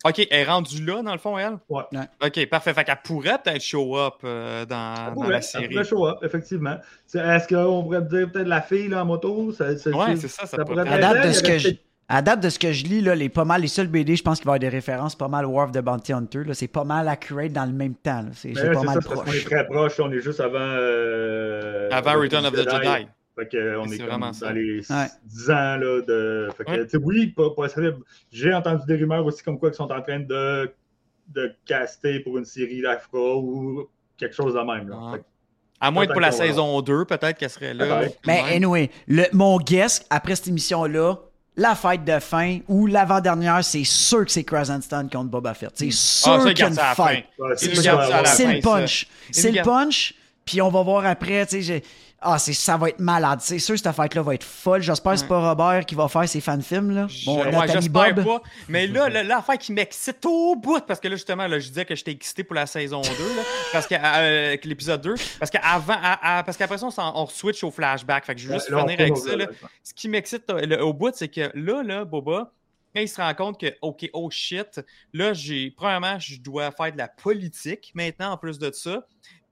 OK, elle est rendue là, dans le fond, elle? Ouais. OK, parfait. Fait qu'elle pourrait peut-être show up euh, dans, Ça la ça série. pourrait show up, effectivement. Est-ce qu'on pourrait dire peut-être la fille là, en moto? Ça, ça- Ouais, c'est ça, ça pourrait pourrait À être- date, de elle, ce que à date de ce que je lis, là, les, pas mal, les seuls BD, je pense qu'il va y avoir des références pas mal War of the Bounty Hunter. là. C'est pas mal accurate dans le même temps. là. C'est là, pas c'est mal ça, parce qu'on est proche. très proche. On est juste avant. euh, Avant Return of the Jedi. Fait que, euh, on C'est est comme vraiment dans ça. les Ouais. 10 ans là, de. Fait que, Ouais. tu sais, oui, pas. J'ai entendu des rumeurs aussi comme quoi qu'ils sont en train de, de caster pour une série d'Afra ou quelque chose de même. Là. Ah. Fait que, À moins que pour la saison 2, peut-être qu'elle serait là. Mais anyway, le, mon guess, après cette émission-là, la fête de fin ou l'avant-dernière, c'est sûr que c'est Krasenstein contre Boba Fett. C'est sûr Ah, il qu'il y a une ouais, Il c'est le punch. C'est le punch. Puis on va voir après, tu sais, j'ai- ah, c'est, ça va être malade. C'est sûr que cette fête-là va être folle. J'espère que c'est pas Robert qui va faire ses fan-films, là. Je- Bon, ouais, j'espère Bob. pas. Mais là, là, l'affaire qui m'excite au bout, parce que là, justement, là, je disais que j'étais excité pour la saison 2, là, parce que, euh, l'épisode 2, parce qu'avant, à- à- parce qu'après ça, on, s'en- on switch au flashback. Fait que je veux juste Là, finir avec ça. là. Ce qui m'excite euh, le- au bout, c'est que là, là, Boba, quand il se rend compte que, OK, oh shit, là, j'ai, premièrement, je dois faire de la politique maintenant, en plus de ça.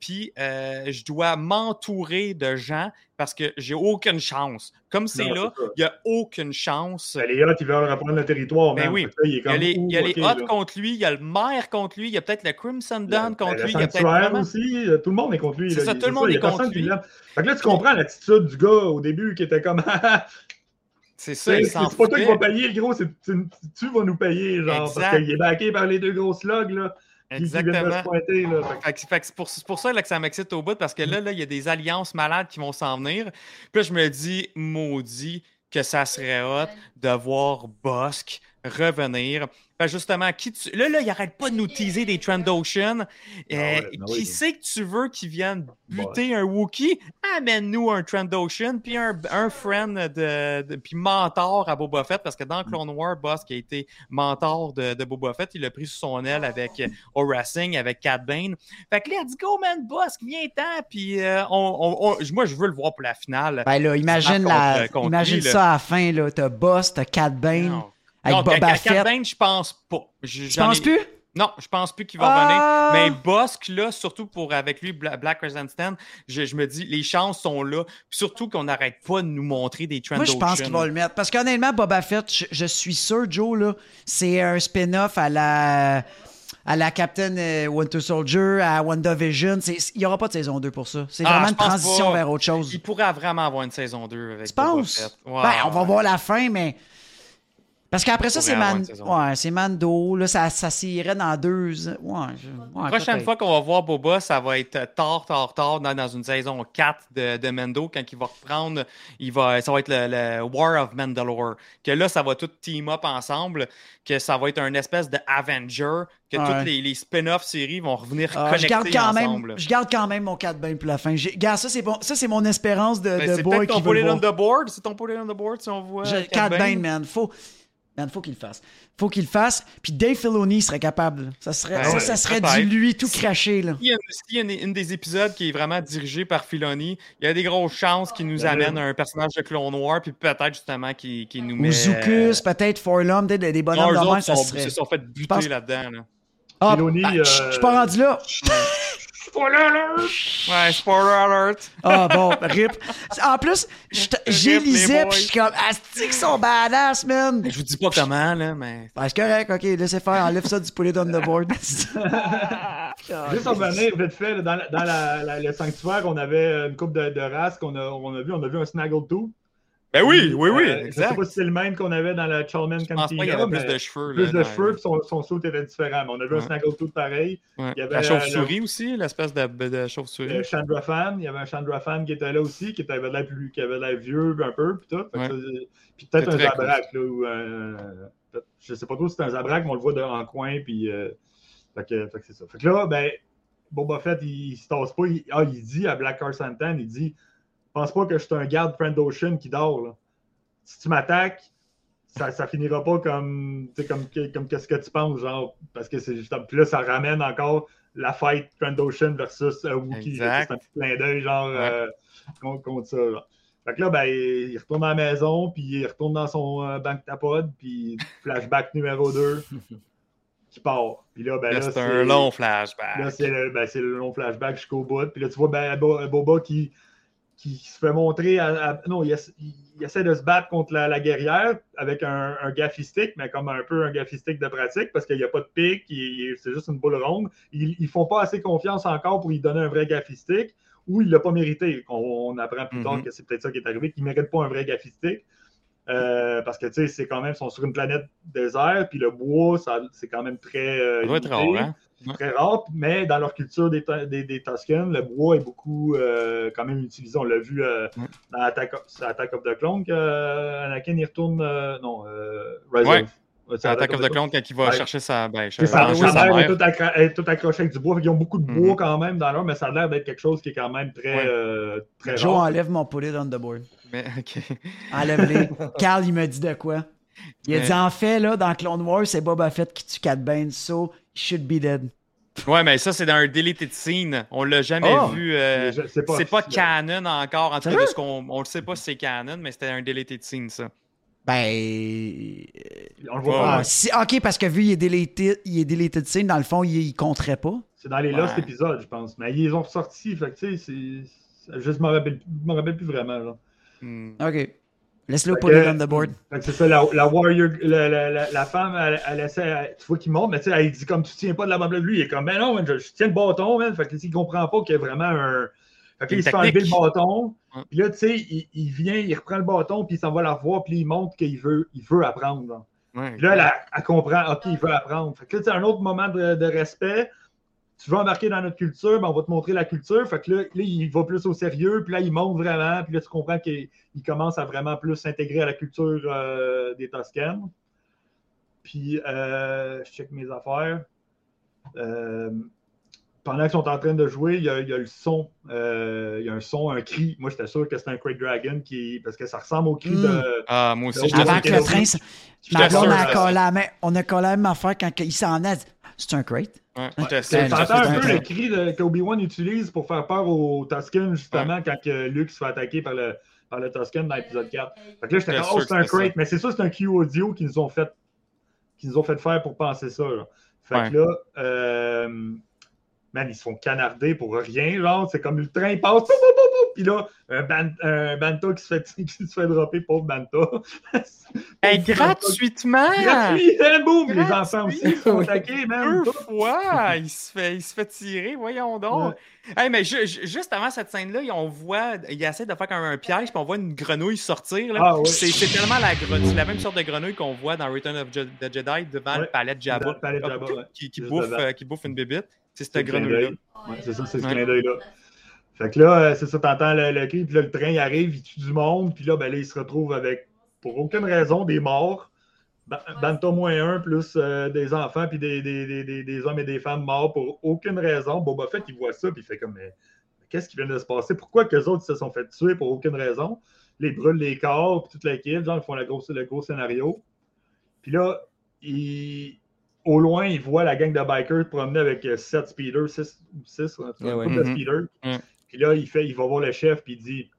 Puis, euh, je dois m'entourer de gens parce que j'ai aucune chance. Comme c'est là, il n'y a aucune chance. Ben, les Hot, ils veulent reprendre le territoire. Ben man. oui. Il y a les, il y a ouh, les ok, Hots là. contre lui, il y a le maire contre lui, il y a peut-être le Crimson Dawn contre Ben, lui, il y a peut-être vraiment... aussi, euh, tout le monde est contre lui. C'est ça, tout le monde est contre lui. Fait que là, tu comprends l'attitude du gars au début qui était comme. C'est ça, C'est il c'est pas toi qui vas payer, le gros, c'est tu, tu vas nous payer, genre, Exact. parce qu'il est backé par les deux grosses logs, là, Exactement. pointer, là. Fait que- Fait que- fait que c'est pour, ça là, que ça m'excite au bout, parce que là, là, il y a des alliances malades qui vont s'en venir. Puis là, je me dis, maudit, que ça serait hot de voir Bosk revenir. Fait que justement, qui tu... là, là, il arrête pas de nous teaser des Trandoshan. Euh, ouais, ben qui oui. c'est que tu veux qui vienne buter un Wookiee? Amène-nous un Trandoshan, puis un, un friend de, de- puis mentor à Boba Fett, parce que dans Clone Wars, Bosk a été mentor de, de Boba Fett. Il l'a pris sous son aile avec euh, au Racing, avec Cad Bane. Fait que let's go, man, Bosk, viens-t'en, puis euh, on, on- on- moi, je veux le voir pour la finale. Ben là, imagine, contre- la, contre imagine lui, là. ça à la fin, là. T'as Boss, t'as Cat Bane, Non. Avec Non, Boba Fett. Bane, je pense pas. Je- ai- plus? Non, je pense plus qu'il va Ah! revenir. Mais Bosk, là, surtout pour avec lui, Bla- Black Resistance, je, je me dis, les chances sont là. Puis Surtout qu'on n'arrête pas de nous montrer des Moi, je pense qu'il va le mettre. Parce qu'honnêtement, Boba Fett, je, je suis sûr, Joe, là, c'est un spin-off à la à la Captain euh, Winter Soldier, à WandaVision. Il n'y aura pas de saison 2 pour ça. C'est Ah, vraiment une pense transition pas. vers autre chose. Il pourrait vraiment avoir une saison 2 avec Tu Boba penses? Fett. Ouais, ben, on va voir la fin, mais Parce qu'après ça, c'est Man... ouais, c'est Mando. Là, ça, ça s'irait dans deux. Ouais, je- ouais, La prochaine fois qu'on va voir Boba, ça va être tard, tard, tard dans, dans une saison 4 de, de Mando, quand il va reprendre, il va, ça va être le, le War of Mandalore. Que là, ça va tout team up ensemble, que ça va être un espèce de Avenger, que Ouais. toutes les, les spin-off séries vont revenir Ah, je connecter garde quand ensemble. même, je garde quand même mon 4 bain pour la fin. Regarde, ça c'est bon, ça c'est mon espérance de, Ben, de c'est boy qui ton veut on voir. the board, c'est ton on the board si on voit. Je- Cat Cat Bane. Bane, man, faut, man, faut qu'il le fasse. Faut qu'il le fasse. Puis Dave Filoni serait capable. Ça serait, Ben ça, ouais, ça serait du lui tout craché là. S'il y a, s'il y a une, une des épisodes qui est vraiment dirigée par Filoni, il y a des grosses chances qu'il nous Ben amène oui. un personnage de Clone Noir, puis peut-être justement qu'il nous Ou met. Zucus, peut-être Forlum, peut-être des bonhommes de autres ça sont- serait. se sont fait buter là-dedans. Là. Ah, Filoni, ah, euh, Je suis pas rendu là. Ouais, spoiler alert! Ah bon, rip. En plus, j'ai lisé puis je suis comme Asti qu'ils sont badass, man. Je vous dis pas comment, là, mais. Ben, c'est correct, ok, laissez faire, enlève ça du poulet on the board. Juste en revenir vite fait, dans, la- dans la- la- le sanctuaire, on avait une coupe de, de races qu'on a, on a vu. On a vu un Snaggletooth. Ben oui, oui, oui, Euh, Je sais exact. pas si c'est le même qu'on avait dans la Je pense pas qu'il y Cantina. avait plus de cheveux. plus là, de cheveux, puis son, son saut était différent. Mais on avait un Ouais. Snaggletooth pareil. Ouais. il y avait, La euh, chauve-souris aussi, l'espèce de, de chauve-souris. Euh, Chandra Fan, il y avait un Chandra Fan qui était là aussi, qui avait l'air plus, qui avait l'air vieux un peu, puis tout. Ouais. Puis peut-être un Zabrak, là, ou un- peut-être- je sais pas trop si c'est un Zabrak, mais on le voit de- en coin, puis euh, fait que, fait que c'est ça. Fait que là, ben, Boba Fett, il, il se tasse pas, il, ah, il dit à Black Car Santan, il dit, pense pas que je suis un garde Friend Ocean qui dort, là. Si tu m'attaques, ça, ça finira pas comme, comme, comme qu'est-ce que tu penses, genre, parce que c'est juste, puis là, ça ramène encore la fight Trandoshan versus euh, Wookiee. C'est un petit clin d'œil, genre, Ouais. euh, contre, contre ça. genre. Fait que là, ben, il retourne à la maison, puis il retourne dans son euh, banque tapod, puis flashback numéro 2, qui part. Puis là, ben, Là, là, c'est un long flashback. Là, c'est le, ben, le long flashback jusqu'au bout. Puis là, tu vois ben, Bo- Boba qui, qui se fait montrer. À, à- non, il, essa- il- il essaie de se battre contre la, la guerrière avec un, un gaffistique, mais comme un peu un gaffistique de pratique parce qu'il n'y a pas de pic, c'est juste une boule ronde. Ils ne font pas assez confiance encore pour lui donner un vrai gaffistique ou il ne l'a pas mérité. On, on apprend plus tard Mhm. que c'est peut-être ça qui est arrivé, qu'il ne mérite pas un vrai gaffistique. Euh, parce que tu sais, c'est quand même, ils sont sur une planète désert, puis le bois, c'est quand même très. euh, Ça doit être rare, hein? Très rare, mais dans leur culture des, To- des, des le bois est beaucoup euh, quand même utilisé. On l'a vu euh, Ouais. dans Attack Attack of the Clone que euh, Anakin il retourne. euh, non, euh, Rise Ouais. of. C'est Attack of the Clone quand il va Ouais. chercher sa. Ben, venger sa sa mère est tout, accro- est tout accroché avec du bois. Ils ont beaucoup de bois Mhm. quand même dans leur, mais ça a l'air d'être quelque chose qui est quand même très, Ouais. euh, très Joe, rare. enlève mon poulet on the board. Mais, ok. Enlève-les. Carl, il me dit de quoi? Il a dit en fait, là, dans Clone Wars, c'est Boba Fett qui tue Cat Bane, so should be dead. Ouais, mais ça, c'est dans un deleted scene. On l'a jamais Oh! vu. euh, c'est pas canon encore. En tout cas, ce qu'on on le sait pas si c'est canon, mais c'était un deleted scene, ça. Ben. On le voit Ouais. pas. ah, si- ok, parce que vu il est deleted, il est deleted scene, dans le fond, il, il compterait pas. C'est dans les Lost Ouais. épisodes, je pense. Mais ils les ont ressortis. Fait que, tu sais, c'est. Je me rappelle, je me rappelle plus vraiment. Là. Hmm. Ok. Laisse-le poulet que- on the board. C'est ça, la, la warrior, la, la- la- la femme, elle, elle essaie, elle- tu vois qu'il monte, mais tu sais, elle dit comme tu tiens pas de la bombe lui, il est comme, ben non, je, je tiens le bâton, man. Fait que il comprend pas qu'il y a vraiment un. Fait que il se fait enlever le bâton, puis là, tu sais, il, il vient, il reprend le bâton, puis il s'en va la revoir, puis il montre qu'il veut, il veut apprendre. là. Ouais. Puis là, elle, elle, elle comprend, OK, il veut apprendre. Fait que là, c'est un autre moment de, de respect. Tu veux embarquer dans notre culture, ben on va te montrer la culture. Fait que là, là, il va plus au sérieux, puis là, il monte vraiment, puis là, tu comprends qu'il il commence à vraiment plus s'intégrer à la culture euh, des Toscanes. Puis, euh, je check mes affaires. Euh, pendant qu'ils sont en train de jouer, il y a, il y a le son. Euh, il y a un son, un cri. Moi, j'étais sûr que c'était un Crate Dragon qui. Parce que ça ressemble au cri Mm. de. Ah, moi aussi, Avant que le train. Ma blonde sûr a que- collé la main. On a collé la même affaire quand il s'en a. dit, C'est un crate. Ouais, sûr un peu le cri qu'Obi-Wan utilise pour faire peur aux Tusken, justement, quand que Luke se fait attaquer par le, par le Tusken dans l'épisode 4. Fait que là, j'étais comme, oh, c'est un crate, ça. mais c'est ça, c'est un Q audio qu'ils nous ont fait qu'ils nous ont fait faire pour penser ça. là. Fait Ouais. que là, euh, man, ils se font canarder pour rien, genre, c'est comme le train passe, Puis là, un, ban, un Banta qui se fait, qui se fait dropper, pauvre Banta. Hey, gratuitement! Gratuit, hein, boum! Les enfants aussi se font attaquer, man. Deux fois! Il se fait, il se fait tirer, voyons donc. Hey, mais ju- ju- juste avant cette scène-là, on voit, il essaie de faire comme un piège, puis on voit une grenouille sortir. Ah, ouais. C'est tellement la grenouille, c'est la même sorte de grenouille qu'on voit dans Return of Je- the Jedi devant le palais de Jabba, Dans le palais de Jabba, qui, qui bouffe, euh, qui bouffe une bébite. C'est cette grenouille-là. c'est ça, c'est ce clin d'œil-là. Fait que là, euh, c'est ça, t'entends le, le cri, puis là, le train il arrive, il tue du monde, puis là, ben là, il se retrouve avec, pour aucune raison, des morts. Ba- Banta moins un, plus euh, des enfants, puis des, des, des, des, des hommes et des femmes morts pour aucune raison. Boba Fett, il voit ça, puis il fait comme, mais, mais qu'est-ce qui vient de se passer? Pourquoi que les autres se sont fait tuer pour aucune raison? Les brûlent les corps, puis toute l'équipe, genre, ils font le gros, le gros scénario. Puis là, il- au loin, il voit la gang de bikers promener avec 7 speeders, 6 ou 6, un Ouais, ouais. couple de Mhm. speeders. Ouais. Puis là, il, fait, il va voir le chef, puis il dit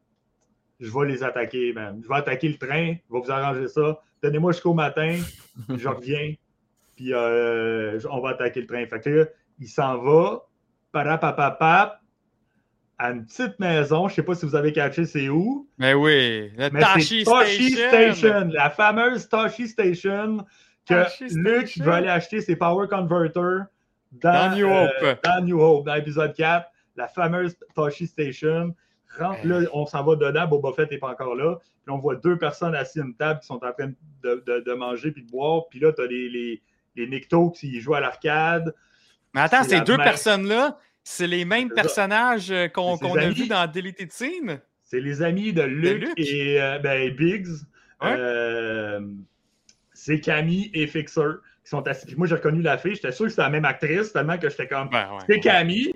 Je vais les attaquer, man. Je vais attaquer le train, je vais vous arranger ça. Donnez-moi jusqu'au matin, je reviens, puis euh, on va attaquer le train. Fait que là, il s'en va, parapapapap, à une petite maison. Je sais pas si vous avez catché c'est où. Mais oui, le Mais Tashi Station. Station, la fameuse Toshi Station que Toshi Luke Station. veut aller acheter ses Power Converter dans, Dans New euh, Hope. dans New Hope, dans l'épisode 4, la fameuse Toshi Station. Rentre là, on s'en va dedans, Boba Fett n'est pas encore là. Puis on voit deux personnes assises à une table qui sont en train de, de- de manger puis de boire. Puis là, tu as les, les, les qui jouent à l'arcade. Mais attends, ces deux personnes-là, c'est les mêmes personnages euh, qu'on a vus dans Deleted Scene? C'est les amis de Luke, Luke? et euh, ben, Biggs. Euh, c'est Camille et Fixer qui sont assis. Puis moi, j'ai reconnu la fille. J'étais sûr que c'était la même actrice, tellement que j'étais comme. Ben, ouais. C'est Camille.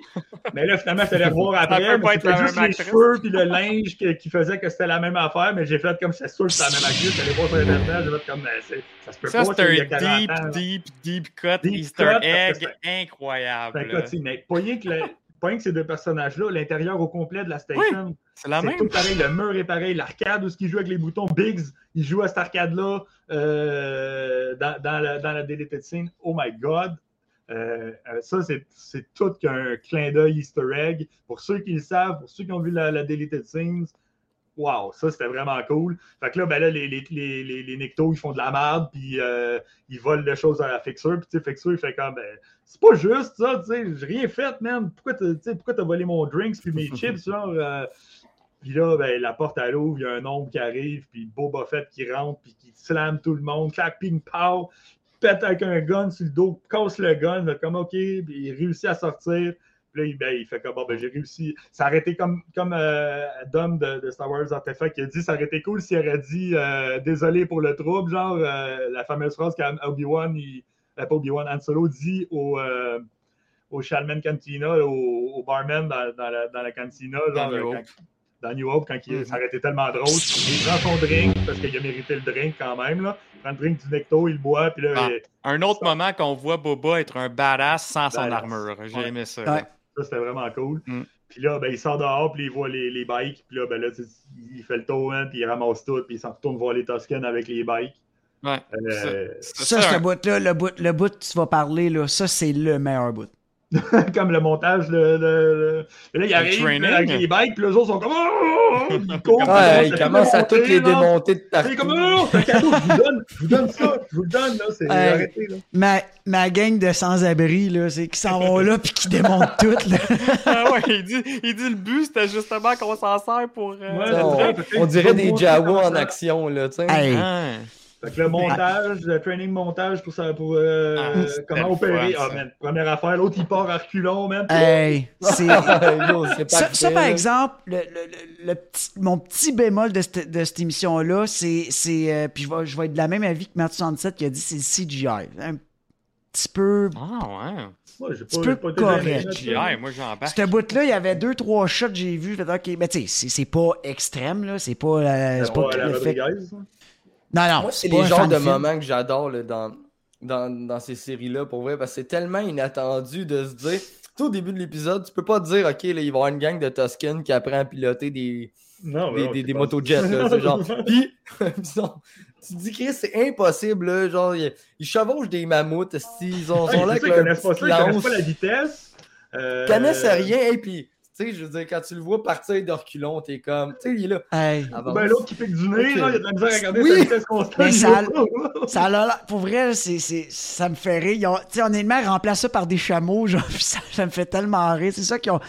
Mais là, finalement, je suis allé revoir après. C'était juste les actrice. cheveux puis le linge qui, qui faisait que c'était la même affaire. Mais j'ai fait comme j'étais sûr que c'était la même actrice. J'allais voir sur Internet. J'ai fait comme. c'est- ça se peut Ça, pas. c'est qu'il y a un 40 deep, deep, deep cut Deep Easter cut, egg incroyable. Tu sais, mais pas rien que, le- pas que ces deux personnages-là, l'intérieur au complet de la station. C'est la même. tout pareil, le mur est pareil, l'arcade où ce qu'il joue avec les boutons, Biggs, il joue à cette arcade-là euh, dans, dans la, dans la deleted scene. Oh my God! Euh, euh, ça, c'est- c'est tout qu'un clin d'œil Easter egg. Pour ceux qui le savent, pour ceux qui ont vu la, la deleted scenes, wow, ça c'était vraiment cool. Fait que là, ben là, les, les, les, les, les Nectos, ils font de la merde, puis euh, ils volent des choses à la Fixer, puis tu sais, Fixer, il fait comme, ben, c'est pas juste ça, tu sais, j'ai rien fait, man. Pourquoi t'as pourquoi t'as volé mon drinks puis mes chips, genre? euh, puis là, ben, la porte à l'ouvre, il y a un ombre qui arrive, puis Boba Fett qui rentre, puis qui slam tout le monde, clac, ping, pow, pète avec un gun sur le dos, casse le gun, fait comme OK, puis il réussit à sortir. Puis là, il, ben, il fait comme bon, ben, j'ai réussi. Ça aurait été comme, comme euh, Dom de, de Star Wars Artifact qui a dit ça aurait été cool s'il aurait dit euh, désolé pour le trouble, genre euh, la fameuse phrase qu'Obi-Wan, il- pas Obi-Wan, Han Solo dit au. euh, au Shalman Cantina, au, au barman dans, dans la, dans la cantina, genre, Dans New Hope. quand- dans New Hope, quand il, Mhm. ça aurait été tellement drôle. Il prend son drink parce qu'il a mérité le drink quand même. Là. Il prend le drink du Necto, il le boit, puis là, Ah. il- Un autre moment qu'on voit Boba être un badass sans son armure. J'ai Ouais. aimé ça. Ouais. Ça c'était vraiment cool. Mm. Puis là, ben, il sort dehors, puis il voit les, les bikes, puis là, ben, là il fait le tour, hein, puis il ramasse tout, puis il s'en retourne voir les Tusken avec les bikes. Ouais. Euh, Ça, Ça, c'est ce un- bout-là, le bout, le bout que tu vas parler, là, ça, c'est le meilleur bout. comme le montage, le, le- le- là, il arrive training. avec les bikes, puis les autres sont comme. Oh! Ils courent, Ouais, puis il ça commence à toutes les démonter de C'est partout. comme, c'est un cadeau, je vous donne, je vous donne ça, je vous le donne, là, c'est Hey. arrêtez, là. Ma, ma gang de sans-abri, là, c'est qui s'en vont là puis qui démontent tout, là. Ah ouais, il dit, il dit le but, c'était justement qu'on s'en sert pour. euh, Ouais, on, dirait des Jawa en action, là, tu sais. Hey. Ah. Fait que le montage, le training montage pour, ça, pour euh, Ah, comment opérer. Ah, man, première affaire, l'autre il part à reculons, man. Hey, c'est... Ça, par exemple, le, le- le- le petit- mon petit bémol de cette, de cette émission-là, c'est. c'est euh, puis je vais, je vais être de la même avis que Matt 67 qui a dit c'est le CGI. Un petit peu. Ah ouais. Moi, j'ai pas, pas correct. gêné là-dessus. GI, moi j'embarque. Ce bout-là, il y avait deux, trois shots, j'ai vu. J'ai OK, mais tu sais, c'est- c'est pas extrême, là. C'est pas. euh, C'est c'est pas. Rodriguez. Non, non. Moi, c'est pas les genres de film. moments que j'adore dans, dans, dans ces séries-là, pour vrai, parce que c'est tellement inattendu de se dire. Tu sais, au début de l'épisode, tu peux pas te dire, OK, là, il va y avoir une gang de Tusken qui apprend à piloter des, Non, des, non, des, motojets, là, c'est genre. Puis, disons, tu te dis, Chris, c'est impossible, là, genre, ils, ils chevauchent des mammouths, ils ont, Ah, sont là avec ça, ils connaissent pas ça, ils connaissent pas la vitesse. Euh, Ils connaissent rien, et puis Tu sais, je veux dire, quand tu le vois partir de reculons, t'es comme. Tu sais, il est là. Hey. avance. Ben, l'autre qui pique du nez, là, il a de la misère à garder Oui. sa vitesse constante. Mais ça- Ça a l'air- pour vrai, c'est, c'est- ça me fait rire. Tu sais, honnêtement, remplace ça par des chameaux, genre, ça, ça me fait tellement rire. C'est ça qu'ils ont.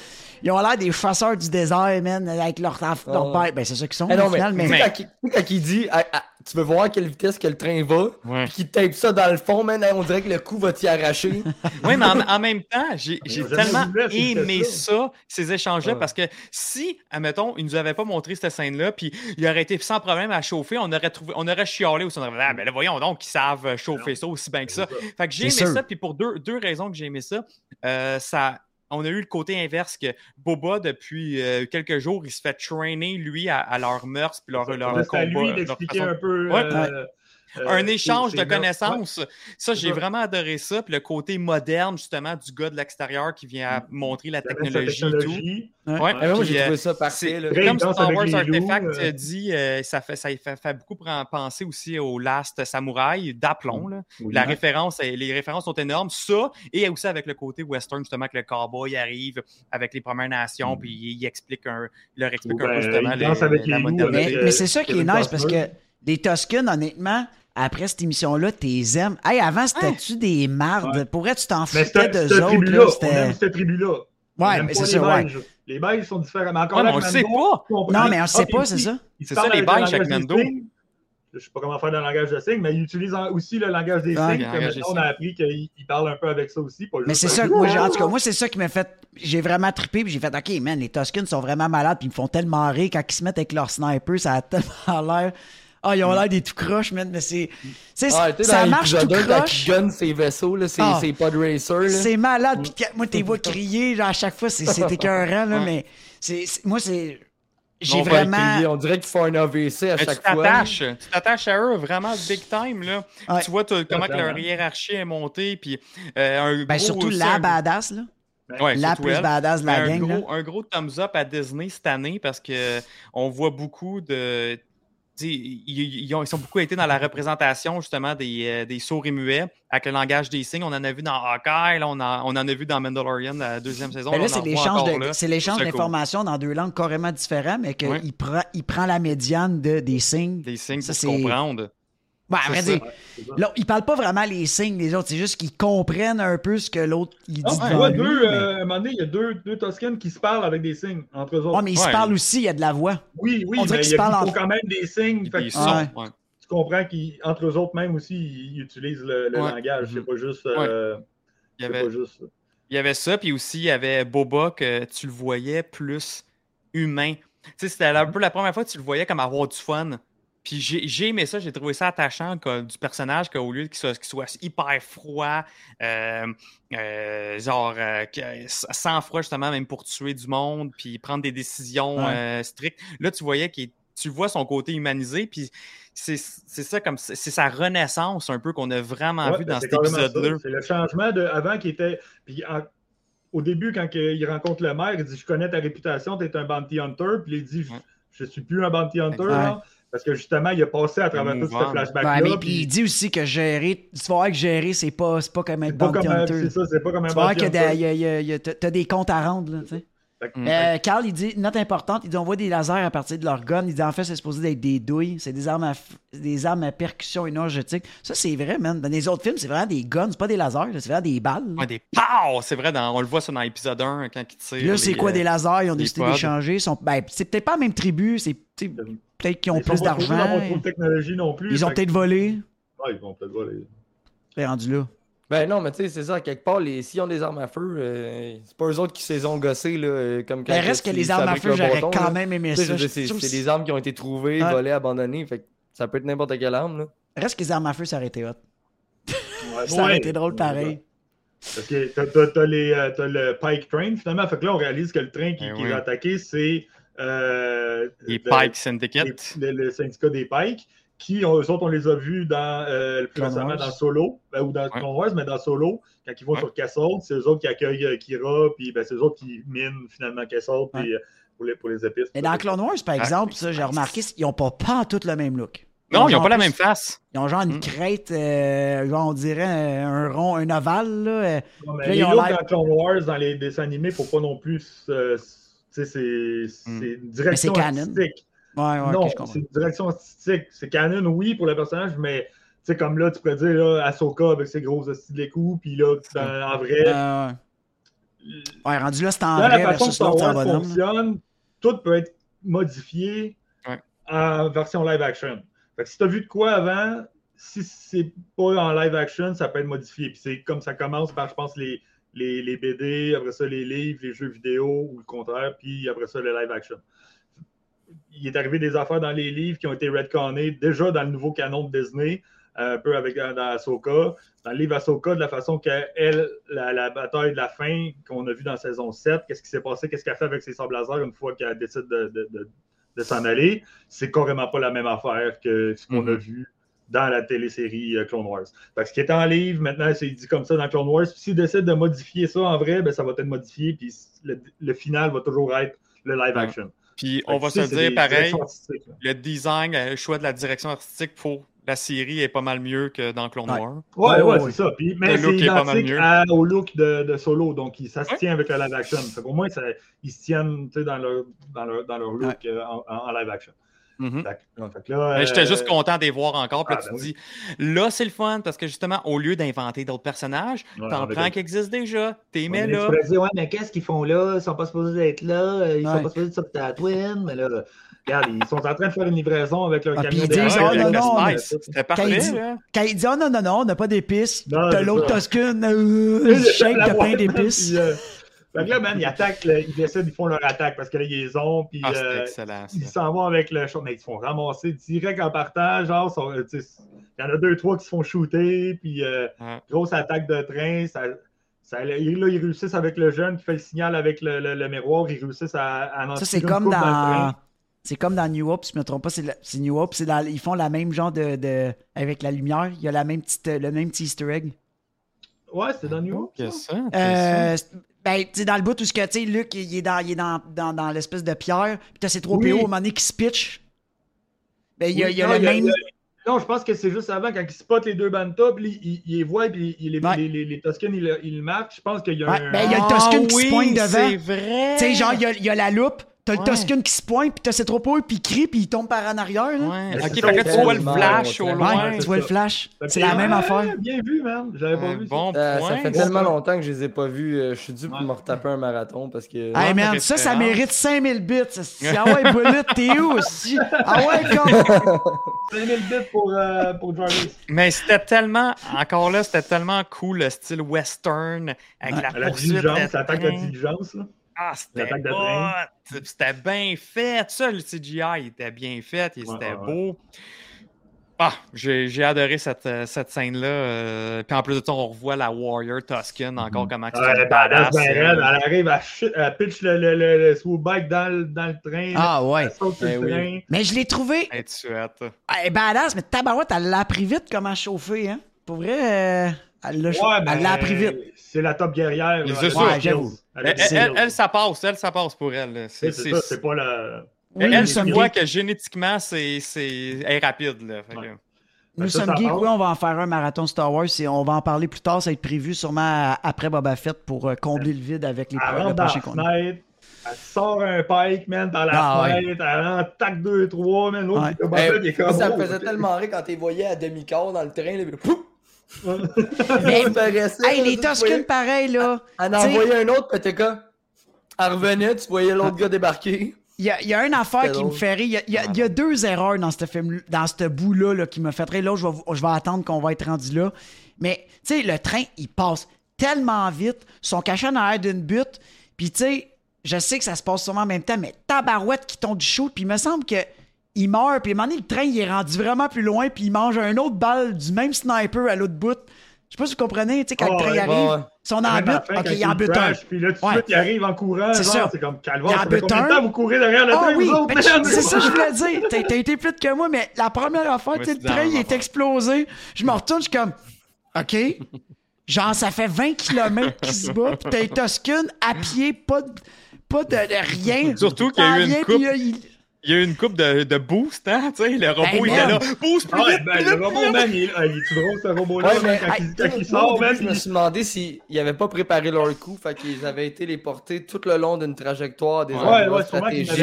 Ils ont l'air des chasseurs du désert, man, avec leur, leur Ah. père. Ben, c'est ça qu'ils sont, Eh non, au mais, final, mais. quand, il- quand il dit ah, ah, Tu veux voir à quelle vitesse que le train va, Ouais. puis qu'il tape ça dans le fond, man, on dirait que le coup va t'y arracher. Oui, mais en, en même temps, j'ai tellement aimé ça. ces échanges-là, Ouais. parce que si, admettons, ils nous avaient pas montré cette scène-là, puis il aurait été sans problème à chauffer, on aurait trouvé, on aurait chialé ou on aurait dit, ah, ben là, voyons donc qu'ils savent chauffer ça aussi bien que ça. Fait que j'ai aimé sûr. ça, puis pour deux, deux raisons que j'ai aimé ça, euh, ça. On a eu le côté inverse que Boba, depuis euh, quelques jours, il se fait trainer, lui, à, à leur mœurs, puis leur, leur C'est à combat. lui leur d'expliquer façon- un peu. Ouais. euh, euh, un ses- échange de connaissances. Ça, j'ai ça. vraiment adoré ça. Puis le côté moderne, justement, du gars de l'extérieur qui vient à montrer la technologie et tout. Ouais. Ouais, Ah, j'ai euh, trouvé ça c'est parfait. comme Star Wars loups, Artifact euh. dit, euh, ça, fait, ça fait, fait beaucoup pen- penser aussi au Last Samurai d'aplomb. Oui. La référence, euh, les références sont énormes. Ça, et aussi avec le côté western, justement, que le cowboy arrive avec les Premières Nations, puis il, il explique un, il leur explique Ou un peu justement les- avec la les loups, modernité. avec, Mais, euh, mais c'est ça qui est nice parce que Des Toscans, honnêtement, après cette émission-là, t'es aimes. Hey, avant, c'était-tu des mardes? Ouais. Pourrais tu t'en foutais d'eux cette autres? tribu-là, Là, on c'était... aime cette tribu-là. Ouais, mais c'est les ça, ouais. Les Belges sont différents. Mais encore Ouais, là, mais on avec sait pas. Non, mais on sait Ah, pas, c'est ça. C'est ça, les des Mando. signes. Je sais pas comment faire le langage de signes, mais il utilise en- aussi le langage des signes. On a appris qu'il il parle un peu avec ça aussi. Pas Mais c'est ça, moi, j'ai- en tout cas, moi, c'est ça qui m'a fait. J'ai vraiment trippé, puis j'ai fait, OK, man, les Toscans sont vraiment malades, puis ils me font tellement rire quand ils se mettent avec leur sniper, ça a tellement l'air. Ah, ils ont l'air des tout croches, man, mais c'est. c'est- Ah, ça dans marche tout l'épisode 1, quand croche. il gunne ses vaisseaux, là, ses, Ah. ses pod racers. là. C'est malade, puis que- moi, t'es vois crier, genre, à chaque fois, c'est écœurant, là, mais c'est moi, c'est. J'ai vraiment. On dirait qu'il faut un AVC à Mais tu chaque fois. t'attaches, tu t'attaches à eux vraiment big time là. Ouais. Tu vois comment que leur hiérarchie est montée puis euh, un Ben, gros surtout aussi, la un- badass, là. Ouais, La plus elle. badass de la un gang, là. gros, un gros thumbs up à Disney cette année parce que on voit beaucoup de. Ils, ils ont, ils sont beaucoup été dans la représentation justement des, euh, des sourds et muets avec le langage des signes. On en a vu dans Hawkeye, là, on, en- on en a vu dans Mandalorian la deuxième saison. Ben là, c'est l'échange là. c'est d'informations dans deux langues carrément différentes, mais qu'il prend, il prend la médiane de, des signes. Des signes Ça, pour se comprendre. Ben, vrai ça. dire, là, ils parlent pas vraiment les signes des autres, c'est juste qu'ils comprennent un peu ce que l'autre il dit Ah, tu devant vois, lui. deux, mais... euh, à un moment donné, il y a deux, deux Toscanes qui se parlent avec des signes entre eux autres. Ouais, mais ils se parlent aussi, il y a de la voix. Oui, oui, on dirait mais il y a- ils entre- quand même des signes. Fait Ouais. ouais. tu comprends qu'entre eux autres même aussi, ils utilisent le, le Ouais. langage. C'est Mhm. pas juste. euh, Il y avait, pas juste. Il y avait ça, puis aussi, il y avait Boba que tu le voyais plus humain. Tu sais, c'était un peu la première fois que tu le voyais comme avoir du fun. Puis j'ai aimé ça, j'ai trouvé ça attachant que- du personnage qu'au lieu qu'il soit, soit hyper froid, euh, euh, genre euh, sans froid justement, même pour tuer du monde, puis prendre des décisions Ouais. strictes. Là, tu voyais qu'il tu vois son côté humanisé, puis c'est ça comme c'est sa renaissance un peu qu'on a vraiment Ouais, vu ben, dans cet épisode-là. C'est le changement de avant qui était. Puis en- au début, quand il rencontre le maire, il dit Je connais ta réputation, tu es un bounty hunter. Puis il dit Je, je suis plus un bounty hunter. Parce que justement, il a passé à travers tout ce flashback-là. Mais puis il dit aussi que gérer, tu vas voir que gérer, c'est pas, c'est pas comme pas bounty comme un- hunter. c'est ça, c'est pas comme un Tu vas voir bounty que hunter. a- y a- t'as t'as des comptes à rendre, là, tu sais. Mm. Euh, Carl, il dit, note importante, il dit on voit des lasers à partir de leur gun. Il dit en fait, c'est supposé d'être des douilles. C'est des armes à, f- des armes à percussion énergétique. Ça, c'est vrai, man. Dans les autres films, c'est vraiment des guns, c'est pas des lasers, c'est vraiment des balles. Ouais, des pow! C'est vrai, dans- on le voit ça dans l'épisode 1 quand il tire. Puis là, c'est quoi euh, des lasers? Ils ont décidé d'échanger. Ils sont- Ben, c'est peut-être pas la même tribu. C'est peut-être qu'ils ont Ils plus Ils d'argent. n'ont pas trop de technologie non plus. Ils ont peut-être volé. Ouais, ils vont peut-être voler. C'est rendu là. Ben non, mais tu sais, c'est ça, quelque part, les... s'ils ont des armes à feu, euh, c'est pas eux autres qui se les ont gossés, là, euh, comme quand Ben, reste que les armes à feu, j'aurais bâton, quand là. même aimé ça. Je C'est des armes qui ont été trouvées, Ouais. volées, abandonnées, fait que ça peut être n'importe quelle arme, là. Reste que les armes à feu, ça aurait été hot. Ouais, Ça aurait ouais. été drôle pareil. Parce que t'as, t'as- t'as les, euh, t'as le Pike Train, finalement. Fait que là, on réalise que le train qui, Ben qui oui. va attaquer, c'est euh, Les de- Pike Syndicate. les- le, le syndicat des Pikes, qui, on, eux autres, on les a vus dans, euh, le plus Clone récemment Wars. dans Solo, ben, ou dans Ouais. Clone Wars, mais dans Solo, quand ils vont Ouais. sur Castle, c'est eux autres qui accueillent euh, Kira, puis ben, c'est eux autres qui minent finalement Castle, puis euh, pour, les, pour les épices. Mais dans Clone Wars, par Ah, exemple, ça, j'ai remarqué, ils ont pas, pas tout le même look. Non, ils ont n'ont pas la même face. Ils ont genre une Mm. crête, euh, genre, on dirait euh, un rond, un ovale, là. euh. Non, mais Là, les ils ont looks l'air- dans Clone Wars, dans les dessins animés, faut pas non plus sais, c'est c'est une direction c'est canon. artistique. Ouais, ouais, non, c'est une direction artistique. C'est canon, oui, pour le personnage, mais tu sais, comme là, tu pourrais dire là, Ahsoka avec ses gros hosties de coups, puis là, dans- en vrai, Euh, ouais. Rendu là, c'est en dans vrai la façon Star Wars là. fonctionne, tout peut être modifié Ouais. en version live action. Fait que si tu as vu de quoi avant, si c'est pas en live action, ça peut être modifié. Puis c'est comme ça commence par, je pense, les, les, les BD, après ça, les livres, les jeux vidéo, ou le contraire, puis après ça, le live action. Il est arrivé des affaires dans les livres qui ont été retconnés déjà dans le nouveau canon de Disney, euh, un peu avec dans, dans Ahsoka. Dans le livre Ahsoka, de la façon qu'elle, la, la bataille de la fin qu'on a vu dans saison 7, qu'est-ce qui s'est passé, qu'est-ce qu'elle fait avec ses sables laser une fois qu'elle décide de, de- de- de s'en aller, c'est carrément pas la même affaire que ce qu'on a Mhm. vu dans la télésérie euh, Clone Wars. Fait que ce qui est en livre, maintenant, c'est dit comme ça dans Clone Wars. S'ils décident de modifier ça en vrai, ben, ça va être modifié, puis le, le final va toujours être le live Ouais. action. Puis on va se dire des pareil, le design, euh, le choix de la direction artistique pour la série est pas mal mieux que dans Clone Ouais. Wars. Ouais, ouais, oui. c'est ça. Puis, mais Le c'est look est pas mal identique mieux. à- au look de, de Solo, donc ça se tient avec le live action. Fait qu'au moins, ça- ils se tiennent tu sais, dans leur, dans leur, dans leur look euh, en, en- en live action. Là, Mais J'étais euh, juste content de les voir encore. Puis là, ah, tu ben te oui. dis, là, c'est le fun parce que justement, au lieu d'inventer d'autres personnages, Ouais, t'en prends qui existent déjà, t'es mets là. Tu pourrais dire, ouais, mais qu'est-ce qu'ils font là? Ils sont pas supposés être là. euh, Ils Ouais. sont pas supposés être sur Tatooine. Mais là, regarde, ils sont en train de faire une livraison avec leur Ah, puis camion ils de disent, oh, non, non. C'était Quand il parfait, dit- là. Quand il dit oh non, non, non, on n'a pas d'épices, t'as c'est l'autre ça. Toscane, euh, shake de plein d'épices. Fait que là, man, ils attaquent, le- ils décident, ils font leur attaque parce que là, ils les ont, puis Ah, euh, ils s'en vont avec le show, mais ils se font ramasser direct en partant, genre, euh, il y en a deux, trois qui se font shooter, puis euh, Ouais. grosse attaque de train, ça, ça- là, ils réussissent avec le jeune qui fait le signal avec le, le- le miroir, ils réussissent à, à en Ça, tirer c'est comme dans. C'est comme dans New Hope, si je me trompe pas, c'est New Hope, dans- ils font la même genre de, de- avec la lumière, il y a la même petite, le même petit Easter egg. Ouais, c'était dans New. Qu'est-ce ça. ça? Euh, c'est- ben, tu sais, dans le bout où ce que, tu sais, Luc, il est dans, il est dans, dans, dans l'espèce de pierre, puis t'as ces trois Oui. PO au moment donné qui se pitchent. Ben, il y a, Oui, il y a non, le même. Non, je pense que c'est juste avant, quand ils spotent les deux bantas, puis ils, ils les voient, puis ils- les, Ouais. les, les, les Toscans, ils, le- marquent. Je pense qu'il y a Ouais, un. ben, il y a le Toscan qui se oui, pointe devant. C'est vrai. Tu sais, genre, il y a, il y a la loupe, t'as le. Toscan qui se pointe, puis t'as trois PO, puis il crie, puis il tombe par en arrière. Là. Ouais. Ok, fait que tu vois le flash au loin. tu vois le flash. C'est la même ah, affaire. Bien vu, man. J'avais pas vu. bon point. ça fait tellement longtemps que je les ai pas vus. euh, je suis dû pour Ouais. me retaper un marathon parce que. Hey man, ça, ça mérite 5000 bits. Si ah ouais, Bullet, t'es où aussi? Ah ouais, comme. 5000 bits pour, euh, pour Jarvis. Mais c'était tellement, encore là, c'était tellement cool le style western avec Ouais. la La poursuite. diligence, l'attaque de diligence. Là. Ah, c'était hot! C'était bien fait. Ça, le CGI, il était bien fait. il- Ouais, C'était ouais, beau. Ah, j'ai adoré cette, euh, cette scène-là. euh, puis en plus de ça, on revoit la Warrior Tusken encore comment Ouais, elle est badass, ben raide. Elle arrive à elle pitch le, le, le, le swoop bike dans, le- dans le train. Ah ouais. Elle Ben le oui. train. Mais je l'ai trouvé. Elle est suette. Elle est badass, mais tabarouette, elle l'a appris vite comment chauffer, hein. Pour vrai, euh, elle l'a Ouais, ben, appris vite. C'est la top guerrière. C'est Elle a Ouais, j'avoue. a ça passe. Elle, ça passe pour elle. C'est- ça, pas la. Oui, elle, vois geeks. que génétiquement, c'est c'est- elle est rapide. Là. Fait que- Ouais. Nous ça, sommes geeks, oui, on va en faire un marathon Star Wars. et on va en parler plus tard. Ça va être prévu sûrement après Boba Fett pour euh, combler le vide avec les le rentre dans prochain la contenu. fenêtre. Elle sort un pike, man, dans la Ah, ouais. fenêtre. Elle en attaque 2-3, man. L'autre, Ouais. Boba Fett, il est comme, ça oh, me faisait ok. tellement rire quand t'es voyais à demi-quart dans le train. Là, puis là, pouf! Mais- Hey, les voyais- pareil, là. Elle en envoyait un autre, comme. Elle revenait, tu voyais l'autre gars débarquer. Il y a, il y a une affaire qui me fait rire. Il y a, il y a- il y a deux erreurs dans ce film, dans ce bout-là là, qui me fait rire. Là, je vais, je vais attendre qu'on va être rendu là. Mais, tu sais, le train, il passe tellement vite. Ils sont cachés en arrière d'une butte. Puis, tu sais, je sais que ça se passe sûrement en même temps, mais tabarouette qui tombe du shoot. Puis, il me semble que il meurt. Puis, à un moment donné, le train, il est rendu vraiment plus loin. Puis, il mange un autre balle du même sniper à l'autre bout. Je sais pas si vous comprenez, tu sais, quand Oh, le train ouais, arrive, ouais, butte. la fin, OK, il en bute un. Puis là, tout de Ouais. suite, il arrive en courant. C'est ça. C'est comme Il calvaire. en un. temps vous courez derrière le Ah train, oui, vous autres, c'est ça que je voulais dire. T'as, été plus que moi, mais la première affaire, tu sais, le train, il est explosé. Je me retourne, je suis comme, OK. Genre, ça fait 20 km qu'il se bat, pis t'as Tusken à pied, pas de, pas de, de rien. Surtout qu'il y a eu une coupe. Il- Il y a eu une coupe de, de boost, hein? Tu sais, le robot Hey, était man. là. Boost plus Ah, vite, ben, plus le robot, plus man, il, ah, il est tout drôle, ce robot-là, Ouais, quand, hey, il, quand il sort, man. je me il- suis demandé s'ils n'avaient pas préparé leur coup, fait qu'ils avaient été les porter tout le long d'une trajectoire des Ouais, Ouais, ouais, qu'il stratégiques ouais,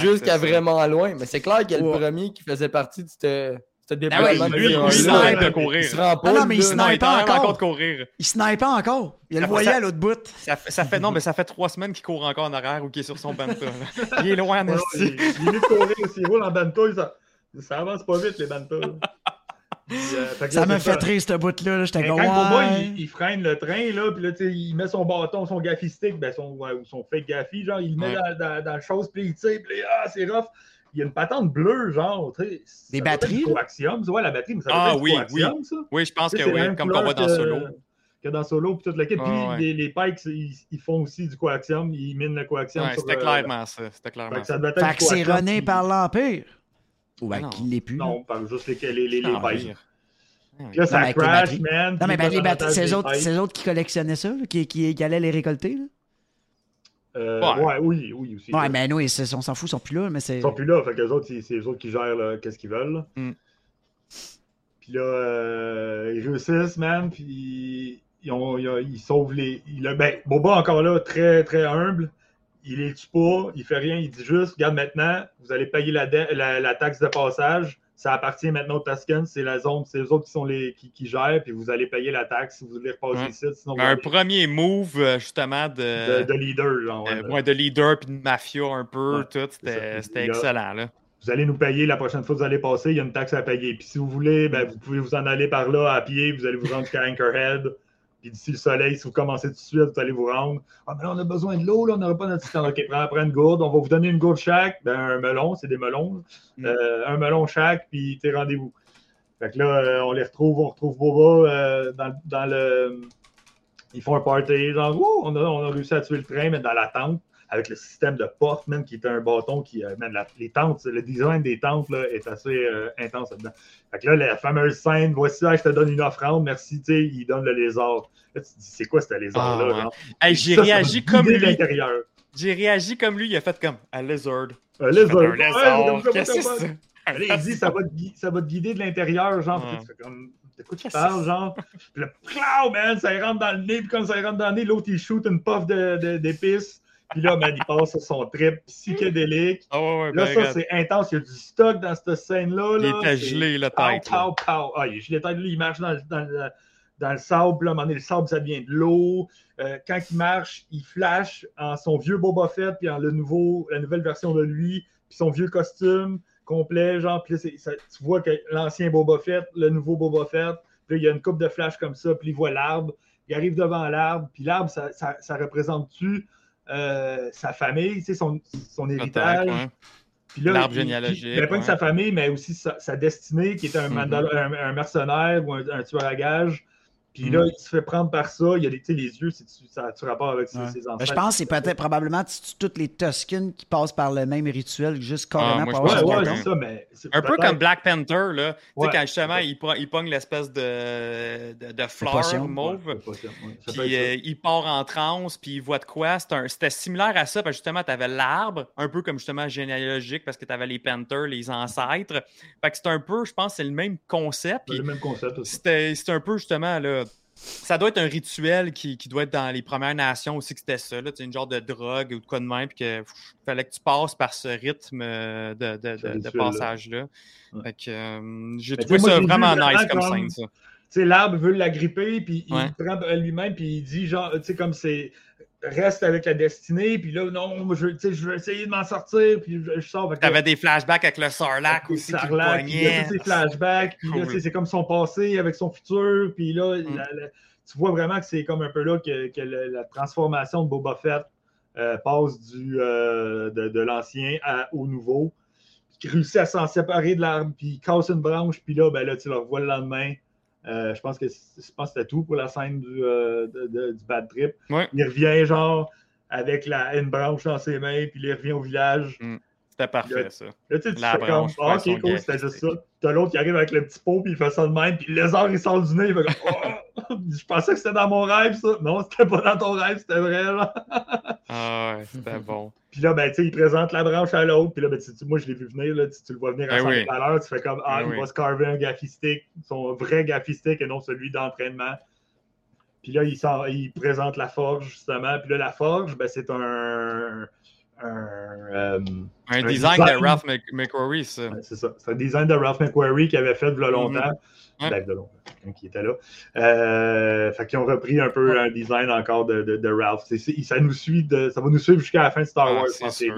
jusqu'à vraiment loin. Mais c'est clair que le Ouais. premier qui faisait partie de ce ouais, lui, lui, Il snipe de il courir. il se rend pas. Ah non, mais il snipe encore. encore de courir. Il snipe encore. Il le voyait à l'autre bout. Ça fait, ça fait- non, mais ça fait trois semaines qu'il court encore en arrière ou qu'il est sur son banta. Il est loin, en Ouais, il, il est mieux de courir s'il roule en banta, ça, ça avance pas vite, les bantas. Euh, Ça c'est fait rire, ce bout-là. là. J'étais Mais comme, quand pour moi, ouais. il, il freine le train, là, puis là, il met son bâton, son gaffi stick, ben son, ouais, ou son fake gaffi, genre, il le met Ouais. dans, dans, dans le chose, puis il tire, puis ah, c'est rough. Il y a une patente bleue, genre, tu sais. Des batteries, coaxium, ouais, la batterie, mais ça Ah, oui, coaxium, ça. Oui, je pense que oui, comme qu'on voit dans que- Solo. Que dans Solo, puis toute la kit. Ah, Puis ouais. les, les Pikes, ils, ils font aussi du coaxium, ils minent le coaxium. Ouais, sur c'était le- clairement ça. C'était Fait clairement que ça ça. doit être Fait que c'est rené par l'Empire. Ou ben, Non. qu'il l'est plus. Non, par juste les, les, les, les Ah, Pikes. Puis Là, Non, ça les crash, batteries. man. Non, mais ben, les batteries, c'est eux autres, qui collectionnaient ça, là, qui, qui, qui allaient les récolter. Là. Euh, Ouais. ouais, oui, oui, aussi. Ouais, mais se- on s'en fout, ils sont plus là, mais c'est. Ils sont plus là, fait que les autres, c'est eux autres qui gèrent qu'est-ce qu'ils veulent. Mm. Puis là, euh, ils réussissent, man, puis ils, ont, ils, ont- ils sauvent les. il a- ben, Boba, encore là, très, très humble. Il les tue pas, il fait rien, il dit juste, regarde maintenant, vous allez payer la, dé- la, la taxe de passage. Ça appartient maintenant aux Tuscans, c'est la zone, c'est eux autres qui sont les qui, qui gèrent, puis vous allez payer la taxe si vous voulez repasser ici, sinon un allez- premier move, euh, justement, de, de, de leader, genre. euh, ouais. de leader puis de mafia un peu, Ouais, tout. C'était excellent, là. vous allez nous payer la prochaine fois que vous allez passer, il y a une taxe à payer. Puis si vous voulez, ben, vous pouvez vous en aller par là à pied, vous allez vous rendre jusqu'à Anchorhead. Puis d'ici le soleil, si vous commencez tout de suite, vous allez vous rendre. Ah, mais là, on a besoin de l'eau, là, on n'aura pas notre temps. OK, prends, prends une gourde, on va vous donner une gourde chaque. Ben, un melon, c'est des melons. Mm. Euh, un melon chaque, puis t'es rendez-vous. Fait que là, euh, on les retrouve, on retrouve Boba euh, dans, dans le. Ils font un party, genre, Ouh, on, a, on a réussi à tuer le train, mais dans la tente, avec le système de porte, même, qui était un bâton qui. euh, man, la- les tentes, le design des tentes là, est assez euh, intense là-dedans. Fait que là, la fameuse scène, voici, ah, je te donne une offrande, merci, tu sais, il donne le lézard. Là, tu te dis, c'est quoi ce lézard-là? Ah, ouais. j'ai réagi comme lui. J'ai réagi comme lui. Il a fait comme un lizard. Un lézard. Un lézard. Qu'est-ce que c'est? Là, il dit ça va, te, ça va te guider de l'intérieur, genre. Ouais. Tu fais comme, de quoi tu parles, genre? Puis là, clow, man, ça rentre dans le nez, puis comme ça rentre dans le nez, l'autre il shoot une puff d'épices. Puis là, man, il passe sur son trip psychédélique. Ah ouais, Là, ben, ça, regarde. c'est intense. Il y a du stock dans cette scène-là. Il là. était C'est gelé, la tête. pow, pow. Ah, il est gelé tête. Là, il marche dans, le- dans le, dans le sable. Puis là, à un moment donné, le sable, ça devient de l'eau. Euh, quand il marche, il flash en son vieux Boba Fett, puis en le nouveau, la nouvelle version de lui, puis son vieux costume complet, genre, puis là, c'est- ça- tu vois que l'ancien Boba Fett, le nouveau Boba Fett, puis là, il y a une coupe de flash comme ça, puis il voit l'arbre, il arrive devant l'arbre, puis l'arbre, ça, ça, ça représente-tu euh, sa famille, tu sais, son, son héritage, puis là, L'arbre il- généalogique, ben, pas que sa famille, mais aussi sa, sa destinée, qui est un, Mhm. un, un mercenaire ou un, un tueur à gages. Puis là, il se fait prendre par ça. Il y a sais, les yeux, c'est- ça a-tu rapport avec ses, Ouais. ses Ben, ancêtres? je pense que c'est peut-être probablement toutes les Tuscans qui passent par le même rituel, juste Ah, carrément moi, pour avoir Ouais, ouais, ça, mais... c'est Un peu comme Black Panther, là. Tu sais, quand justement, il, pogne- il pogne l'espèce de, de, fleur mauve. Puis euh, il part en transe, puis il voit de quoi. C'était un- C'était similaire à ça, parce que justement, tu avais l'arbre, un peu comme justement généalogique, parce que tu avais les Panthers, les ancêtres. Fait que c'est un peu, je pense, c'est le même concept. C'est le même concept aussi. c'était c'était un peu justement là. Ça doit être un rituel qui, qui doit être dans les Premières Nations aussi que c'était ça, là, une genre de drogue ou de quoi de même, puis pff, fallait que tu passes par ce rythme euh, de, de- passage-là. Ouais. Euh, j'ai trouvé moi, ça vraiment nice comme comme- scène, ça. Tu sais, l'arbre veut l'agripper, puis Ouais. il prend à lui-même, puis il dit, genre, tu sais, comme c'est... Reste avec la destinée, puis là, non, moi, je, tu je veux essayer de m'en sortir, puis je, je sors. Là, T'avais des flashbacks avec le Sarlacc aussi qui le Sarlac, puis il y a poignait. tous ces flashbacks, puis là, Cool. tu c'est comme son passé avec son futur, puis là, Mm. la- la- tu vois vraiment que c'est comme un peu là que, que la transformation de Boba Fett euh, passe du, euh, de, de l'ancien au nouveau, qui réussit à s'en séparer de l'arbre, puis il casse une branche, puis là, ben là, tu le revois le lendemain. Euh, je pense que c'était tout pour la scène du, euh, de- de- du bad trip. Ouais. Il revient genre avec la, une branche dans ses mains, puis il revient au village. Mm. C'était parfait, ça. Là, tu sais, tu fais comme, branche, ah, ok, cool, c'était juste ça. T'as l'autre qui arrive avec le petit pot, puis il fait ça de même, puis le lézard, il sort du nez, il fait comme, Oh! je pensais que c'était dans mon rêve, ça. Non, c'était pas dans ton rêve, c'était vrai, là. Ah ouais, c'était bon. Puis là, ben, tu sais, il présente la branche à l'autre, puis là, ben, tu- moi, je l'ai vu venir, là, tu, tu le vois venir à Ben 100 oui. à l'heure, tu fais comme, ah, Ben il oui. va se carver un gaffistique, son vrai gaffistique et non celui d'entraînement. Puis là, il, sort- il présente la forge, justement. Puis là, la forge, ben, c'est un. Un euh, Un, design, design. de Ralph Mc- McQuarrie, ça. Ouais, c'est ça. C'est un design de Ralph McQuarrie qui avait fait y a longtemps. Ouais. Y a longtemps, quand il était là. Euh, fait qu'ils ont repris un peu un design encore de, de, de Ralph. C'est- c'est- ça, nous suit de- ça va nous suivre jusqu'à la fin de Star Ah, Wars. c'est sûr.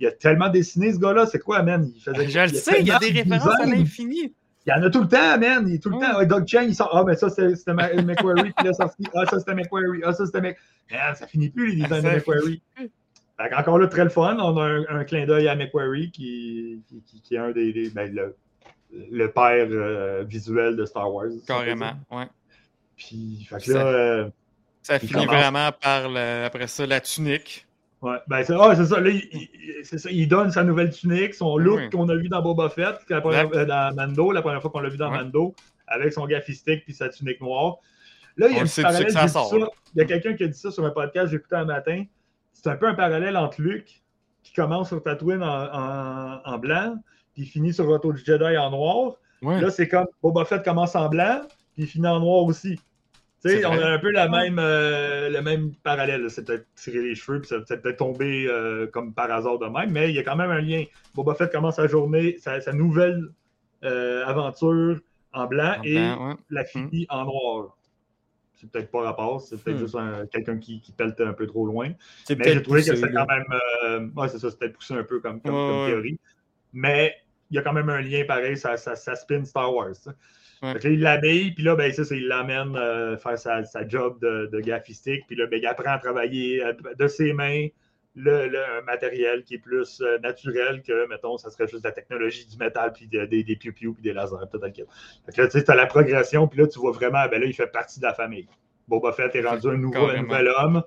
Il, a tellement dessiné, ce gars-là. C'est quoi, man? Il faisait, Je le sais, il y a des de références à l'infini. Il y en a tout le temps, man. Il est tout le temps. Ah, Doug Chang, il sort. Ah, mais ça, c'était McQuarrie qui sorti. Ah, ça, c'était McQuarrie. Ah, ça, c'était Mc. Man, ça finit plus, les designs de McQuarrie. Fait qu'encore là, très le fun. On a un, un clin d'œil à McQuarrie qui, qui, qui- est un des. des- ben, le, le père euh, visuel de Star Wars. Carrément, ouais. Puis, fait que Ça- euh, Ça finit commence. vraiment par, le- après ça, la tunique. Ouais, ben c'est c'est ça. Là, il, il- c'est ça. Il donne sa nouvelle tunique, son look Oui. qu'on a vu dans Boba Fett, la première- euh, dans Mando, la première fois qu'on l'a vu dans. Mando, avec son gaffistique puis sa tunique noire. Là, il y a quelqu'un qui a dit ça sur un podcast j'ai écouté un matin. C'est un peu un parallèle entre Luke, qui commence sur Tatooine en, en, en blanc, puis il finit sur Retour du Jedi en noir. Ouais. Là, c'est comme Boba Fett commence en blanc, puis il finit en noir aussi. Tu sais, on a un peu la même, euh, le même parallèle. C'est peut-être tirer les cheveux, puis ça c'est peut-être tombé euh, comme par hasard de même, mais il y a quand même un lien. Boba Fett commence sa journée, sa, sa nouvelle euh, aventure en blanc En et ouais. la finit en noir. C'est peut-être pas rapport, c'est peut-être Hmm. juste un- quelqu'un qui, qui pèle un peu trop loin. Mais j'ai trouvé que c'était quand même. euh, ouais, c'est ça, c'était poussé un peu comme, comme, Ouais, comme ouais. théorie. Mais il y a quand même un lien pareil, ça, ça, ça spin Star Wars. ça. Ouais. Fait que là, il l'habille, puis là, ben, ça, il l'amène euh, faire sa, sa job de, de gaffistique, puis là, ben, il apprend à travailler de ses mains le, matériel qui est plus euh, naturel que, mettons, ça serait juste la technologie du métal, puis de- des, des piou-piou, puis des lasers, tout le kit. Fait que là, tu sais, t'as la progression, puis là, tu vois vraiment, ben là, il fait partie de la famille. Boba Fett est rendu un, nouveau, un nouvel homme.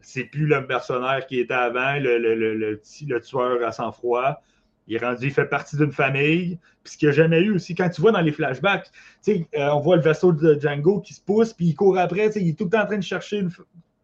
C'est plus le mercenaire qui était avant, le, le, le, le petit- le tueur à sang-froid. Il est rendu, il fait partie d'une famille. Puis ce qu'il n'y a jamais eu aussi, quand tu vois dans les flashbacks, tu sais, euh, on voit le vaisseau de Django qui se pousse, puis il court après, tu sais, il est tout le temps en train de chercher, une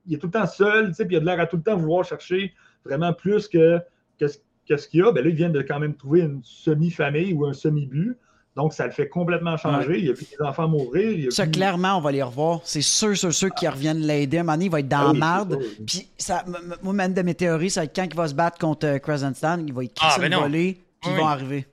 il est tout le temps seul, tu sais, puis il a de l'air à tout le temps vouloir chercher vraiment plus que, que, ce- que ce qu'il y a. Ben là, il vient de quand même trouver une semi-famille ou un semi-but. Donc, ça le fait complètement changer. Il a vu les enfants mourir. Il a Ça, clairement, on va les revoir. C'est sûr, sûr, sûr qu'ils reviennent l'aider. À un moment donné, il va être dans Ah la oui, marde. ça. Puis, ça, moi, même de mes théories, c'est quand il va se battre contre euh, Crescent Stan, il va y Ah, ben voler, puis ils vont arriver.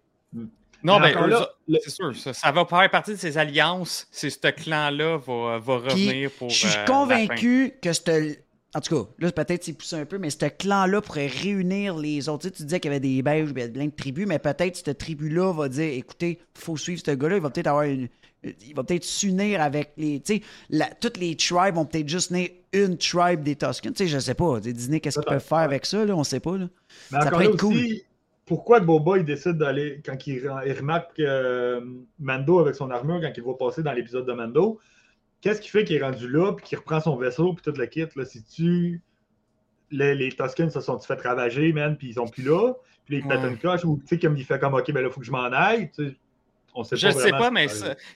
Non, Mais ben, le- c'est sûr, ça, ça va faire partie de ces alliances. C'est ce clan-là va, va Puis, revenir pour. je suis euh, la fin. convaincu que ce. En tout cas, là, peut-être c'est poussé un peu, mais ce clan-là pourrait réunir les autres. Tu, sais, tu disais qu'il y avait des Belges, il y avait plein de tribus, mais peut-être cette tribu-là va dire écoutez, faut suivre ce gars-là, il va peut-être avoir une. Il va peut-être s'unir avec les. Tu sais, la- toutes les tribes vont peut-être juste naître une tribe des Tuscans. Tu sais, je sais pas. Disney, qu'est-ce qu'ils peuvent faire avec ça, là, on sait pas. Là. Mais Ça pourrait être cool. aussi, pourquoi Boba il décide d'aller, quand il, il remarque euh, Mando avec son armure, quand il voit passer dans l'épisode de Mando, qu'est-ce qui fait qu'il est rendu là, puis qu'il reprend son vaisseau, puis tout le kit, là, si tu. Les, les se sont fait ravager, man, puis ils sont plus là, puis pète Ouais. une coche, ou tu sais, comme il fait comme, ok, ben là, faut que je m'en aille, tu sais, on sait Je pas ne sais pas, mais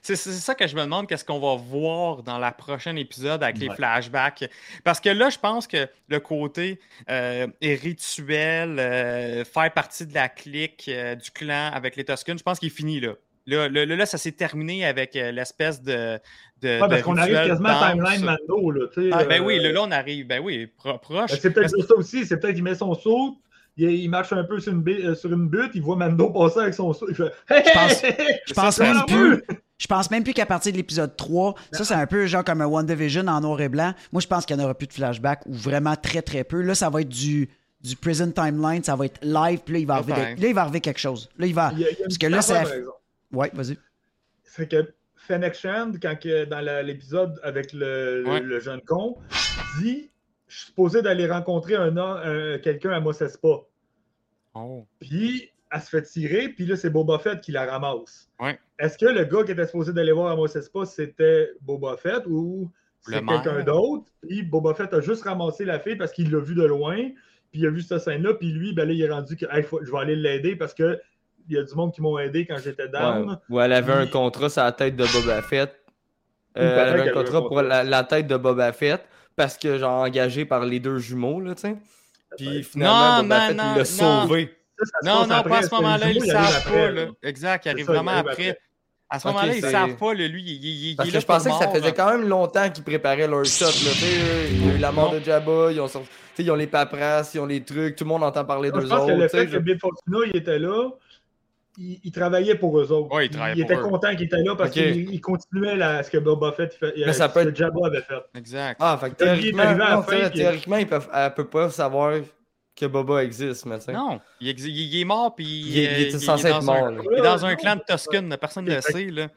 c'est ça que je me demande, qu'est-ce qu'on va voir dans la prochaine épisode avec les flashbacks? Parce que là, je pense que le côté euh, rituel, euh, faire partie de la clique euh, du clan avec les Tuscans, je pense qu'il est fini là. Là, là, ça s'est terminé avec l'espèce de, de. Ouais, parce qu'on arrive quasiment à timeline Mando, là. Ah, ben euh, oui, là, là, on arrive. Ben oui, pro- proche. Ben, C'est peut-être Parce- ça aussi. C'est peut-être qu'il met son saut, il, il marche un peu sur une, bi- euh, sur une butte, il voit Mando passer avec son saut. Il fait Hey, Je pense- hey, hey, Je pense c'est même plus. Je pense même plus qu'à partir de l'épisode 3, ça c'est un peu genre comme un WandaVision en noir et blanc. Moi je pense qu'il n'y en aura plus de flashback ou vraiment très très peu. Là ça va être du, du prison timeline, ça va être live, puis là il va arriver, là, il va arriver quelque chose. Là il va. Il y a- il y a une Parce que là, ça-. Ouais, vas-y. C'est que Fennec Shand, quand que dans l'épisode avec le, le- Ouais. le jeune con, dit Je suis supposé d'aller rencontrer un, un- quelqu'un à Mos Espa. Oh. Puis elle se fait tirer, puis là, c'est Boba Fett qui la ramasse. Ouais. Est-ce que le gars qui était supposé d'aller voir à Mos Espa, c'était Boba Fett ou c'est quelqu'un d'autre? Puis Boba Fett a juste ramassé la fille parce qu'il l'a vue de loin. puis il a vu cette scène-là, puis lui, ben là, il est rendu que Hey, faut- je vais aller l'aider parce que il y a du monde qui m'ont aidé quand j'étais down. Ouais. Ou elle avait un contrat sur la tête de Boba Fett. Euh, elle avait un avait un contrat pour la, la tête de Boba Fett parce que, genre, engagé par les deux jumeaux, là, tu sais. Puis finalement, Non, Boba non, Fett, non, il l'a non. sauvé. Ça, ça se Non, non, après, pas à ce moment-là, ils savent pas. Là. Exact, ça, ils vraiment après. après. À ce moment-là, ils savent pas, là, lui, il, il- il Parce est que je pensais que ça faisait quand même longtemps qu'ils préparaient leur shot. Là. Tu sais, eux, Il y a eu la mort Non. de Jabba, ils ont, sorti- tu sais, ils ont les paperasses, ils ont les trucs, tout le monde entend parler d'eux je pense que autres. le tu sais, fait que Bill Fortuna il était là, il, il travaillait pour eux autres. Ouais, il était eux. content qu'il était là parce qu'il il continuait la- ce que Boba Fett fait, Mais ça ce peut que être- Jabba avait fait. Exact. Ah, fait théoriquement, non, fin, puis- ils peuvent, elle peut pas savoir que Boba existe, mais. Non, il, ex- il- il est mort, puis Il est- il était censé être mort, Un, il est dans un clan de Tusken, personne ne le sait, là.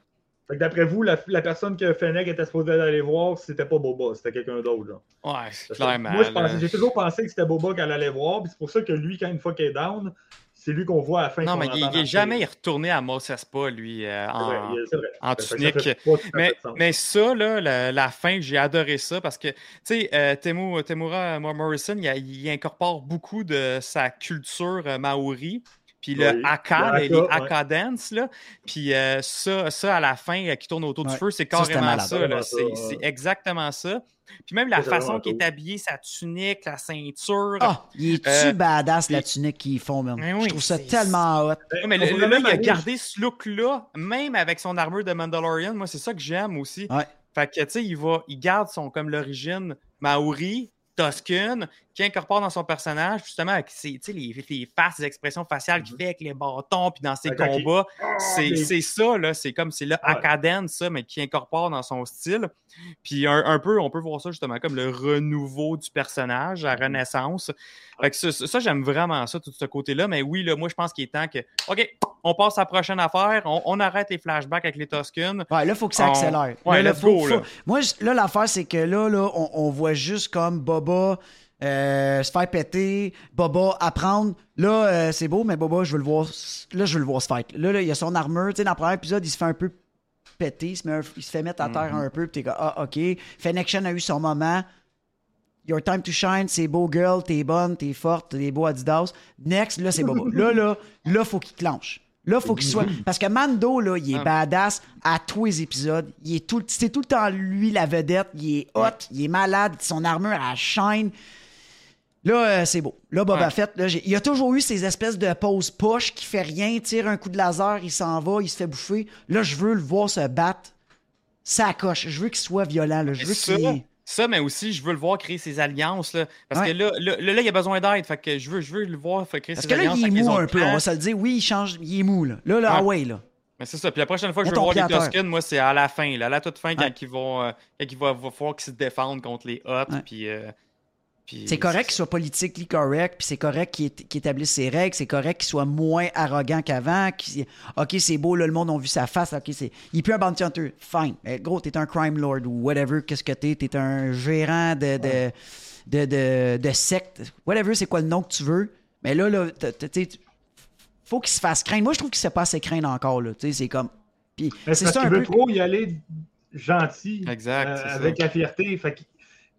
Fait que d'après vous, la, la personne que Fennec était supposée aller voir, c'était pas Boba, c'était quelqu'un d'autre. là. Ouais, clairement. Moi, j'ai toujours pensé que c'était Boba qu'elle allait voir, puis c'est pour ça que lui, quand une fois qu'il est down, c'est lui qu'on voit à la fin. Non, mais il, entend il est marcher. jamais retourné à Mos Espa, lui, euh, vrai, en, il est- c'est vrai. en Fait que ça tunique. Mais, ça, là, la, la fin, j'ai adoré ça parce que, tu sais, euh, Temu- Temura Mo- Morrison, il incorpore beaucoup de sa culture euh, maori. Puis le Oui, haka, le les, les haka, ouais. haka dance, là. Puis euh, ça, ça, à la fin, euh, qui tourne autour Ouais. du feu, c'est carrément ça. C'est ça, ouais. c'est exactement ça. Puis même la façon qu'il est habillé, sa tunique, la ceinture. Ah, il est-tu Euh, badass la tunique qu'ils font? Mais oui, je trouve ça tellement hot. Ouais, mais le, le- même là, il a gardé ce look-là, même avec son armure de Mandalorian. Moi, c'est ça que j'aime aussi. Ouais. Fait que, tu sais, il, va, il garde son, comme l'origine Maori, Tusken, qui incorpore dans son personnage, justement, avec ses, tu sais, les, les faces, les expressions faciales qu'il fait avec les bâtons, puis dans ses combats. Ah, C'est ça, là. C'est comme, c'est le Ouais. Akaden, ça, mais qui incorpore dans son style. Puis un, un peu, on peut voir ça justement comme le renouveau du personnage, la renaissance. Fait que ça, ça, ça, j'aime vraiment ça, tout ce côté-là. Mais oui, là, moi, je pense qu'il est temps que, OK, on passe à la prochaine affaire, on, on arrête les flashbacks avec les Tusken. Ouais, là, il faut que ça On- accélère. Ouais, là, let's faut- go, faut- là. Moi, là, l'affaire, c'est que là, là on, on voit juste comme Boba euh, se faire péter, Boba apprendre. Là, euh, c'est beau, mais Boba, je veux le voir. Là, je veux le voir se fight. Là, là, il a son armure. Tu sais, dans le premier épisode, il se fait un peu péter, il se, met un- il se fait mettre à terre Mm-hmm. un peu, puis t'es comme, ah, ok. Fennection a eu son moment. Your time to shine, c'est beau, girl, t'es bonne, t'es forte, t'es beau Adidas. Next, là, c'est Boba. là, là, là, faut qu'il clenche. Là, faut qu'il soit. Parce que Mando, là, il est Ah. badass à tous les épisodes. Il est tout, c'est tout le temps lui, la vedette. Il est hot, Ouais. il est malade, son armure, elle shine. Là, euh, c'est beau. Là, Boba Ouais. Fett, là, il a toujours eu ces espèces de pause push qui fait rien, tire un coup de laser, il s'en va, il se fait bouffer. Là, je veux le voir se battre. Ça coche. Je veux qu'il soit violent. Là. Je veux Ça, qu'il. ça, mais aussi, je veux le voir créer ses alliances. Là, parce Ouais. que là, là, il a besoin d'aide. Fait que je veux, je veux le voir créer Parce ses que là, alliances il est mou un peu. On va se le dire. Oui, il change. Il est mou, là. Là, là, Ouais. ah ouais, là. Mais c'est ça. Puis la prochaine fois que je veux voir les pied à terre. Tusken, moi, c'est à la fin. Là, à la toute fin, quand ils vont, euh, quand il va, va falloir qu'ils se défendent contre les Hots. Puis, euh, puis C'est correct qu'il soit politiquement correct, puis c'est correct qu'il ét- qu'il établisse ses règles, c'est correct qu'il soit moins arrogant qu'avant. qu'il- Ok, c'est beau, là, le monde a vu sa face. Ok, c'est. Il est plus un bounty hunter. Fine. Mais gros, t'es un crime lord ou whatever, qu'est-ce que t'es? T'es un gérant de, de, de, de, de secte. Whatever, c'est quoi le nom que tu veux. Mais là, là, t'sais, faut qu'il se fasse craindre. Moi, je trouve qu'il se fait pas assez craindre encore, là. Tu sais, c'est comme. Puis, Mais c'est ça un veut peu. trop y aller gentil. Exact, euh, ça. avec la fierté. Fait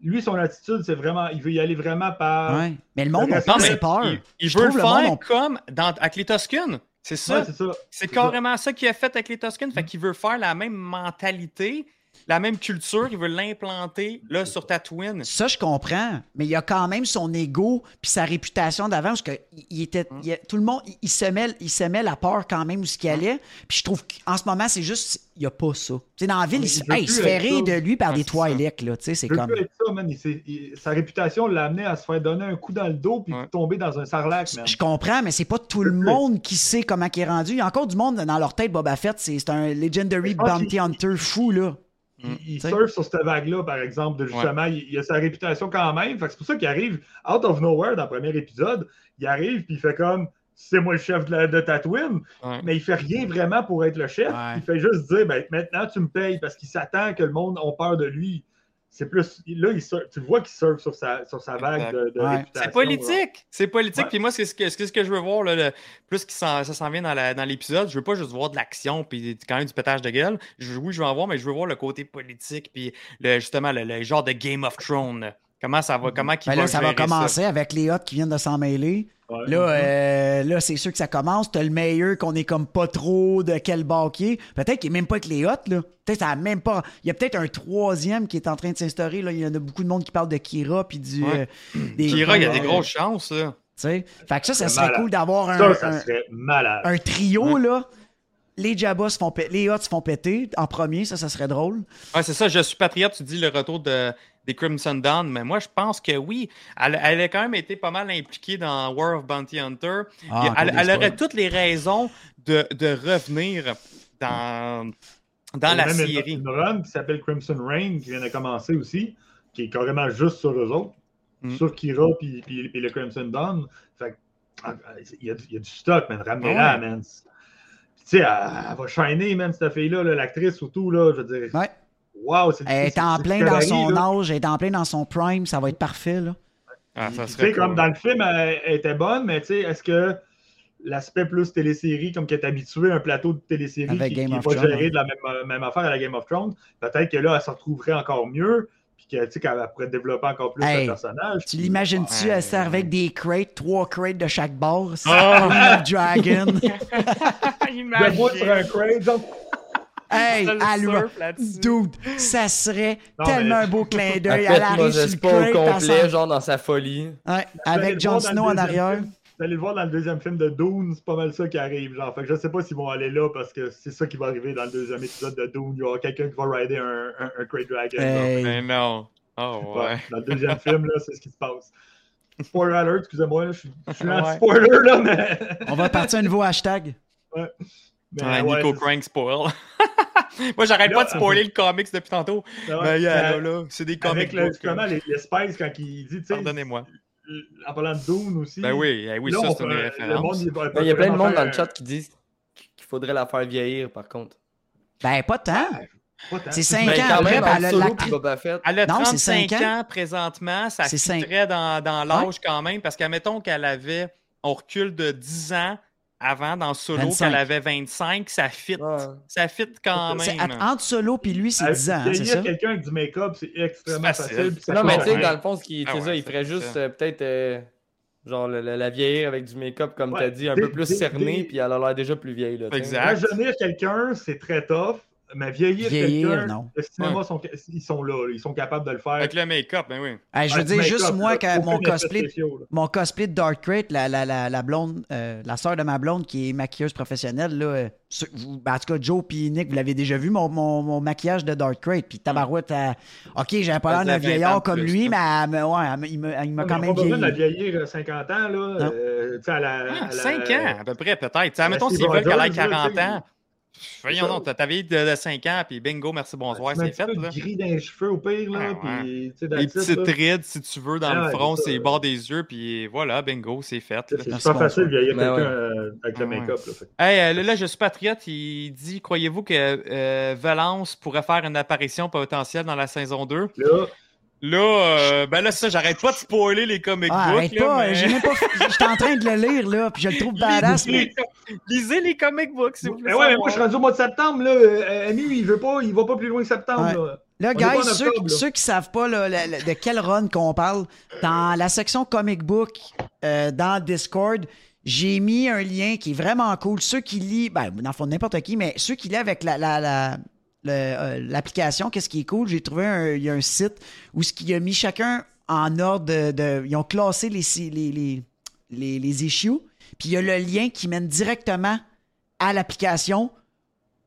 lui, son attitude, c'est vraiment. Il veut y aller vraiment par. Ouais. Mais le monde pas mais assez peur. il, il veut le faire monde comme dans, avec les Tusken. C'est ça. Ouais, c'est ça. C'est C'est carrément ça, qu'il a fait avec les Tusken. Fait qu'il veut faire la même mentalité, la même culture, il veut l'implanter là sur Tatooine. Ça, je comprends, mais il y a quand même son ego puis sa réputation d'avant, parce que il- était, il a- tout le monde, il, il se met, il se met la peur quand même où ce qu'il allait. Puis je trouve qu'en ce moment, c'est juste, il n'y a pas ça. Dans la ville, il, Mais se- il veut hey, il se plus fait rire de lui par Ouais, des Twi'lek, là. Tu sais, c'est comme. plus être ça, man. Il s'est- il- sa réputation l'a amené à se faire donner un coup dans le dos puis Ouais. tomber dans un sarlac, man. Je comprends, mais c'est pas tout le monde qui sait comment il est rendu. Il y a encore du monde dans leur tête, Boba Fett, c'est un legendary bounty hunter fou, là. Il, il surfe sur cette vague-là, par exemple, de justement, il, il a sa réputation quand même. C'est pour ça qu'il arrive out of nowhere dans le premier épisode. Il arrive puis il fait comme c'est moi le chef de, la, de Tatooine, Ouais. mais il fait rien vraiment pour être le chef. Ouais. Il fait juste dire ben, maintenant tu me payes parce qu'il s'attend que le monde ait peur de lui. C'est plus. Là, il tu le vois qu'il surfe sur sa, sur sa vague de, de Ouais. réputation. C'est politique. C'est politique. Ouais. Puis moi, c'est ce que, c'est ce que je veux voir. Là, le- plus que ça s'en vient dans, l'épisode, je veux pas juste voir de l'action puis quand même du pétage de gueule. Je, oui, je veux en voir, mais je veux voir le côté politique puis le, justement le, le genre de Game of Thrones. Comment ça va? Comment qu'il Ben va là, ça va commencer avec les hot qui viennent de s'en mêler. Ouais. Là, euh, là c'est sûr que ça commence. T'as le meilleur qu'on est comme pas trop de quel baquier. Peut-être qu'il est même pas avec les hot, là. Peut-être ça a même pas. Il y a peut-être un troisième qui est en train de s'instaurer. Là. Il y en a beaucoup de monde qui parle de Kira puis du. Ouais. euh, des- Kira, il y a des grosses chances, là. tu sais? Fait que ça, ça serait malade. cool d'avoir un, Ça, ça un- serait malade. un trio, là. Les Jabba se font péter, les Hot se font péter en premier, ça, ça serait drôle. Ouais, c'est ça, je suis patriote, tu dis le retour de, des Crimson Dawn, mais moi je pense que oui. Elle, elle a quand même été pas mal impliquée dans War of Bounty Hunter. Ah, elle, elle aurait toutes les raisons de, de revenir dans, dans Il y a la même une- série. Une run qui s'appelle Crimson Rain qui vient de commencer aussi, qui est carrément juste sur eux autres, Mm. sur Kira puis, puis, puis le Crimson Dawn. Fait que, ah, il y, a, du- il y a du stock, man. Ramenez-la, Ouais. man. Puis, Tu sais, elle, elle va shiner, man, cette fille-là, là, l'actrice surtout, là, je veux dire. Ouais. Wow, c'est Elle est en plein dans son là. âge, elle est en plein dans son prime, ça va être parfait, là. Ah, ça serait comme cool. dans le film, elle, elle était bonne, mais tu sais, est-ce que l'aspect plus télésérie, comme qu'elle est habituée à un plateau de télésérie Avec qui Game n'est of pas Thrones, géré de la même, euh, même affaire à la Game of Thrones, peut-être que là, elle se retrouverait encore mieux, puis que, tu sais, qu'elle pourrait développer encore plus Hey, le personnage. Tu l'imagines-tu, elle sert avec des crates, trois crates de chaque bord, of Dragon? Le bois sur un crate, genre, hey, là-dessus. Dude, ça serait Non, tellement mais- un beau clin d'œil. Sur Moses le pas au complet, genre dans sa folie. Ouais, avec Jon Snow en arrière. film. Vous allez le voir dans le deuxième film de Dune, c'est pas mal ça qui arrive. Genre. Fait que je sais pas s'ils vont aller là parce que c'est ça qui va arriver dans le deuxième épisode de Dune. Il y aura quelqu'un qui va rider un, un, un Great Dragon. genre. Hey. Mais non. Oh, ouais. Ouais, dans le deuxième film, là, c'est ce qui se passe. Spoiler alert, excusez-moi, je suis, je suis Ouais. anti-spoiler, là, mais. On va partir un nouveau hashtag. mais Ouais, Nico Crank spoil. Moi, j'arrête pas de spoiler le comics depuis tantôt. yeah, là, c'est des Avec comics le, books. justement là. les, les Spice, quand il dit, Pardonnez-moi. en parlant de Dune aussi. Ben oui, eh oui là, ça, c'est une le référence. monde, il y a plein de monde dans le chat qui disent qu'il faudrait la faire vieillir, par contre. Ben, pas tant. Tant. C'est cinq Mais ans après, ben, elle a Fett. Elle a Non, c'est 35 cinq ans. ans. présentement, ça C'est cinq. fitterait dans, dans l'âge quand même, parce qu'admettons qu'elle avait, on recule de 10 ans avant dans Solo, 25. qu'elle avait 25, ça fit. Ouais. Ça fit quand même. Entre Solo puis lui, c'est À 10 ans, hein, c'est vieillir ça? quelqu'un avec du make-up, c'est extrêmement facile. Non, mais tu sais, dans le fond, ce qui, Ah c'est ouais, ça, il ferait juste euh, peut-être euh, genre le- le- la vieillir avec du make-up, comme Ouais, t'as dit, un des- peu plus des- cerné, des- puis elle a l'air déjà plus vieille. Là, tu. Exact. Rajeunir quelqu'un, c'est très tough, mais vieillir, Vieillir, non. le cinéma, sont, ils sont là, ils sont capables de le faire. Avec le make-up, ben oui. Hey, je Ouais, veux dire, juste moi, aucun mon cosplay, spéciaux, mon cosplay de Dark Crate, la, la, la, la blonde, euh, la sœur de ma blonde qui est maquilleuse professionnelle, là, euh, ce- vous- ben, en tout cas, Joe et Nick, vous l'avez déjà vu, mon, mon, mon maquillage de Dark Crate. Puis Tabarouette, elle- OK, j'avais pas l'air d'un faisait 20 vieillard comme plus, lui, là. mais ouais, il m'a il m'a quand même pas besoin de la vieilli. vieillir euh, 50 ans, là. Euh, à la, Ah, à la- 5 ans, à peu près, peut-être. À Steve s'ils veulent qu'elle ait Rogers, là, 40 tu sais. ans. Voyons donc, t'as vieilli de, de 5 ans, puis bingo, merci, bonsoir, un c'est fait. Là. gris dans les cheveux au pire, là. Ah, ouais. puis, Les petites là. rides, si tu veux, dans Ah, le ouais, front, c'est bords des yeux, puis voilà, bingo, c'est fait. là. C'est super facile de vieillir Mais quelqu'un ouais. euh, avec le Ah, ouais. make-up. là. Hey, euh, là, là, je suis patriote. Il dit Croyez-vous que euh, Valence pourrait faire une apparition potentielle dans la saison 2 Là, Là, euh, ben là, ça, j'arrête pas de spoiler les comic Ah, books. arrête là, pas, mais- j'ai même pas. J'étais en train de le lire, là, puis je le trouve badass. mais- lisez, les comic books, s'il vous plaît. Mais ouais, mais moi, je suis rendu au mois de septembre, là. Euh, Amy, il veut pas, il va pas plus loin que septembre, Ouais. là. Là, guys, ceux, octobre, là. ceux qui savent pas là, la- la- de quel run qu'on parle, dans la section comic book, euh, dans Discord, j'ai mis un lien qui est vraiment cool. Ceux qui lisent, ben, dans le fond, n'importe qui, mais ceux qui lisent avec la, la- la- euh, l'application, qu'est-ce qui est cool, j'ai trouvé un, il y a un site où ce qui a mis chacun en ordre de, de- ils ont classé les, les, les, les, les issues, puis il y a le lien qui mène directement à l'application,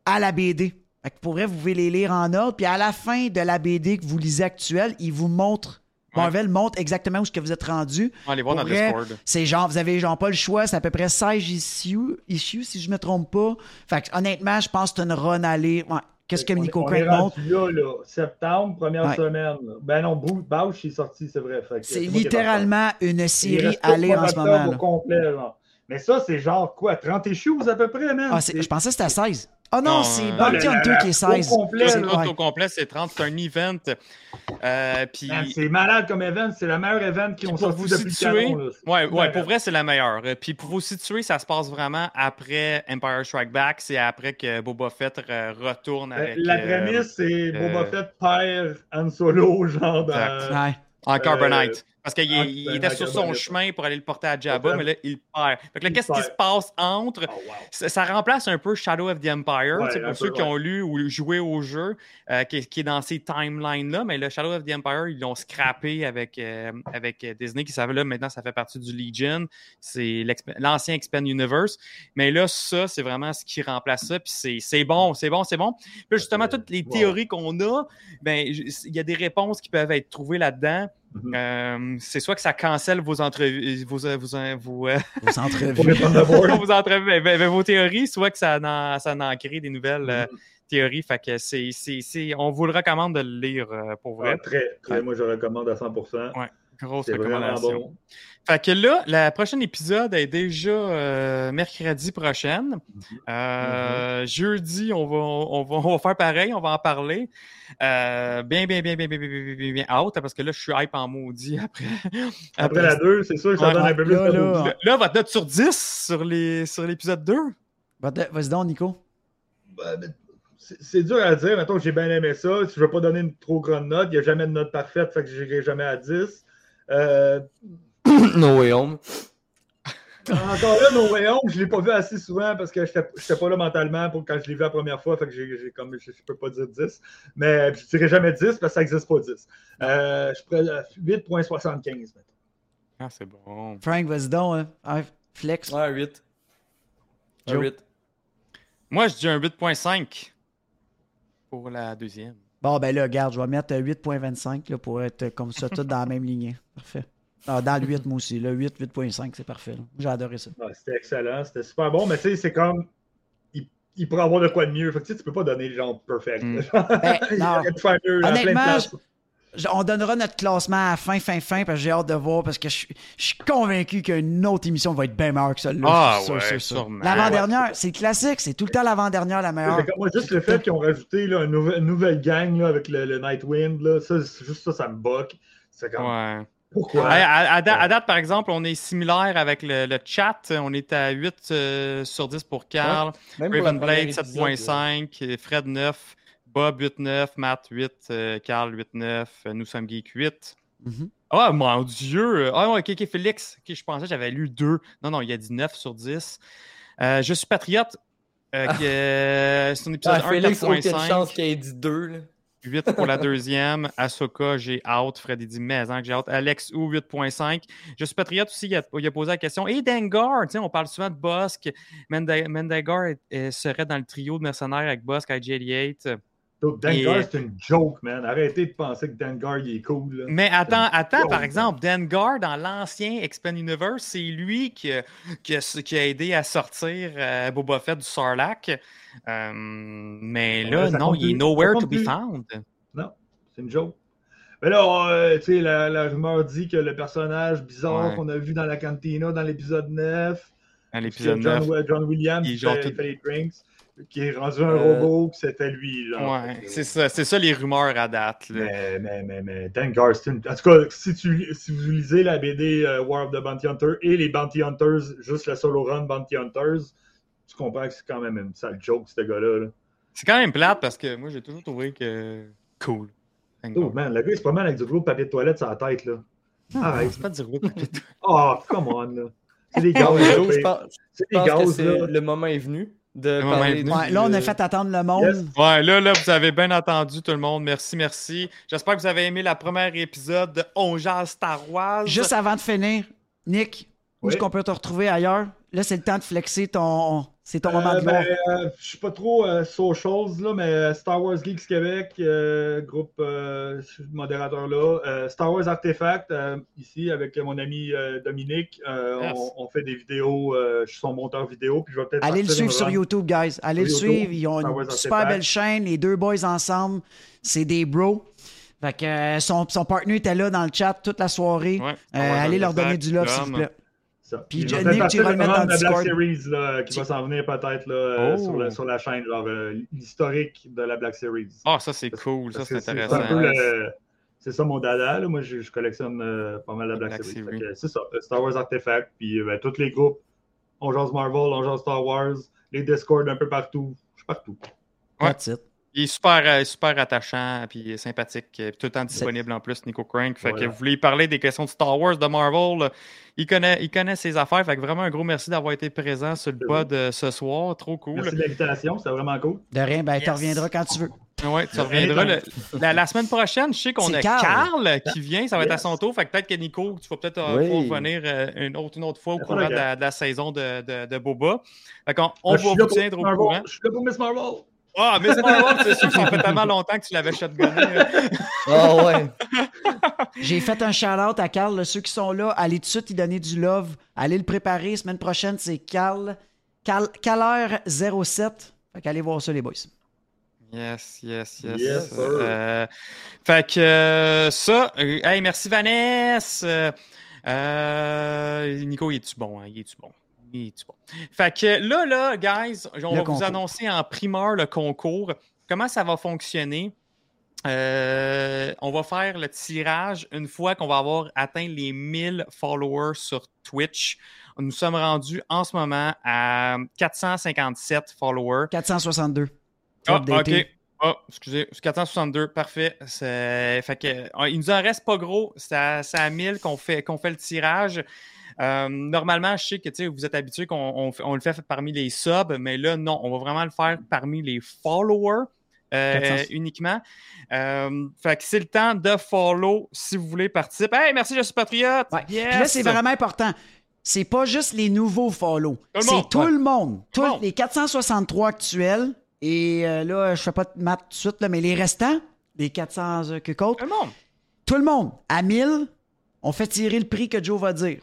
à la BD. Fait que pour vrai, vous pouvez les lire en ordre. Puis à la fin de la BD que vous lisez actuelle, il vous montre. Marvel montre exactement où ce que vous êtes rendu. Aller voir dans vrai, Discord. C'est genre, vous avez genre pas le choix, c'est à peu près 16 issues, issues si je me trompe pas. Fait que honnêtement, je pense que c'est une run allée. Ouais. Qu'est-ce que Nico Crank montre? là, là. Septembre, première Ouais. semaine. là. Ben non, Bou- Bausch est sorti, c'est vrai. C'est littéralement une série à lire en ce moment. au complet, genre. Mais ça, c'est genre quoi, 30 issues à peu près, man? Ah, c'est- je pensais que c'était à 16. Ah non, Non, c'est euh, Bounty Hunter la- qui est 16. au complet, C'est- ouais. au complet, c'est 30. C'est un event. Euh, C'est malade comme event, c'est le meilleur event qu'ils ont pour sorti vous depuis le situer, canon, ouais, ouais, pour vrai, c'est la meilleure. Euh, Puis pour vous situer, ça se passe vraiment après Empire Strike Back. C'est après que Boba Fett re- retourne Euh, avec. La euh, prémisse, c'est euh, Boba Fett perd Han Solo, genre dans, Exact. Ouais. En Carbonite. Parce qu'il en était sur son chemin pour aller le porter à Jabba, mais là, il perd. Fait que là, qu'est-ce qui se passe entre Oh, wow. ça, ça remplace un peu Shadow of the Empire, Ouais, pour ceux peu, qui ouais. ont lu ou joué au jeu, euh, qui, est- qui est dans ces timelines-là. Mais le Shadow of the Empire, ils l'ont scrappé avec, euh, avec euh, Disney, qui savait là, maintenant, ça fait partie du Legion. C'est l'ancien Expand Universe. Mais là, ça, c'est vraiment ce qui remplace ça. Puis c'est- bon, c'est bon, c'est bon. Puis justement, toutes les wow. théories qu'on a, ben, il y a des réponses qui peuvent être trouvées là-dedans. Mhm. Euh, c'est soit que ça cancelle vos entrevues, vos, vos, vos, euh, Vos entrevues. vos, entrevues, ben, ben, vos théories, soit que ça en, ça en crée des nouvelles euh, Mhm. théories. Fait que c'est, c'est, c'est- on vous le recommande de le lire euh, pour vrai. Ah, très, très, moi je recommande à 100%. Ouais, Grosse recommandation. bon. Fait que là, la prochaine épisode est déjà euh, mercredi prochaine. Mhm. Euh, Jeudi, on va, on, va, on va faire pareil, on va en parler. Euh, bien, bien, bien, bien, bien, bien, bien, bien, bien out, parce que là, je suis hype en maudit après. Après la 2, c'est sûr que ça Ouais, donne un peu plus là, de là, mots. Là, votre note sur 10 sur, les, sur l'épisode 2. Vas- Vas-y donc, Nico. Ben, c'est dur à dire. Mettons que j'ai bien aimé ça. Si je ne veux pas donner une trop grande note, il n'y a jamais de note parfaite, fait que je n'irai jamais à 10. Euh, no way home. encore là, No Way Home, je ne l'ai pas vu assez souvent parce que je n'étais pas là mentalement pour quand je l'ai vu la première fois. Fait que j'ai j'ai comme je ne peux pas dire 10. Mais je ne dirais jamais 10 parce que ça n'existe pas 10. Euh, je euh, 8.75. mettons. Ah, c'est bon. Frank, vas-y donc. hein. Ah, flex. Ouais, 8. Un Joe. 8. Moi, je dis un 8.5 pour la deuxième. Bon, ben là, regarde, je vais mettre euh, 8.25 là, pour être comme ça, tout dans la même lignée. Parfait. Ah, dans le 8, moi aussi. Le 8, 8.5, c'est parfait. J'ai adoré ça. Ouais, c'était excellent, c'était super bon, mais tu sais, c'est comme. Il, il pourrait avoir de quoi de mieux. Fait que tu sais, tu peux pas donner le genre perfect. Mm. Ben, il non. faire mieux plein de. Je- On donnera notre classement à la fin, fin, fin, parce que j'ai hâte de voir, parce que je, suis- je suis convaincu qu'une autre émission va être bien meilleure que celle-là. Ah sûr, ouais, sûr, sûr. sûrement. L'avant-dernière, c'est classique, c'est tout le temps l'avant-dernière la meilleure. Moi, juste le fait qu'ils ont rajouté là, une, nouvelle, une nouvelle gang là, avec le, le Nightwind, là, ça, c'est- juste ça, ça me boque. C'est comme. Ouais. Pourquoi? À, à da- à date, par exemple, on est similaire avec le, le chat. On est à 8 euh, sur 10 pour Carl. Ravenblade première épisode, là. 7.5, Fred 9, Bob 8.9, Matt 8, euh, Carl 8.9, euh, nous sommes geek 8. Mhm. Ah, mon Dieu! Ah, ouais, ok, ok, Félix. Je pensais que j'avais lu 2. Non, non, il a dit 9 sur 10. Euh, je suis patriote. euh, c'est un épisode Ah, 1, Félix, aucune 4.5. chance qu'il ait dit 2. 8 pour la deuxième. Ahsoka, j'ai out. Fred, il dit maison que j'ai out. Alex ou 8.5. Je suis patriote aussi, il a, il a posé la question. Et Dengar, on parle souvent de Bosk. Menda- Mendagar serait dans le trio de mercenaires avec Bosk, IG-88. Donc, Dengar, Et- c'est une joke, man. Arrêtez de penser que Dengar, il est cool. Là. Mais attends, attends, par exemple, Dengar, dans l'ancien Expand Universe, c'est lui qui, a- qui, a, qui a aidé à sortir euh, Boba Fett du Sarlacc. Euh, mais Ouais, là, ça non, il est nowhere to be found. Non, c'est une joke. Mais là, euh, tu sais, la, la rumeur dit que le personnage bizarre Ouais. qu'on a vu dans la cantina dans l'épisode 9, À Puis l'épisode John, 9. ouais, John Williams Il fait, tout- fait les drinks, qui est rendu un Euh, robot, que c'était lui. Ouais, c'est ça, c'est ça les rumeurs à date. là. Mais, mais, mais, mais Dengar, c'est une... En tout cas, si, tu, si vous lisez la BD euh, War of the Bounty Hunter et les Bounty Hunters, juste le solo run Bounty Hunters, tu comprends que c'est quand même une sale joke, ce gars-là. là. C'est quand même plate parce que moi j'ai toujours trouvé que cool. Oh man, le gars, c'est pas mal avec du de papier de toilette sur la tête. là. Arrête. C'est pas du de papier de Oh, come on. là. C'est des gaz. là, c'est- des gaz. là. le moment est venu de parler Ouais, là, on a fait attendre le monde. Yes. Ouais, là, là, vous avez bien entendu tout le monde. Merci, merci. J'espère que vous avez aimé la première épisode de On jase Star Wars. Juste avant de finir, Nick, où Oui. est-ce qu'on peut te retrouver ailleurs? Là, c'est le temps de flexer ton. C'est ton moment Euh, de gloire. ben, euh, je suis pas trop euh, socials, là, mais Star Wars Geeks Québec, euh, groupe euh, je suis modérateur là. Euh, Star Wars Artefact, euh, ici, avec mon ami euh, Dominique. Euh, on, on fait des vidéos, euh, je suis son monteur vidéo, puis je vais peut-être. Allez le suivre sur. YouTube, guys. Allez le YouTube, suivre. Ils ont Star une super belle chaîne. Les deux boys ensemble, c'est des bros. Fait que euh, son, son partner était là dans le chat toute la soirée. Ouais, Euh, allez leur donner du love, s'il vous plaît. Ça. Puis Nick, peut-être tu vas le une mettre dans de la Black. Series là, qui Tu- va s'en venir peut-être là, euh, Oh. sur, la, sur la chaîne, genre euh, l'historique de la Black Series. Ah, ça c'est cool, ça Parce c'est intéressant. C'est ça mon dada. Là. Moi, je, je collectionne euh, pas mal la Black, Black Series. C'est ça. Star Wars Artefact. Puis euh, ben, tous les groupes. On jase Marvel, on jase Star Wars. Les Discord un peu partout. Je suis partout. Ouais. That's it. Il est super, euh, super attachant, puis sympathique, puis tout le temps disponible en plus, Nico Crank. Fait Voilà. que vous voulez parler des questions de Star Wars, de Marvel, là, il connaît, il connaît ses affaires. Fait que vraiment un gros merci d'avoir été présent sur le pod euh, ce soir. Trop cool. Merci de l'invitation, c'était vraiment cool. De rien, ben, tu Yes. reviendras quand tu veux. Ouais, tu reviendras. le- la, la semaine prochaine, je sais qu'on a Carl. Qui vient, ça va être à son tour. Fait que peut-être que Nico, tu vas peut-être euh, Oui. pouvoir venir euh, une, autre, une autre fois au courant de la, grave. de la saison de, de, de Boba. Fait qu'on on Ah, je va vous tiendre au Marvel. courant. Je suis là pour Miss Marvel. Ah, Miss Marvel, c'est sûr, ça fait tellement longtemps que tu l'avais shotgunné. Ah ouais. J'ai fait un shout-out à Carl. Ceux qui sont là, allez tout de suite y donner du love. Allez le préparer. Semaine prochaine, c'est Carl. Carl Caler07. Fait qu'allez voir ça, les boys. Yes, yes, yes. Euh, fait que euh, ça, euh, hey, merci Vanessa. Euh, Nico, il est-tu bon? Hein? Il est-tu bon? Fait que là, là, guys, on Le va vous annoncer en primeur le concours. Comment ça va fonctionner? Euh, on va faire le tirage une fois qu'on va avoir atteint les 1000 followers sur Twitch. Nous sommes rendus en ce moment à 457 followers. 462. Ah, ok. Ah, excusez, c'est 462, parfait. Fait que, ah, il nous en reste pas gros. C'est à, à 1000 qu'on fait, qu'on fait le tirage. Euh, normalement, je sais que vous êtes habitués qu'on on, le fait parmi les subs, mais là, non, on va vraiment le faire parmi les followers euh, 400. uniquement. Euh, fait que c'est le temps de follow si vous voulez participer. Hey, merci, je suis patriote. Ouais. Yes! Puis là, c'est vraiment important. C'est pas juste les nouveaux follow. Tout le C'est monde. tout Ouais. le monde. Le monde. les 463 actuels. Et euh, là, je fais pas de maths tout de suite, là, mais les restants, les 400 euh, que Tout le monde. tout le monde, à 1000, on fait tirer le prix que Joe va dire.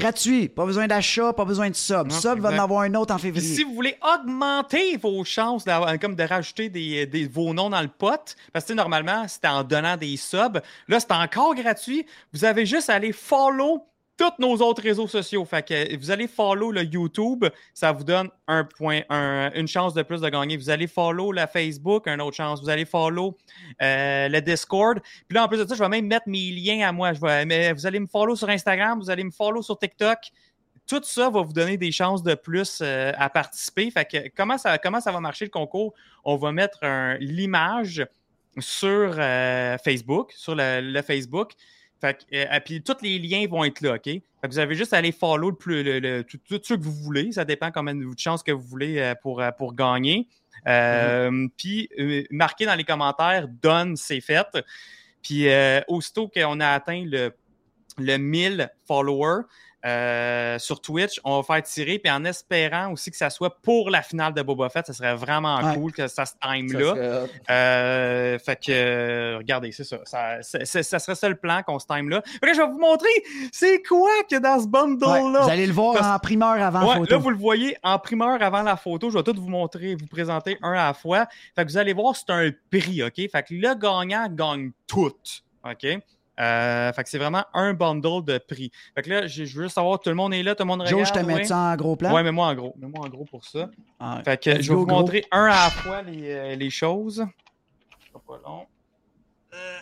Gratuit, pas besoin d'achat, pas besoin de sub. Non, sub va en avoir un autre en février. si vous voulez augmenter vos chances comme de rajouter des, des- vos noms dans le pot, parce que normalement, c'était en donnant des subs. Là, c'est encore gratuit. Vous avez juste à aller follow tous nos autres réseaux sociaux. Fait que vous allez follow le YouTube, ça vous donne une chance de plus de gagner. Vous allez follow la Facebook, une autre chance. Vous allez follow euh, le Discord. Puis là, en plus de ça, je vais même mettre mes liens à moi. Vous allez me follow sur Instagram, vous allez me follow sur TikTok tout ça va vous donner des chances de plus euh, à participer. Fait que comment ça, comment ça va marcher le concours? On va mettre l'image sur euh, Facebook, sur le Facebook. Fait que, euh, et puis tous les liens vont être là, OK? Fait que vous avez juste à aller follow le plus, le- le- tout, tout ce que vous voulez. Ça dépend combien de chances que vous voulez euh, pour, euh, pour gagner. Euh, Puis euh, marquez dans les commentaires, donne, c'est fait. Puis aussitôt qu'on a atteint le, le 1000 followers euh, sur Twitch, on va faire tirer, puis en espérant aussi que ça soit pour la finale de Boba Fett, ça serait vraiment Ouais. cool que ça se time-là. serait. Euh, fait que, regardez, c'est ça. Ça, serait ça le plan qu'on se time là. Fait que je vais vous montrer c'est quoi que dans ce Ouais, bundle-là. vous allez le voir Parce- en primeur avant la photo. là, vous le voyez en primeur avant la photo. Je vais tout vous montrer, vous présenter un à la fois. Fait que vous allez voir, c'est un prix, OK? Fait que le gagnant gagne tout, OK? Euh, fait que c'est vraiment un bundle de prix. Fait que là, je je veux juste savoir, tout le monde est là, tout le monde regarde. Joe, je te mets ouais? ça en gros plan. Ouais, mets-moi en gros. Mets-moi en gros pour ça. Ah, Fait que je vais vous gros. montrer un à la fois les, euh, les choses. Pas long. Euh,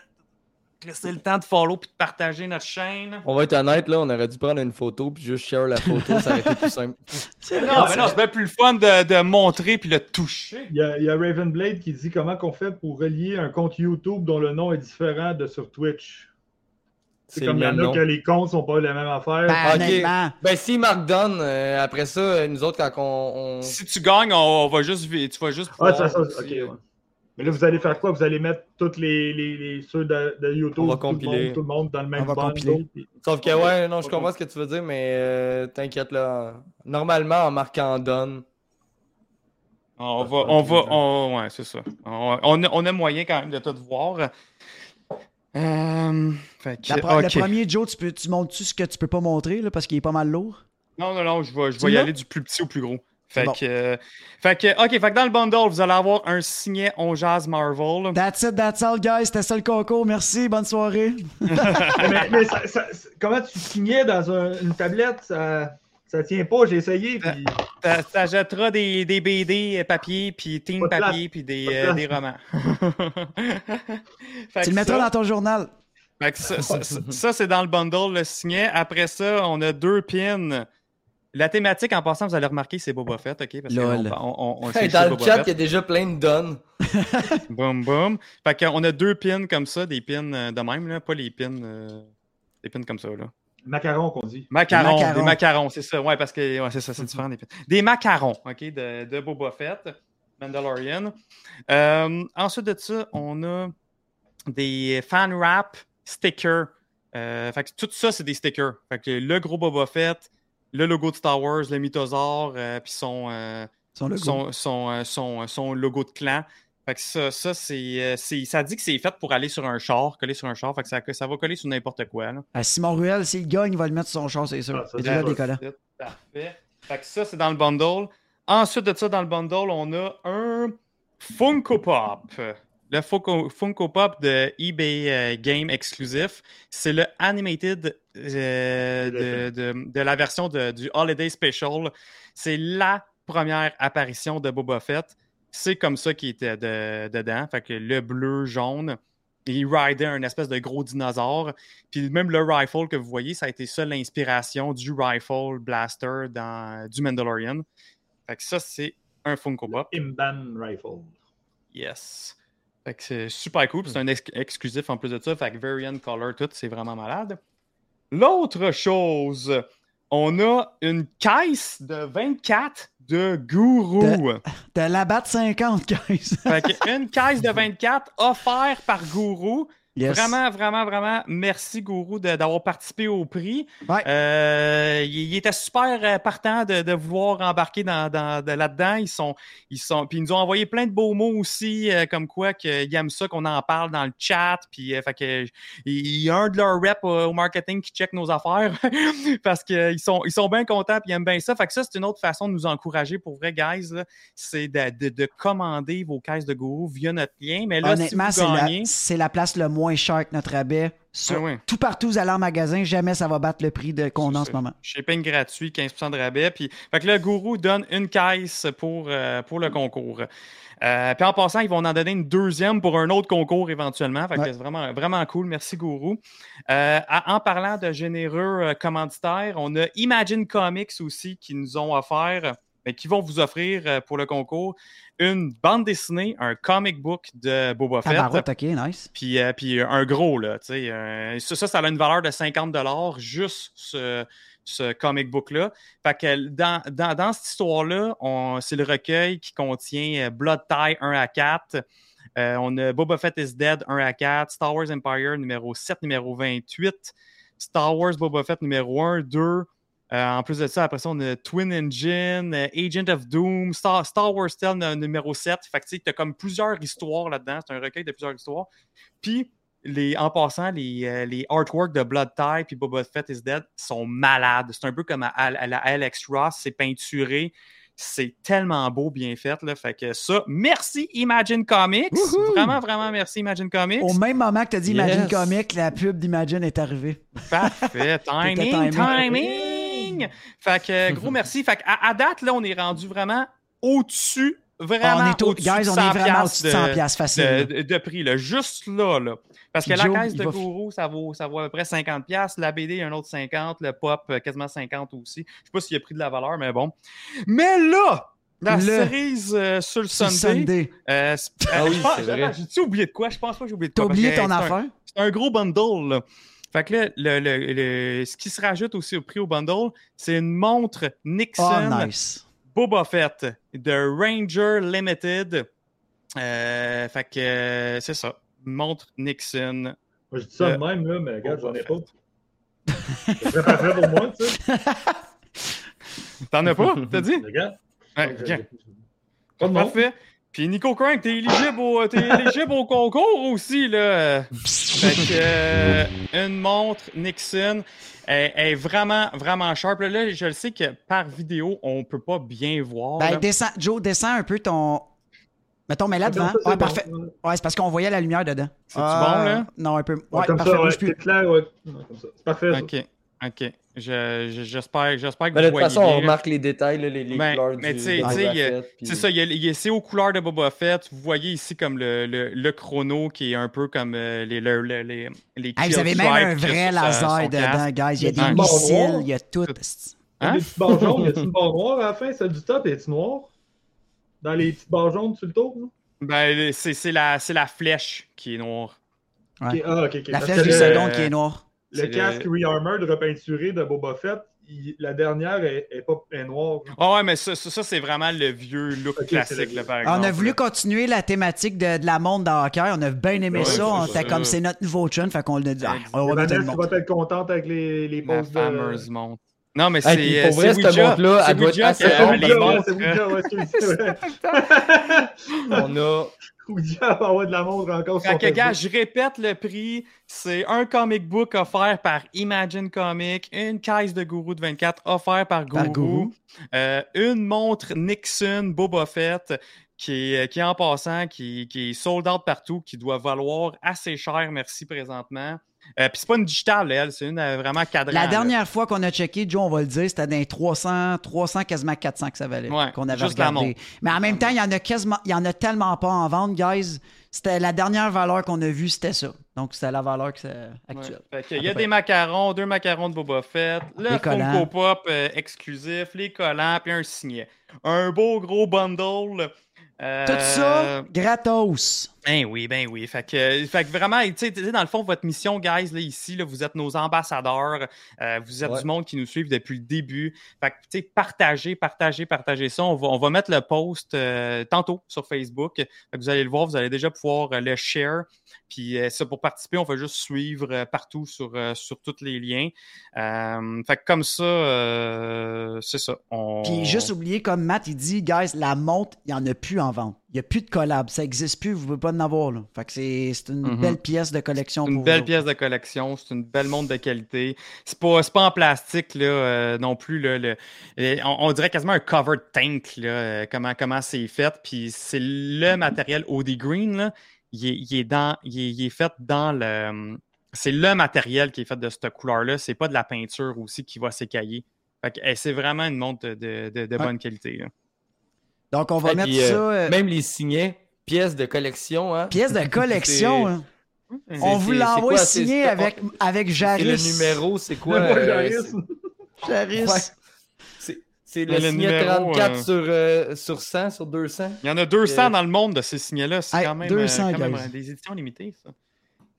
laissez le temps de follow puis de partager notre chaîne. On va être honnête, là, on aurait dû prendre une photo puis juste share la photo, ça aurait été plus simple. Non, mais non, c'est bien plus le fun de, de montrer puis de toucher. Il y, a, il y a Ravenblade qui dit comment qu'on fait pour relier un compte YouTube dont le nom est différent de sur Twitch. C'est comme il y en a que les comptes sont pas la même affaire. Ben, Ok. honnêtement, Ben, si Mark donne, euh, après ça, euh, nous autres, quand on. on- Si tu gagnes, on, on va juste, tu vas juste ah, ça, ça, ok. euh, ouais. Mais là, vous allez faire quoi? Vous allez mettre tous les, les, les- ceux de, de YouTube, On va tout, le monde, tout le monde dans le même On va bundle, compiler. puis- Sauf que, ouais, non, je comprends ce que tu veux dire, mais euh, t'inquiète, là. Normalement, en marquant donne. On va, on va, on- ouais, c'est ça. On, on a moyen quand même de tout voir. Euh, fait que, le premier, Joe, tu, peux, tu montres-tu ce que tu peux pas montrer là, parce qu'il est pas mal lourd? Non, non, non, je vais, je vais y aller du plus petit au plus gros. Fait Bon. que, euh, fait que, ok, fait que dans le bundle, vous allez avoir un signet On Jazz Marvel. That's it, that's all, guys. C'était ça le concours. Merci, bonne soirée. mais, mais ça- ça- ça- comment tu signais dans un- une tablette? Ça, ça tient pas, j'ai essayé. Puis... Ça, ça jettera des, des BD euh, papier, puis team papier, puis des, de euh, des romans. Tu le mettras ça- dans ton journal. Fait que ça, ça- ça- ça, c'est dans le bundle, le signet. Après ça, on a deux pins La thématique, en passant, vous allez remarquer, c'est Boba Fett, OK? Parce Lol. qu'on on, on, on Hey, sait que dans le Boba chat, il y a déjà plein de dons. Boum, boum. Fait qu'on a deux pins comme ça, des pins euh, de même, là, pas les pins, euh, des pins comme ça, là. Macaron qu'on dit. Macarons, Des macarons. des macarons, c'est ça. Ouais, parce que ouais, c'est ça, c'est différent des. Des macarons, OK, de, de Boba Fett, Mandalorian. Euh, ensuite de ça, on a des fan wrap stickers. Euh, fait que tout ça, c'est des stickers. Fait que le gros Boba Fett, le logo de Star Wars, le mythosaure, euh, puis son, euh, Son logo. son, son, son, son logo de clan. Fait que ça, ça, c'est, euh, c'est- ça dit que c'est fait pour aller sur un char, coller sur un char. Fait que ça, ça va coller sur n'importe quoi. Là. À Simon Ruel, s'il gagne, il va le mettre sur son char, c'est sûr. Ah, c'est déjà décollant. Parfait. Fait que ça, c'est dans le bundle. Ensuite de ça, dans le bundle, on a un Funko Pop. Le Funko, Funko Pop de eBay euh, Game exclusif. C'est le animated euh, de, de- de la version de- du Holiday Special. C'est la première apparition de Boba Fett. C'est comme ça qu'il était de- dedans. Fait que le bleu, jaune. Il ridait un espèce de gros dinosaure. Puis même le rifle que vous voyez, ça a été ça l'inspiration du rifle blaster dans, du Mandalorian. Fait que ça, c'est un Funko Pop. Imban Rifle. Yes. Fait que c'est super cool. C'est un ex- exclusif en plus de ça. Fait que variant color, tout, c'est vraiment malade. L'autre chose, on a une caisse de 24 de gourou. De la batte 50, guys. Fait une caisse de 24 offerte par gourou. Yes. Vraiment, vraiment, vraiment, merci Gourou d'avoir participé au prix. Ouais. Euh, il, il était super euh, partant de, de vouloir embarquer dans, dans- de là-dedans. Ils sont, ils sont, puis ils nous ont envoyé plein de beaux mots aussi, euh, comme quoi qu'ils aiment ça qu'on en parle dans le chat. Puis, euh, fait que il y a un de leurs reps au marketing qui check nos affaires parce qu'ils sont, ils sont bien contents puis ils aiment bien ça. Fait que ça, c'est une autre façon de nous encourager pour vrai, guys. C'est de, de- de commander vos caisses de Gourou via notre lien. Mais là, Honnêtement, si la, c'est la place le moins cher que notre rabais. Sur- Ah. Tout partout, vous allez en magasin, jamais ça va battre le prix de, qu'on a en ce moment. Shipping gratuit, 15% de rabais. Puis, fait que le gourou donne une caisse pour, euh, pour le concours. Euh, puis en passant, ils vont en donner une deuxième pour un autre concours éventuellement. Fait que Ouais. c'est vraiment, vraiment cool. Merci, Gourou. Euh, en parlant de généreux commanditaires, on a Imagine Comics aussi qui nous ont offert, mais qui vont vous offrir euh, pour le concours une bande dessinée, un comic book de Boba Fett. Tabarouette, ok, nice. Puis, euh, puis un gros, là, tu sais. euh, ça, ça, ça a une valeur de 50 juste ce, ce comic book-là. Fait que dans, dans, dans cette histoire-là, c'est le recueil qui contient euh, Blood Tie 1 à 4. Euh, on a Boba Fett is Dead 1 à 4, Star Wars Empire numéro 7, numéro 28, Star Wars Boba Fett numéro 1, 2. Euh, en plus de ça, après ça, on a Twin Engine, euh, Agent of Doom, Star, Star Wars Tale n- numéro 7. Fait que tu as comme plusieurs histoires là-dedans. C'est un recueil de plusieurs histoires. Puis, les, en passant, les, euh, les artworks de Blood Tie puis Boba Fett is Dead sont malades. C'est un peu comme à, à la Alex Ross, c'est peinturé. C'est tellement beau, bien fait. Là. Fait que ça, merci Imagine Comics. Vraiment, vraiment merci Imagine Comics. Au même moment que tu as dit Imagine Yes. Comic, la pub d'Imagine est arrivée. Parfait. Timing, timé. Fait que gros merci. Fait que à, à date, là, on est rendu vraiment au-dessus. Vraiment Ah, on est au, au-dessus guys, de on 100 est vraiment au-dessus de 100 piastres de, facile. de- de prix, là, juste là, là. Parce que la caisse de va- gourou, ça vaut, ça vaut à peu près 50$. piastres. La BD, un autre 50$. Le pop, euh, quasiment 50$ aussi. Je sais pas s'il a pris de la valeur, mais bon. Mais là, la Le- cerise euh, sur le Sur Sunday. Sunday. euh, c'est- Ah oui, c'est vrai. J'ai-tu oublié de quoi? Je pense pas que j'ai oublié de T'as quoi. parce oublié ton affaire? c'est un gros bundle. là. Fait que là, le, le- le- ce qui se rajoute aussi au prix au bundle, c'est une montre Nixon Oh, nice. Boba Fett de Ranger Limited. Euh, fait que euh, c'est ça. Montre Nixon. Moi, je dis ça de même, là, mais regarde, j'en ai pas. C'est parfait pour moi, tu sais. T'en as pas, t'as dit? Regarde. Ouais, J'ai- ok. Pas de nom. Parfait. Puis Nico Crank, t'es éligible, au, t'es éligible au concours aussi, là. Fait que, euh, une montre Nixon elle, elle est vraiment, vraiment sharp. Là, Là, je le sais que par vidéo, on peut pas bien voir. Ben, là. descends, Joe, descends un peu ton. Mettons, mais là devant. Ça, c'est Ouais, bon. parfait. Ouais, c'est parce qu'on voyait la lumière dedans. C'est-tu bon, là? Non, un peu. Ouais, Ouais, comme parfait, ça, ouais, bouge plus. c'est clair, ouais. Ouais, comme ça. C'est parfait, ça. Ok, ok. Je- je- J'espère j'espère que Mais de vous toute voyez façon, on remarque les détails, là, les, les Ben, couleurs mais du de Boba a- Fett, puis- C'est ça, a- a- c'est aux couleurs de Boba Fett. Vous voyez ici comme le, le, le chrono qui est un peu comme euh, les, le- le- les, les Hey, vous avez même un a vrai laser son dedans, guys. Il y a des missiles, il y a tout. Hein? Des petites barres jaunes, y a-tu une barre noire à la fin? Celle du top, est-tu noire? Dans les petites barres jaunes sur le tour? Ben, c'est la, c'est la flèche qui est noire. Ouais. Ah, ok, ok. La flèche du second qui est noire. Le casque le- re-armored repeinturé de Boba Fett, il- la dernière est, est pas est noire. Ah ouais, mais ça, ça, ça, c'est vraiment le vieux look le classique, là, par Ah, exemple. on a voulu continuer la thématique de, de la montre dans Hawkeye. On a bien aimé Ouais, ça. c'est On était comme c'est notre nouveau trend. Fait qu'on l'a dit. Ah, on va mettre une Vanessa montre. va être contente avec les, les La poses de... fameuse montre. Non, mais Hey, c'est. puis euh, pour vrai, c'est cette montre-là, C'est elle doit être assez. On a. Ouija va avoir de la montre encore sur Fait son que, gars, Facebook. je répète le prix. C'est un comic book offert par Imagine Comics, une caisse de Gourou de 24 offert par Gourou, Par Gourou. euh, une montre Nixon Boba Fett qui est, qui en passant, qui, qui est sold out partout, qui doit valoir assez cher, merci présentement. Euh, Puis c'est pas une digitale, elle, c'est une euh, vraiment cadran. La là. dernière fois qu'on a checké, Joe, on va le dire, c'était dans les 300, 300, quasiment 400 que ça valait. Ouais, qu'on avait regardé. Mais en même temps, il y en a quasiment, il y en a tellement pas en vente, guys. C'était la dernière valeur qu'on a vue, c'était ça. Donc, c'était la valeur que c'est Ouais. actuelle. Fait que À il y a des près. macarons, deux macarons de Boba Fett, le Les. Funko Pop euh, exclusif, les collants, puis un signet. Un beau gros bundle. euh, Tout ça, gratos. Ben oui, ben oui. Fait que, fait que vraiment, tu sais, dans le fond, votre mission, guys, là, ici, là, vous êtes nos ambassadeurs. euh, vous êtes Ouais. du monde qui nous suivent depuis le début. Fait que, tu sais, partagez, partagez, partagez ça. On va, on va mettre le post euh, tantôt sur Facebook. Fait que vous allez le voir, vous allez déjà pouvoir euh, le share. Puis ça, pour participer, on va juste suivre partout sur, sur tous les liens. Fait que comme ça, c'est ça. On... Puis juste oublier, comme Matt, il dit, guys, la montre, il n'y en a plus en vente. Il n'y a plus de collab. Ça n'existe plus, vous ne pouvez pas en avoir. Là. Fait que c'est c'est une Mhm. belle pièce de collection C'est une pour belle vous pièce de collection, c'est une belle montre de qualité. C'est pas, c'est pas en plastique là, euh, non plus. Là, le- on, on dirait quasiment un covered tank, là, euh, comment, comment c'est fait. Puis c'est le matériel OD Green, là, il, est, il est dans, il, est, il est fait dans le. C'est le matériel qui est fait de cette couleur-là. C'est pas de la peinture aussi qui va s'écailler. Fait que, eh, c'est vraiment une montre de, bonne qualité. là. Donc, on va mettre puis, euh, ça. euh, Même les signets, pièces de collection. Hein? pièce de collection. hein. On vous l'envoie signé avec, avec Jaris. le numéro, c'est quoi euh, Jaris. c'est- Jaris. Ouais. C'est c'est le, signet numéro, 34 euh, sur, euh, sur 100, sur 200. Il y en a 200 Euh, dans le monde de ces signets-là. C'est Hey, quand même, 200, euh, quand même, des éditions limitées, ça.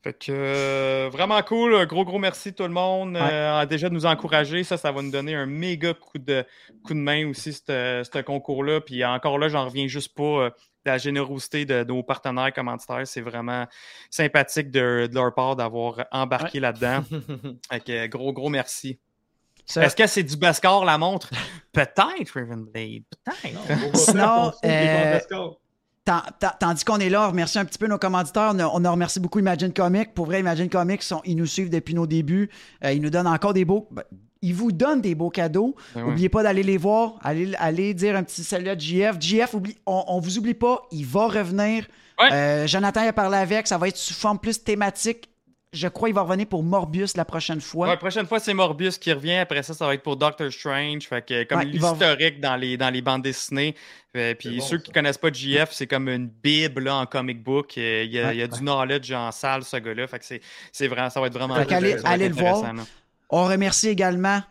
Fait que euh, vraiment cool. Un Gros, gros merci tout le monde. euh, déjà de nous encourager. Ça, ça va nous donner un méga coup de, coup de main aussi, ce ce concours-là. Puis encore là, j'en reviens juste pas euh, de la générosité de, de nos partenaires commanditaires. C'est vraiment sympathique de, de leur part d'avoir embarqué là-dedans. Fait que, gros, gros merci. Ça- Est-ce que c'est du Bascar, la montre? Peut-être, Ravenblade. Peut-être. Sinon, Tandis qu'on est là, on remercie un petit peu nos commanditaires. On a, remercié beaucoup Imagine Comics. Pour vrai, Imagine Comics, sont- ils nous suivent depuis nos débuts. Euh, ils nous donnent encore des beaux. ben, ils vous donnent des beaux cadeaux. Ben ouais. Oubliez pas d'aller les voir. Allez, allez dire un petit salut à JF. JF, oublie, on, on vous oublie pas. Il va revenir. Ouais. Euh, Jonathan a parlé avec. Ça va être sous forme plus thématique. Je crois qu'il va revenir pour Morbius la prochaine fois. Ouais, la prochaine fois, c'est Morbius qui revient. Après ça, ça va être pour Doctor Strange. Fait que, comme Ouais, va- l'historique dans, les, dans les bandes dessinées. Euh, puis bon, ceux ça. qui connaissent pas JF, c'est comme une bible là, en comic book. Euh, Il y a, Ouais, il y a du knowledge en salle, ce gars-là. Fait que c'est, c'est vraiment, ça va être vraiment. Fait allez le voir. là. On remercie également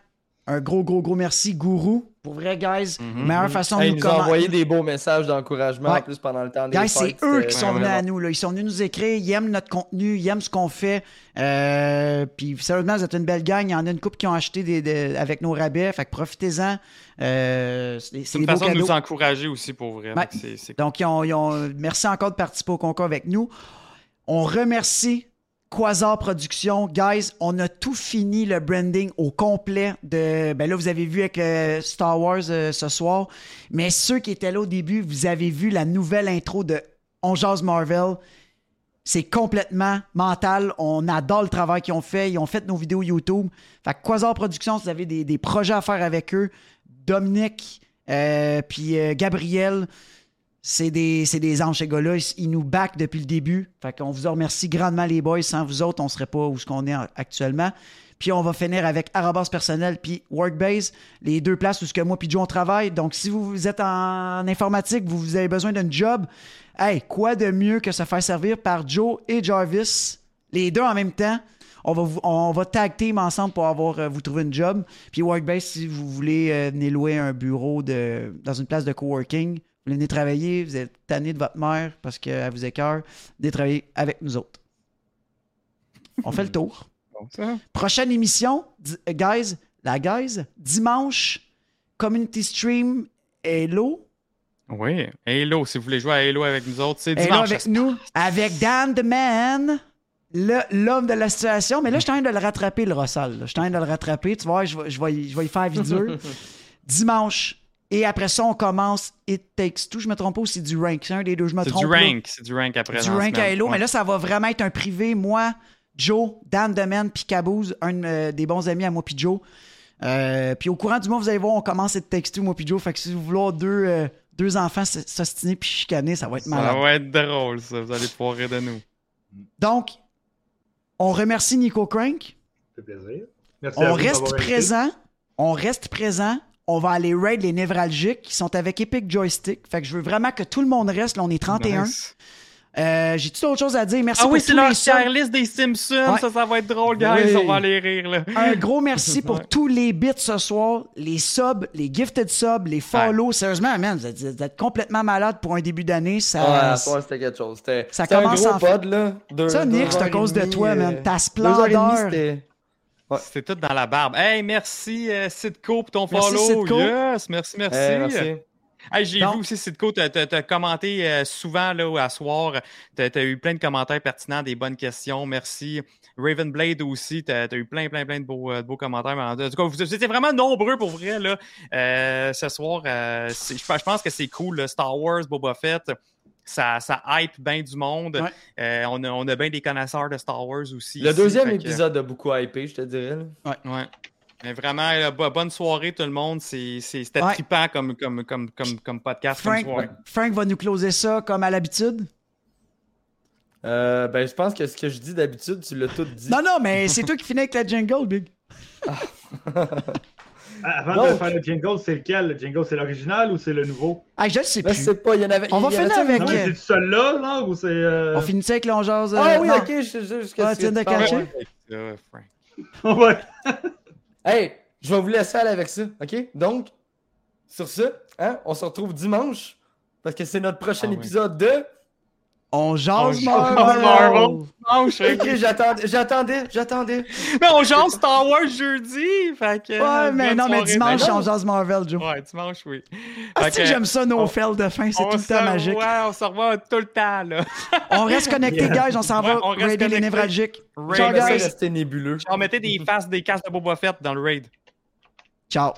un gros, gros, gros merci, Gourou. Pour vrai, guys, Mhm. meilleure façon Hey, de ils nous nous ont envoyé des beaux messages d'encouragement Ouais. en plus pendant le temps des Guys, c'est eux c'était- qui sont venus ouais, à nous. Là. Ils sont venus nous écrire. Ils aiment notre contenu. Ils aiment ce qu'on fait. Euh, puis sérieusement, vous êtes une belle gang. Il y en a une couple qui ont acheté des, des- avec nos rabais. Fait que profitez-en. Euh, c'est une façon de nous encourager aussi pour vrai. Ouais. Donc, ils ont- ils ont- merci encore de participer au concours avec nous. On remercie Quasar Productions. Guys, on a tout fini le branding au complet de. Ben là, vous avez vu avec euh, Star Wars euh, ce soir. Mais ceux qui étaient là au début, vous avez vu la nouvelle intro de On Jase Marvel. C'est complètement mental. On adore le travail qu'ils ont fait. Ils ont fait nos vidéos YouTube. Fait que Quasar Productions, vous avez des, projets à faire avec eux. Dominique, euh, puis Gabriel, c'est des, des anges, ces gars-là. Ils, nous backent depuis le début. Fait qu'on vous en remercie grandement, les boys. Sans vous autres, on serait pas où ce qu'on est en- actuellement. Puis on va finir avec Arabas Personnel puis Workbase, les deux places où ce que moi puis Joe on travaille. Donc si vous êtes en informatique, vous, avez besoin d'un job, hey, quoi de mieux que se faire servir par Joe et Jarvis, les deux en même temps? On va, vous- on tag team ensemble pour avoir, euh, vous trouver une job. Puis Workbase, si vous voulez euh, venir louer un bureau de, dans une place de coworking, vous voulez venir travailler, vous êtes tanné de votre mère parce qu'elle vous écœure, venez travailler avec nous autres. On fait le tour. Bon, ça. Prochaine émission, euh, guys, la guys, dimanche, community stream Hello. Oui, Halo, si vous voulez jouer à Halo avec nous autres, c'est Hello dimanche. avec nous, avec Dan the Man, l'homme de la situation. Mais là, je suis en train de le rattraper, le Rossal. Je suis en train de le rattraper. Tu vois, je vais, je vais, y- je vais y faire vidure. dimanche. Et après ça, on commence It Takes Two. Je me trompe pas ou c'est du rank. C'est un des deux, je me C'est trompe. du là. rank, c'est du rank après. Du rank à. Hello. Ouais. Mais là, ça va vraiment être un privé. Moi, Joe, Dan Demen, puis Caboose, un des bons amis à moi, puis Joe. Euh, puis au courant du mois, vous allez voir, on commence It Takes Two, moi, puis Joe. Fait que si vous voulez avoir deux, euh, deux enfants s'ostiner puis chicaner, ça va être malade. Ça va être drôle, ça. Vous allez pouvoir rire de nous. Donc, on remercie Nico Crank. Ça fait plaisir. Merci à On vous reste invité. présent. On reste présent. On va aller raid les névralgiques qui sont avec Epic Joystick. Fait que je veux vraiment que tout le monde reste. Là, on est 31. Nice. Euh, J'ai-tu d'autres choses à dire? Merci Ah pour oui, c'est leur tier list des Simpsons. Ouais. Ça, ça va être drôle, guys. Oui. On va aller rire, là. Un gros merci pour Ouais. tous les bits ce soir, les subs, les gifted subs, les follow. Sérieusement, man, vous êtes, vous êtes complètement malade pour un début d'année. Ça, c'était quelque chose. Ça c'était un commence gros en- pod, là. Deux- ça, Nick, c'est à cause de toi, euh, man. Ta deux heures et splendeur. Ouais. C'était tout dans la barbe. Hey, merci, euh, Sidco, pour ton Merci, follow. Sidco. Yes, merci, merci. Eh, merci. Hey, j'ai vu aussi, Sidco, t'as as, commenté euh, souvent là, à soir. T'as as eu plein de commentaires pertinents, des bonnes questions. Merci. Ravenblade aussi, t'as as eu plein, plein, plein de beaux, euh, de beaux commentaires. En tout cas, vous étiez vraiment nombreux pour vrai là, euh, ce soir. c'est- je je pense que c'est cool. là. Star Wars, Boba Fett, ça, ça hype bien du monde. Ouais. Euh, on, a, on a bien des connaisseurs de Star Wars aussi. Le ici, deuxième que- épisode a beaucoup hypé, je te dirais. là. Ouais. Mais vraiment, là, bonne soirée tout le monde. C'est- c'est- C'était Ouais. trippant comme, comme, comme, comme, comme podcast. Frank, comme soirée. Frank va nous closer ça comme à l'habitude? Euh, ben, je pense que ce que je dis d'habitude, tu l'as tout dit. Non, non, mais c'est toi qui finis avec la jingle, Big. Ah, Avant Donc- de faire le jingle, c'est lequel? Le jingle, c'est l'original ou c'est le nouveau? Ah, je le sais je plus. sais pas, il y en avait. On va finir avec, Non, euh, c'est celui-là, là, ou c'est. euh, On finit ça avec le 11 Ah oui, non. ok, je sais juste Ah, que parles. cacher? Ouais, euh. Hey, je vais vous laisser aller avec ça, ok? Donc, sur ce, hein, on se retrouve dimanche parce que c'est notre prochain Ah oui. épisode de. On jase On jase Marvel. Marvel. Non, je Ok, j'attendais, j'attendais, j'attendais. Mais on change Star Wars jeudi. Fait que, Ouais, mais non, mais dimanche, Ben on jase Marvel, Joe. Ouais, dimanche, oui. Ah, que, j'aime ça, nos on- fails de fin, c'est tout le temps magique. Ouais, on se revoit tout le temps, là. On reste connectés, guys, on s'en Ouais, va on reste raider les névralgiques. Raid, Ciao, guys. rester nébuleux. On mettait des faces des casques de Boba Fett dans le raid. Ciao.